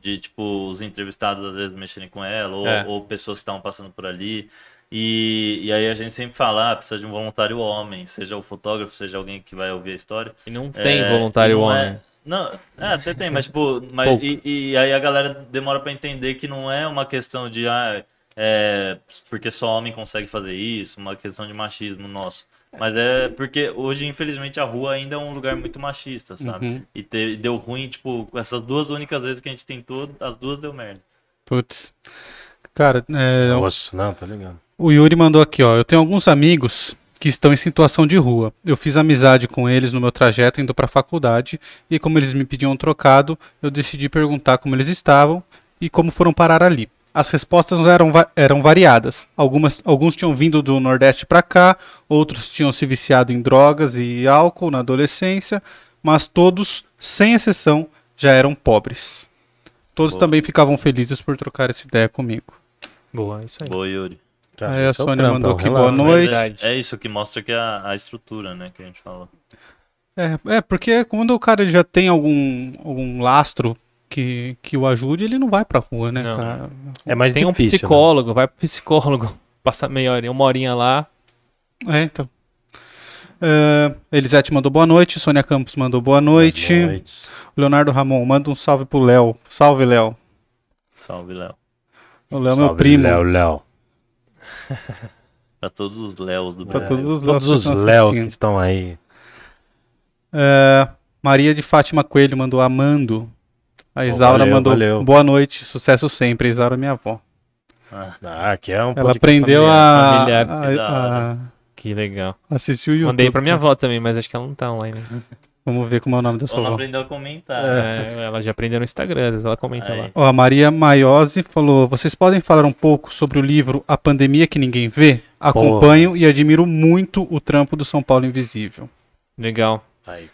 de tipo, os entrevistados às vezes mexerem com ela, ou, É. ou pessoas que estavam passando por ali. E, e aí a gente sempre fala, ah, precisa de um voluntário homem, seja o fotógrafo, seja alguém que vai ouvir a história. E não tem É, voluntário não homem. é- não, é, até tem, mas tipo, mas, e, e aí a galera demora pra entender que não é uma questão de ah, é, porque só homem consegue fazer isso, uma questão de machismo nosso. Mas é porque hoje, infelizmente, a rua ainda é um lugar muito machista, sabe? Uhum. E te- deu ruim, tipo, essas duas únicas vezes que a gente tentou, as duas deu merda. Putz. Cara, é, Nossa, não, tá ligado. O Yuri mandou aqui, ó. Eu tenho alguns amigos que estão em situação de rua. Eu fiz amizade com eles no meu trajeto indo pra faculdade e como eles me pediam um trocado, eu decidi perguntar como eles estavam e como foram parar ali. As respostas eram, eram variadas. Algumas, alguns tinham vindo do Nordeste pra cá, outros tinham se viciado em drogas e álcool na adolescência, mas todos, sem exceção, já eram pobres. Todos Boa. também ficavam felizes por trocar essa ideia comigo. Boa, é isso aí. Boa, Yuri. Tá, Aí a é Sônia mandou é o que boa noite. Verdade. É isso que mostra que é a, a estrutura, né, que a gente falou. É, é, porque quando o cara já tem algum, algum lastro que, que o ajude, ele não vai pra rua, né, Não. cara? É mais Tem um difícil, né? psicólogo, vai pro psicólogo. Passa meia hora, uma horinha lá. É, então. É, Elisete mandou boa noite, Sônia Campos mandou boa noite. Boas noites. Leonardo Ramon, manda um salve pro Léo. Salve, Léo. Salve, Léo. O Léo é meu primo. Léo, Léo. Pra todos os Léos do Pra Brasil. todos os Todos Léos que os estão Léo que estão aí. É, Maria de Fátima Coelho mandou amando. A Isaura valeu, mandou valeu. boa noite, sucesso sempre. A Isaura é minha avó. Ah, aqui é um Ela aprendeu familiar. a, familiar. a- a Que legal. assistir o YouTube. Mandei pra minha avó também, mas acho que ela não tá online. Vamos ver como é o nome da sua avó. aprendeu a comentar. É, ela já aprendeu no Instagram, às vezes ela comenta Aí. lá. Ó, a Maria Maiose falou: vocês podem falar um pouco sobre o livro A Pandemia que Ninguém Vê? Acompanho e admiro muito o trampo do São Paulo Invisível. Legal. Aí.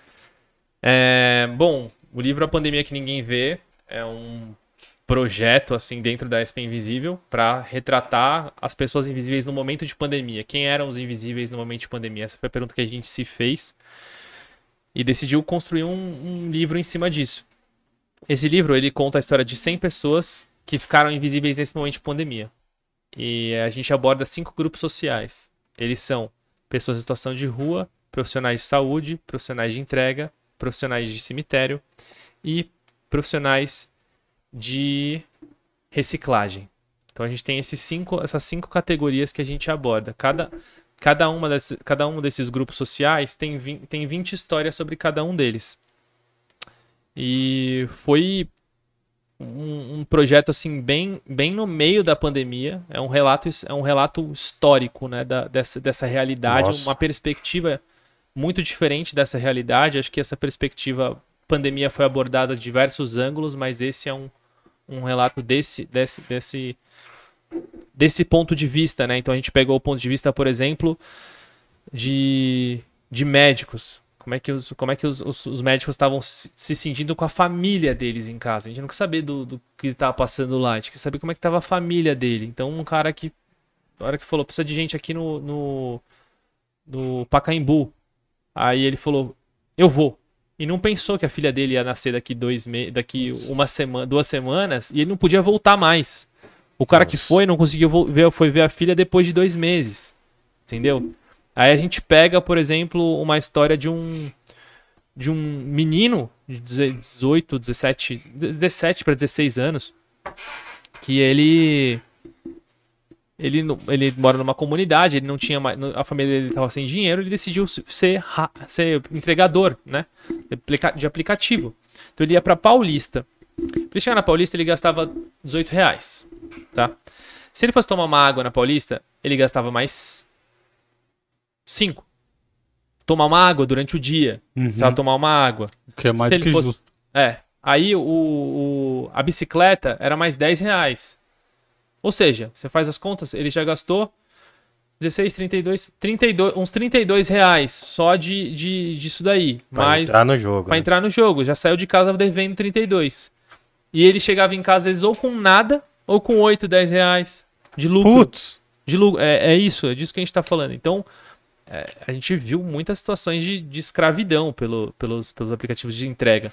É, bom, o livro A Pandemia que Ninguém Vê é um projeto assim dentro da SP Invisível para retratar as pessoas invisíveis no momento de pandemia. Quem eram os invisíveis no momento de pandemia? Essa foi a pergunta que a gente se fez e decidiu construir um, um livro em cima disso. Esse livro ele conta a história de 100 pessoas que ficaram invisíveis nesse momento de pandemia. E a gente aborda cinco grupos sociais. Eles são pessoas em situação de rua, profissionais de saúde, profissionais de entrega, profissionais de cemitério e profissionais de reciclagem. Então a gente tem esses cinco, essas cinco categorias que a gente aborda. Cada, cada, uma desses, cada um desses grupos sociais tem, tem 20 histórias sobre cada um deles. E foi um, um projeto assim bem, bem no meio da pandemia. É um relato, é um relato histórico né, da, dessa, dessa realidade, Nossa. uma perspectiva muito diferente dessa realidade. Acho que essa perspectiva pandemia foi abordada de diversos ângulos, mas esse é um, um relato desse, desse, desse, desse ponto de vista, né? Então a gente pegou o ponto de vista, por exemplo, de, de médicos. Como é que os, como é que os, os, os médicos estavam se se sentindo com a família deles em casa? A gente não quer saber do, do que estava passando lá, a gente quer saber como é que estava a família dele. Então um cara que, na hora que falou, precisa de gente aqui no, no, no Pacaembu. Aí ele falou, eu vou. E não pensou que a filha dele ia nascer daqui dois me daqui uma semana, duas semanas, e ele não podia voltar mais. O cara que Nossa. foi não conseguiu ver, foi ver a filha depois de dois meses. Entendeu? Aí a gente pega, por exemplo, uma história de um de um menino de 18, 17, 17 para 16 anos, que ele ele, ele mora numa comunidade, ele não tinha mais, a família dele estava sem dinheiro, ele decidiu se- ser, ser entregador, né, de aplicativo. Então ele ia para Paulista. Pra ele chegar na Paulista, ele gastava 18 reais, tá? Se ele fosse tomar uma água na Paulista, ele gastava mais 5. Tomar uma água durante o dia, Uhum. ela tomar uma água. Que é mais Se que fosse- justo. É. Aí o, o- a bicicleta era mais 10 reais. Ou seja, você faz as contas, ele já gastou 16, 32, 32 uns 32 reais só de, de, disso daí. Pra mais entrar no jogo. pra né? entrar no jogo. Já saiu de casa devendo 32. E ele chegava em casa às vezes ou com nada, ou com 8, 10 reais de lucro. Putz. De lucro. É, é isso, é disso que a gente tá falando. Então, é, a gente viu muitas situações de, de escravidão pelo, pelos, pelos aplicativos de entrega.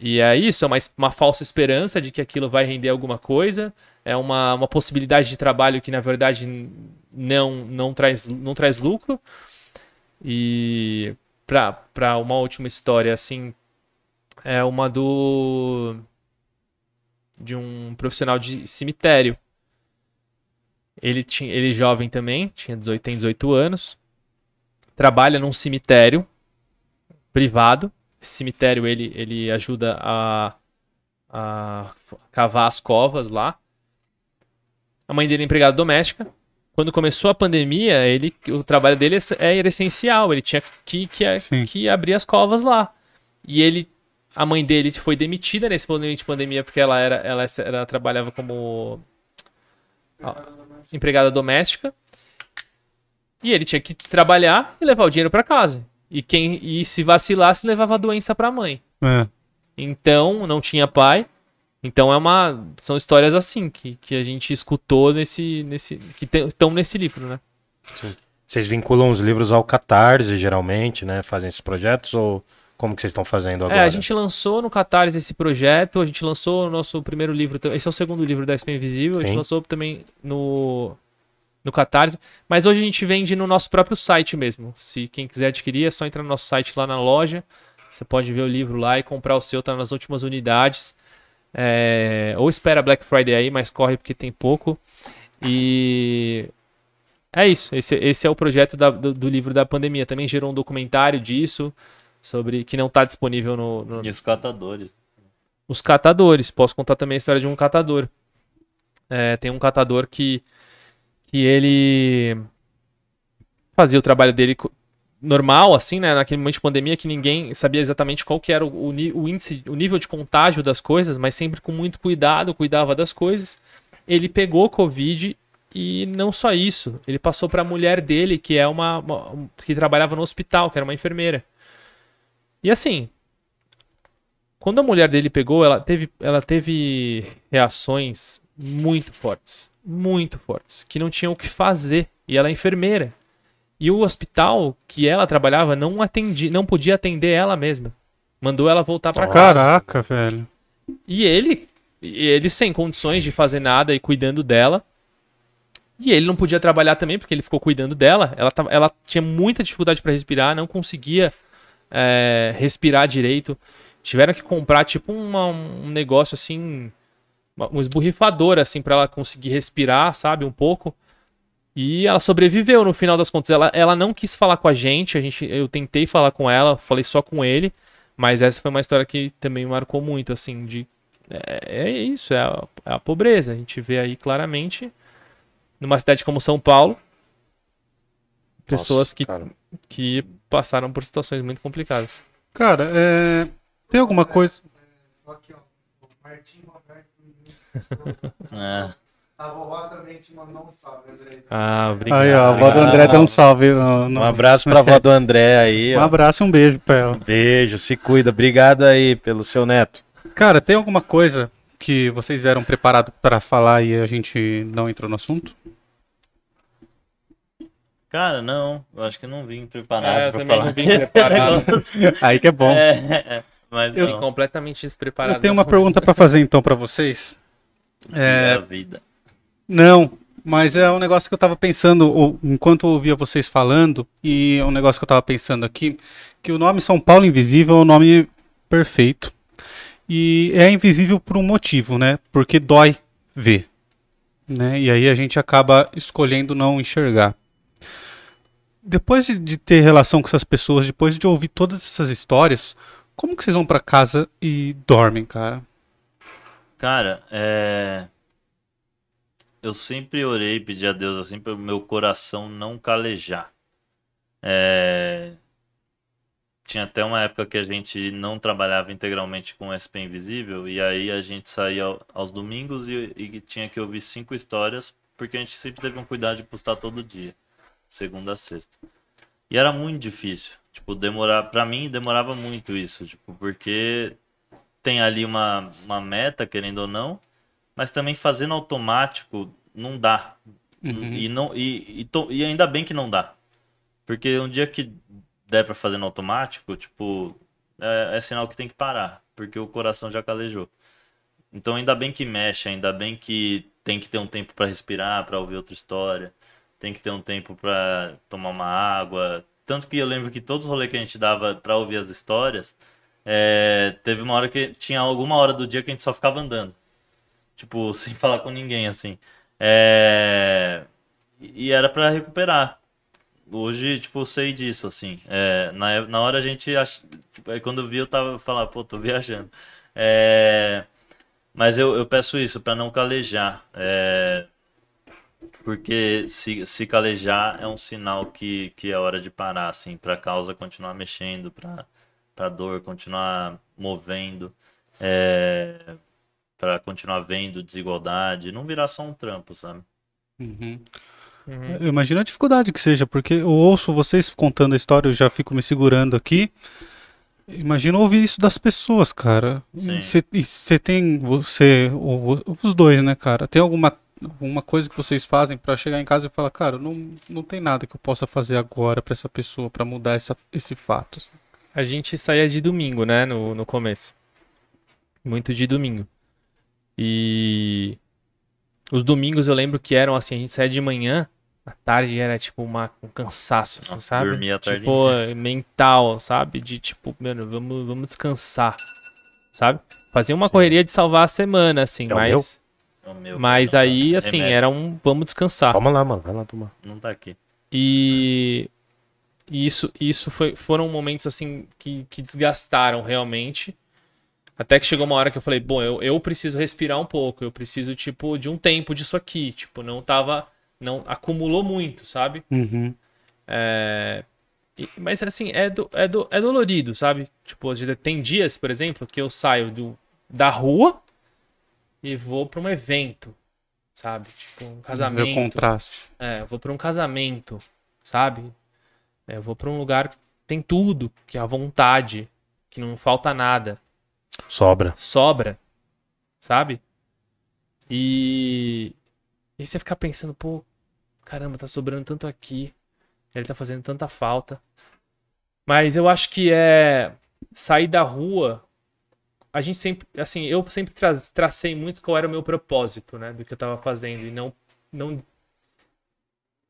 E é isso, é uma, uma falsa esperança de que aquilo vai render alguma coisa. É uma, uma possibilidade de trabalho que, na verdade, não, não, traz, não traz lucro. E para uma última história, assim, é uma do. De um profissional de cemitério. Ele, tinha, ele é jovem também, tinha 18, tem 18 anos. Trabalha num cemitério privado. Esse cemitério ele, ele ajuda a, a cavar as covas lá. A mãe dele é empregada doméstica. Quando começou a pandemia, ele, o trabalho dele é- era essencial. Ele tinha que, que, Sim. que abrir as covas lá. E ele, a mãe dele foi demitida nesse momento de pandemia porque ela era, ela, ela trabalhava como ah, empregada doméstica. E ele tinha que trabalhar e levar o dinheiro para casa. E quem e se vacilasse levava a doença para a mãe. É. Então não tinha pai. Então é uma são histórias assim que, que a gente escutou nesse nesse que estão nesse livro, né? Vocês vinculam os livros ao Catarse, geralmente, né? Fazem esses projetos ou como que vocês estão fazendo agora? É, a gente lançou no Catarse esse projeto, a gente lançou o nosso primeiro livro, esse é o segundo livro da SP Invisível, a gente Sim. lançou também no, no Catarse, mas hoje a gente vende no nosso próprio site mesmo. Se quem quiser adquirir, é só entrar no nosso site lá na loja, você pode ver o livro lá e comprar o seu, tá nas últimas unidades. É, ou espera Black Friday aí, mas corre porque tem pouco. E é isso, esse, esse é o projeto da- do, do livro da pandemia. Também gerou um documentário disso, sobre que não está disponível no, no- E os catadores. os catadores. Posso contar também a história de um catador. É, tem um catador que, que ele fazia o trabalho dele normal, assim, né? Naquele momento de pandemia que ninguém sabia exatamente qual que era o, o o índice, o nível de contágio das coisas, mas sempre com muito cuidado, cuidava das coisas. Ele pegou Covid e não só isso, ele passou para a mulher dele, que é uma, uma- que trabalhava no hospital, que era uma enfermeira. E assim, quando a mulher dele pegou, ela teve, ela teve reações muito fortes. Muito fortes. Que não tinham o que fazer. E ela é enfermeira. E o hospital que ela trabalhava não atendi, não podia atender ela mesma. Mandou ela voltar para casa. Caraca, velho. E ele, e ele sem condições de fazer nada e cuidando dela. E ele não podia trabalhar também porque ele ficou cuidando dela. Ela, ela tinha muita dificuldade para respirar, não conseguia é, respirar direito. Tiveram que comprar tipo uma- um negócio assim, um esborrifador assim para ela conseguir respirar, sabe, um pouco. E ela sobreviveu no final das contas. Ela, ela não quis falar com a gente, a gente, eu tentei falar com ela, falei só com ele. Mas essa foi uma história que também marcou muito, assim, de. É, é isso, é a, é a pobreza. A gente vê aí claramente, numa cidade como São Paulo, pessoas Nossa, que, cara. que passaram por situações muito complicadas. Cara, é, tem alguma coisa. Só que, ó, o Martinho Roberto. É. A vovó também te mandou um salve, André. Ah, obrigado. Aí, ó, a avó do André deu um salve. no- no- Um abraço pra avó do André aí. Um ó. abraço e um beijo pra ela. Beijo, se cuida. Obrigado aí pelo seu neto. Cara, tem alguma coisa que vocês vieram preparado pra falar e a gente não entrou no assunto? Cara, não. Eu acho que eu não vim preparado É, eu também falar. não vim preparado. Aí que é bom. É, é, mas Eu não. completamente despreparado. Eu tenho uma pergunta pra fazer então pra vocês. É a vida. Não, mas é um negócio que eu tava pensando ou- enquanto eu ouvia vocês falando, e é um negócio que eu tava pensando aqui, que o nome São Paulo Invisível é um nome perfeito. E é invisível por um motivo, né? Porque dói ver. Né? E aí a gente acaba escolhendo não enxergar. Depois de, de ter relação com essas pessoas, depois de ouvir todas essas histórias, como que vocês vão pra casa e dormem, cara? Cara, é. Eu sempre orei, pedi a Deus assim para meu coração não calejar. É... Tinha até uma época que a gente não trabalhava integralmente com SP Invisível, e aí a gente saía ao- aos domingos e, e tinha que ouvir cinco histórias, porque a gente sempre teve um cuidado de postar todo dia, segunda a sexta. E era muito difícil. Tipo, demorar. Pra mim, demorava muito isso. Tipo, porque tem ali uma, uma meta, querendo ou não, mas também fazendo automático não dá. Uhum. E, não, e, e, to- e ainda bem que não dá. Porque um dia que der pra fazer no automático, tipo, é, é sinal que tem que parar, porque o coração já calejou. Então ainda bem que mexe, ainda bem que tem que ter um tempo pra respirar, pra ouvir outra história, tem que ter um tempo pra tomar uma água. Tanto que eu lembro que todos os rolês que a gente dava pra ouvir as histórias, é, teve uma hora que tinha alguma hora do dia que a gente só ficava andando. Tipo, sem falar com ninguém, assim. É, E era pra recuperar. Hoje, tipo, eu sei disso, assim. É, na, na hora a gente. ach- tipo, quando eu vi, eu tava falando, pô, tô viajando. É, Mas eu, eu peço isso, pra não calejar. É, Porque se, se calejar é um sinal que, que é hora de parar, assim, pra causa continuar mexendo, pra, pra dor continuar movendo, é, para continuar vendo desigualdade, não virar só um trampo, sabe? Uhum. Uhum. Eu imagino a dificuldade que seja, porque eu ouço vocês contando a história, eu já fico me segurando aqui. Imagino ouvir isso das pessoas, cara. Você tem, você, ou- os dois, né, cara? Tem alguma, alguma coisa que vocês fazem pra chegar em casa e falar, cara, não, não tem nada que eu possa fazer agora pra essa pessoa, pra mudar essa, esse fato. A gente saía de domingo, né? No, no começo. Muito de domingo. E os domingos eu lembro que eram assim, a gente saía de manhã, à tarde era tipo uma, um cansaço, assim, sabe? dormia a tarde tipo, mental, sabe? De tipo, mano, vamos, vamos descansar, sabe? Fazia uma Sim. correria de salvar a semana, assim, É mas, meu, mas tá. aí, assim, Remédio, era um vamos descansar. Toma lá, mano. Vai lá tomar. Não tá aqui. E e isso, isso foi, foram momentos assim que, que desgastaram realmente. Até que chegou uma hora que eu falei, bom, eu, eu preciso respirar um pouco, eu preciso, tipo, de um tempo disso aqui. Tipo, não tava. Não acumulou muito, sabe? Uhum. É, e- mas assim, é, do, é, do, é dolorido, sabe? Tipo, tem dias, por exemplo, que eu saio do, da rua e vou pra um evento, sabe? Tipo, um casamento. contraste. É, eu vou pra um casamento, sabe? É, eu vou pra um lugar que tem tudo, que é a vontade, que não falta nada, Sobra. sobra, sabe? E, e você fica pensando, pô, caramba, tá sobrando tanto aqui, ele tá fazendo tanta falta. Mas eu acho que é sair da rua. A gente sempre, assim, eu sempre tra- tracei muito qual era o meu propósito, né, do que eu tava fazendo e não não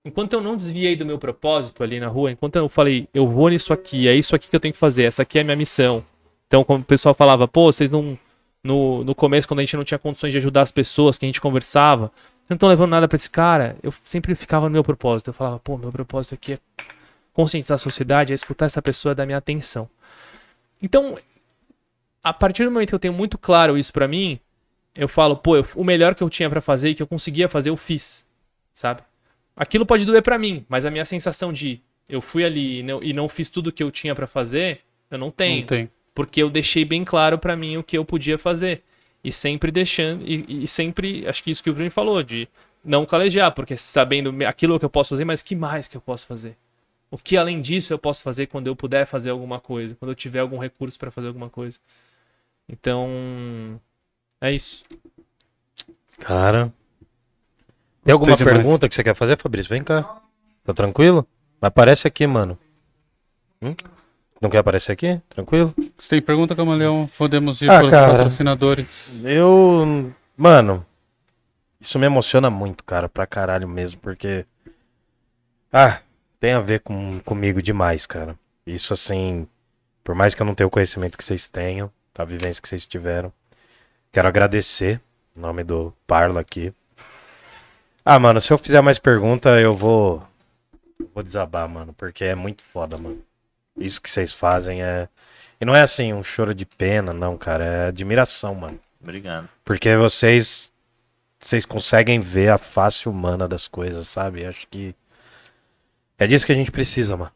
enquanto eu não desviei do meu propósito ali na rua, enquanto eu falei, eu vou nisso aqui, é isso aqui que eu tenho que fazer, essa aqui é a minha missão. Então, quando o pessoal falava, pô, vocês não. No, no começo, quando a gente não tinha condições de ajudar as pessoas, que a gente conversava, vocês não estão levando nada pra esse cara, eu sempre ficava no meu propósito. Eu falava, pô, meu propósito aqui é conscientizar a sociedade, é escutar essa pessoa, dar minha atenção. Então, a partir do momento que eu tenho muito claro isso pra mim, eu falo, pô, eu- o melhor que eu tinha pra fazer e que eu conseguia fazer, eu fiz, sabe? Aquilo pode doer pra mim, mas a minha sensação de eu fui ali e não, e não fiz tudo que eu tinha pra fazer, eu não tenho. Não tem. Porque eu deixei bem claro pra mim o que eu podia fazer. E sempre deixando, e, e sempre, acho que isso que o Bruno falou, de não calejar, porque sabendo aquilo que eu posso fazer, mas que mais que eu posso fazer? O que além disso eu posso fazer quando eu puder fazer alguma coisa, quando eu tiver algum recurso pra fazer alguma coisa. Então, é isso. Cara. Tem alguma demais. pergunta que você quer fazer, Fabrício? Vem cá. Tá tranquilo? Mas aparece aqui, mano. Hum? Não quer aparecer aqui? Tranquilo? Se tem pergunta, Camaleão, podemos ir Ah, para os patrocinadores. Eu. Mano, isso me emociona muito, cara, pra caralho mesmo, porque. Ah, tem a ver com, comigo demais, cara. Isso, assim, por mais que eu não tenha o conhecimento que vocês tenham, a vivência que vocês tiveram, quero agradecer, em nome do Parla aqui. Ah, mano, se eu fizer mais pergunta, eu vou. Vou desabar, mano, porque é muito foda, mano. Isso que vocês fazem é. E não é assim, um choro de pena, não, cara. É admiração, mano. Obrigado. Porque vocês vocês conseguem ver a face humana das coisas, sabe? Acho que é disso que a gente precisa, mano.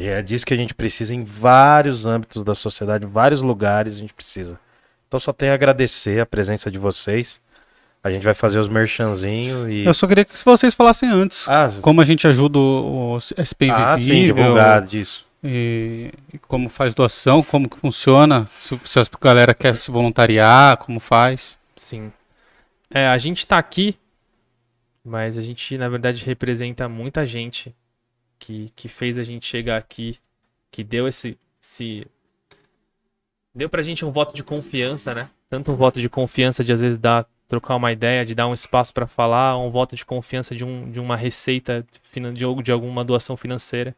É disso que a gente precisa em vários âmbitos da sociedade, em vários lugares a gente precisa. Então só tenho a agradecer a presença de vocês. A gente vai fazer os merchanzinhos e Eu só queria que vocês falassem antes ah, como a gente ajuda o, o SP ah, sim, Invisível divulgar disso. e, e como faz doação, como que funciona, se, se a galera quer se voluntariar, como faz. Sim. É, a gente tá aqui, mas a gente, na verdade, representa muita gente que, que fez a gente chegar aqui, que deu esse, esse. Deu pra gente um voto de confiança, né? Tanto um voto de confiança de às vezes dar, trocar uma ideia, de dar um espaço pra falar, um voto de confiança de, um, de uma receita de, de alguma doação financeira,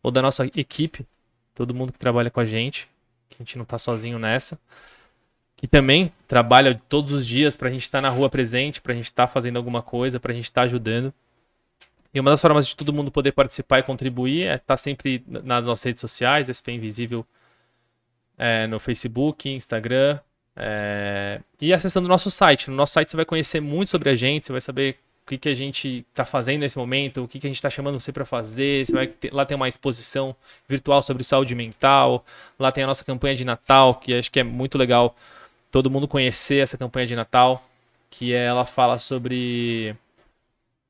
ou da nossa equipe, todo mundo que trabalha com a gente, que a gente não tá sozinho nessa que também trabalha todos os dias pra gente estar na rua presente, pra gente estar fazendo alguma coisa, pra gente estar ajudando. E uma das formas de todo mundo poder participar e contribuir é estar sempre n- nas nossas redes sociais, SP Invisível é, no Facebook, Instagram, é, e acessando o nosso site. No nosso site você vai conhecer muito sobre a gente, você vai saber o que, que a gente está fazendo nesse momento, o que, que a gente está chamando você para fazer. Você vai ter- lá tem uma exposição virtual sobre saúde mental. Lá tem a nossa campanha de Natal, que acho que é muito legal todo mundo conhecer essa campanha de Natal, que ela fala sobre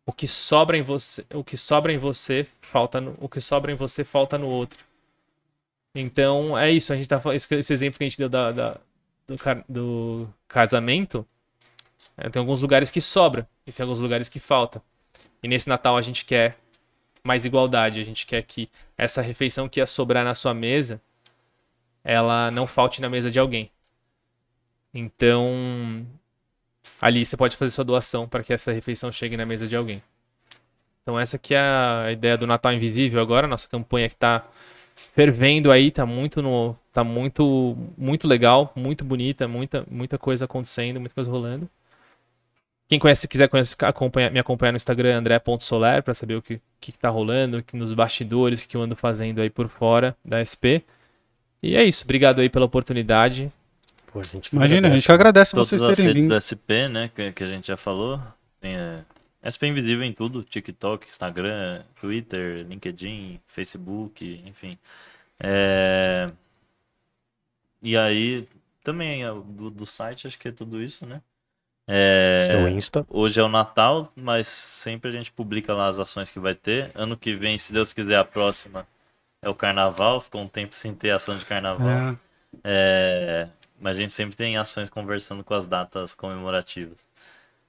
o que sobra em você, o que sobra em você falta no, o que sobra em você falta no outro. Então é isso, a gente tá esse, exemplo que a gente deu da, da- do, do casamento, é, tem alguns lugares que sobra e tem alguns lugares que falta. E nesse Natal a gente quer mais igualdade, a gente quer que essa refeição que ia sobrar na sua mesa, ela não falte na mesa de alguém. Então, ali você pode fazer sua doação para que essa refeição chegue na mesa de alguém. Então essa aqui é a ideia do Natal Invisível agora, nossa campanha que tá fervendo aí, tá muito no, tá muito muito legal, muito bonita, muita muita coisa acontecendo, muita coisa rolando. Quem conhece, quiser conhecer, acompanhar, me acompanhar no Instagram, andré.soler, para saber o que, que, que tá rolando, que nos bastidores, que eu ando fazendo aí por fora da SP. E é isso, obrigado aí pela oportunidade. Pô, a gente Imagina, a agradece. gente agradece Todas vocês as terem redes vindo. da SP, né, que, que a gente já falou. Tem é, SP Invisível em tudo, TikTok, Instagram, Twitter, LinkedIn, Facebook, enfim. É, E aí, também é, do, do site, acho que é tudo isso, né? É, Seu Insta. Hoje é o Natal, mas sempre a gente publica lá as ações que vai ter. Ano que vem, se Deus quiser, a próxima é o Carnaval. Ficou um tempo sem ter ação de Carnaval. É. É, mas a gente sempre tem ações conversando com as datas comemorativas.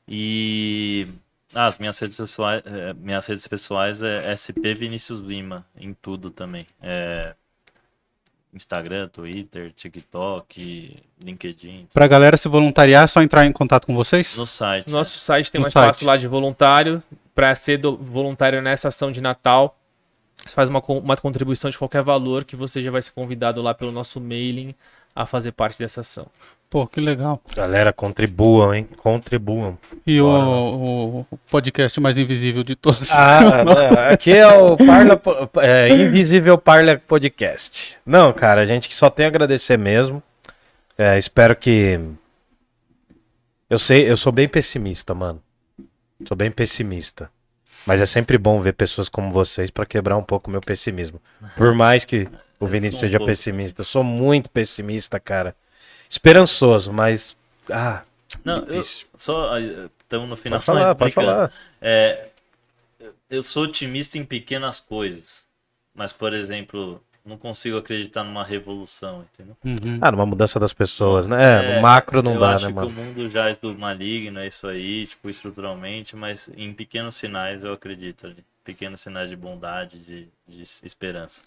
E ah, as minhas redes pessoais, é, minhas redes pessoais é SP Vinícius Lima em tudo também. É, Instagram, Twitter, TikTok, LinkedIn, Pra galera se voluntariar, é só entrar em contato com vocês? no site. No nosso site tem No um espaço site. lá de voluntário. Para ser do- voluntário nessa ação de Natal, você faz uma, uma contribuição de qualquer valor que você já vai ser convidado lá pelo nosso mailing a fazer parte dessa ação. Pô, que legal. Galera, contribuam, hein? Contribuam. E o, o- podcast mais invisível de todos. Ah, não, aqui é o Parla, é, Invisível Parla Podcast. Não, cara, a gente só tem a agradecer mesmo. É, espero que. Eu sei, eu sou bem pessimista, mano. Sou bem pessimista. Mas é sempre bom ver pessoas como vocês pra quebrar um pouco o meu pessimismo. Por mais que o Eu Vinícius um seja pouco. pessimista, eu sou muito pessimista, cara. Esperançoso, mas. Ah, Não, eu, difícil. só estamos no final. Pode falar, pode falar. É, eu sou otimista em pequenas coisas, mas por exemplo, não consigo acreditar numa revolução, entendeu? Uhum. Ah, numa mudança das pessoas, né? É, no macro não eu dá, acho né, que mano? o mundo já é do maligno, é isso aí, tipo, estruturalmente, mas em pequenos sinais eu acredito ali. Pequenos sinais de bondade, de, de esperança.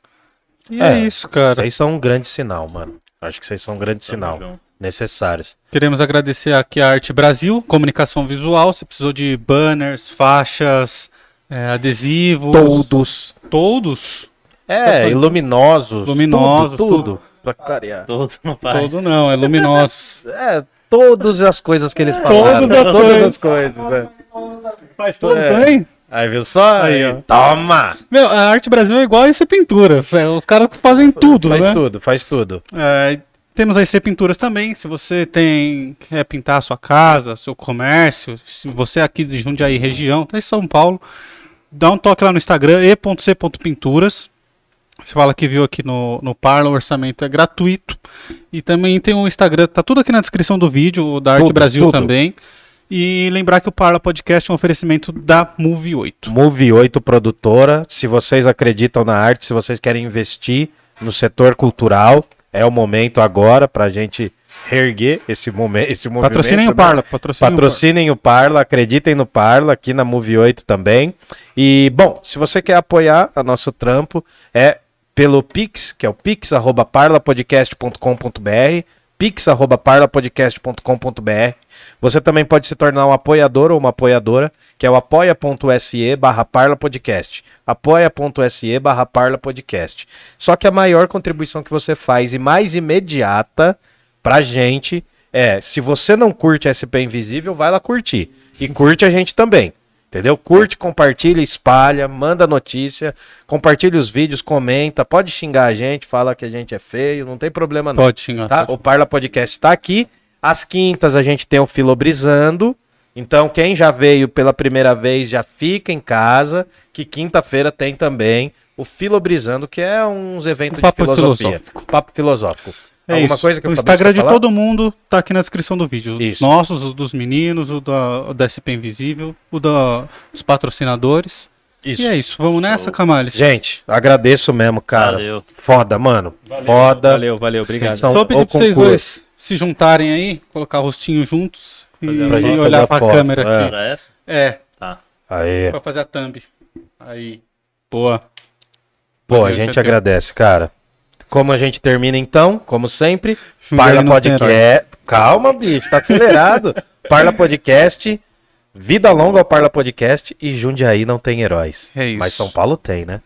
E é, isso, cara. Vocês são um grande sinal, mano. Acho que vocês são um grande Tamo sinal. junto. Necessários. Queremos agradecer aqui a Arte Brasil, comunicação visual. Se precisou de banners, faixas, é, adesivos. Todos. Todos? É, iluminosos. Luminosos, Tudo. tudo. tudo. Pra clarear. Todo no faz. Todo não, é luminosos. É, todas as coisas que eles falaram. Todas as todas coisas. as coisas. é. Faz tudo É. bem. Aí, viu só? Aí, ó. Toma! Meu, a Arte Brasil é igual a IC Pinturas. é, os caras fazem tudo, faz né? tudo, faz tudo. É, temos a IC Pinturas também. Se você tem quer pintar a sua casa, seu comércio, se você é aqui de Jundiaí região, tá em São Paulo, dá um toque lá no Instagram e.c.pinturas. Você fala que viu aqui no, no Parla, o orçamento é gratuito. E também tem o Instagram, tá tudo aqui na descrição do vídeo, o da Arte Tudo, Brasil tudo. também. E lembrar que o Parla Podcast é um oferecimento da Move 8. Move 8 produtora. Se vocês acreditam na arte, se vocês querem investir no setor cultural, é o momento agora pra gente reerguer esse, momen esse movimento. Patrocinem o né? Parla, patrocinem o Patrocinem o Parla, acreditem no Parla, aqui na Move 8 também. E, bom, se você quer apoiar a nosso trampo, é pelo Pix, que é o pix.parlapodcast.com.br, pix.parlapodcast.com.br. Você também pode se tornar um apoiador ou uma apoiadora, que é o apoia.se barra parlapodcast. apoia.se barra parlapodcast. Só que a maior contribuição que você faz e mais imediata pra gente é, se você não curte SP Invisível, vai lá curtir. E curte a gente também. Entendeu? Curte, compartilha, espalha, manda notícia, compartilha os vídeos, comenta, pode xingar a gente, fala que a gente é feio, não tem problema não. Pode xingar. Tá? pode. O Parla Podcast tá aqui. Às quintas a gente tem o Filobrizando. Então, quem já veio pela primeira vez já fica em casa. Que quinta-feira tem também o Filobrizando, que é uns eventos Um de filosofia. filosófico. Papo filosófico. É Alguma isso. coisa que o Instagram de falar? todo mundo tá aqui na descrição do vídeo. Os Isso. nossos, os dos meninos, o da, o da SP Invisível, o da, dos patrocinadores. Isso. E é isso. Vamos nessa, Camales? Gente, agradeço mesmo, cara. Valeu. Foda, mano. Foda. Valeu, valeu, obrigado. São Só pedir pra vocês dois se juntarem aí, colocar o rostinho juntos e, Fazer a Pra e olhar pra foto, câmera é. aqui. Era essa? É, Tá. Aí. pra fazer a thumb. Aí. Boa. Pô, a Valeu, gente agradece, cara. Como a gente termina então, como sempre, Parla. Podcast. Calma, bicho, tá acelerado. Parla Podcast. Vida longa ao Parla Podcast e Jundiaí não tem heróis. É isso. Mas São Paulo tem, né?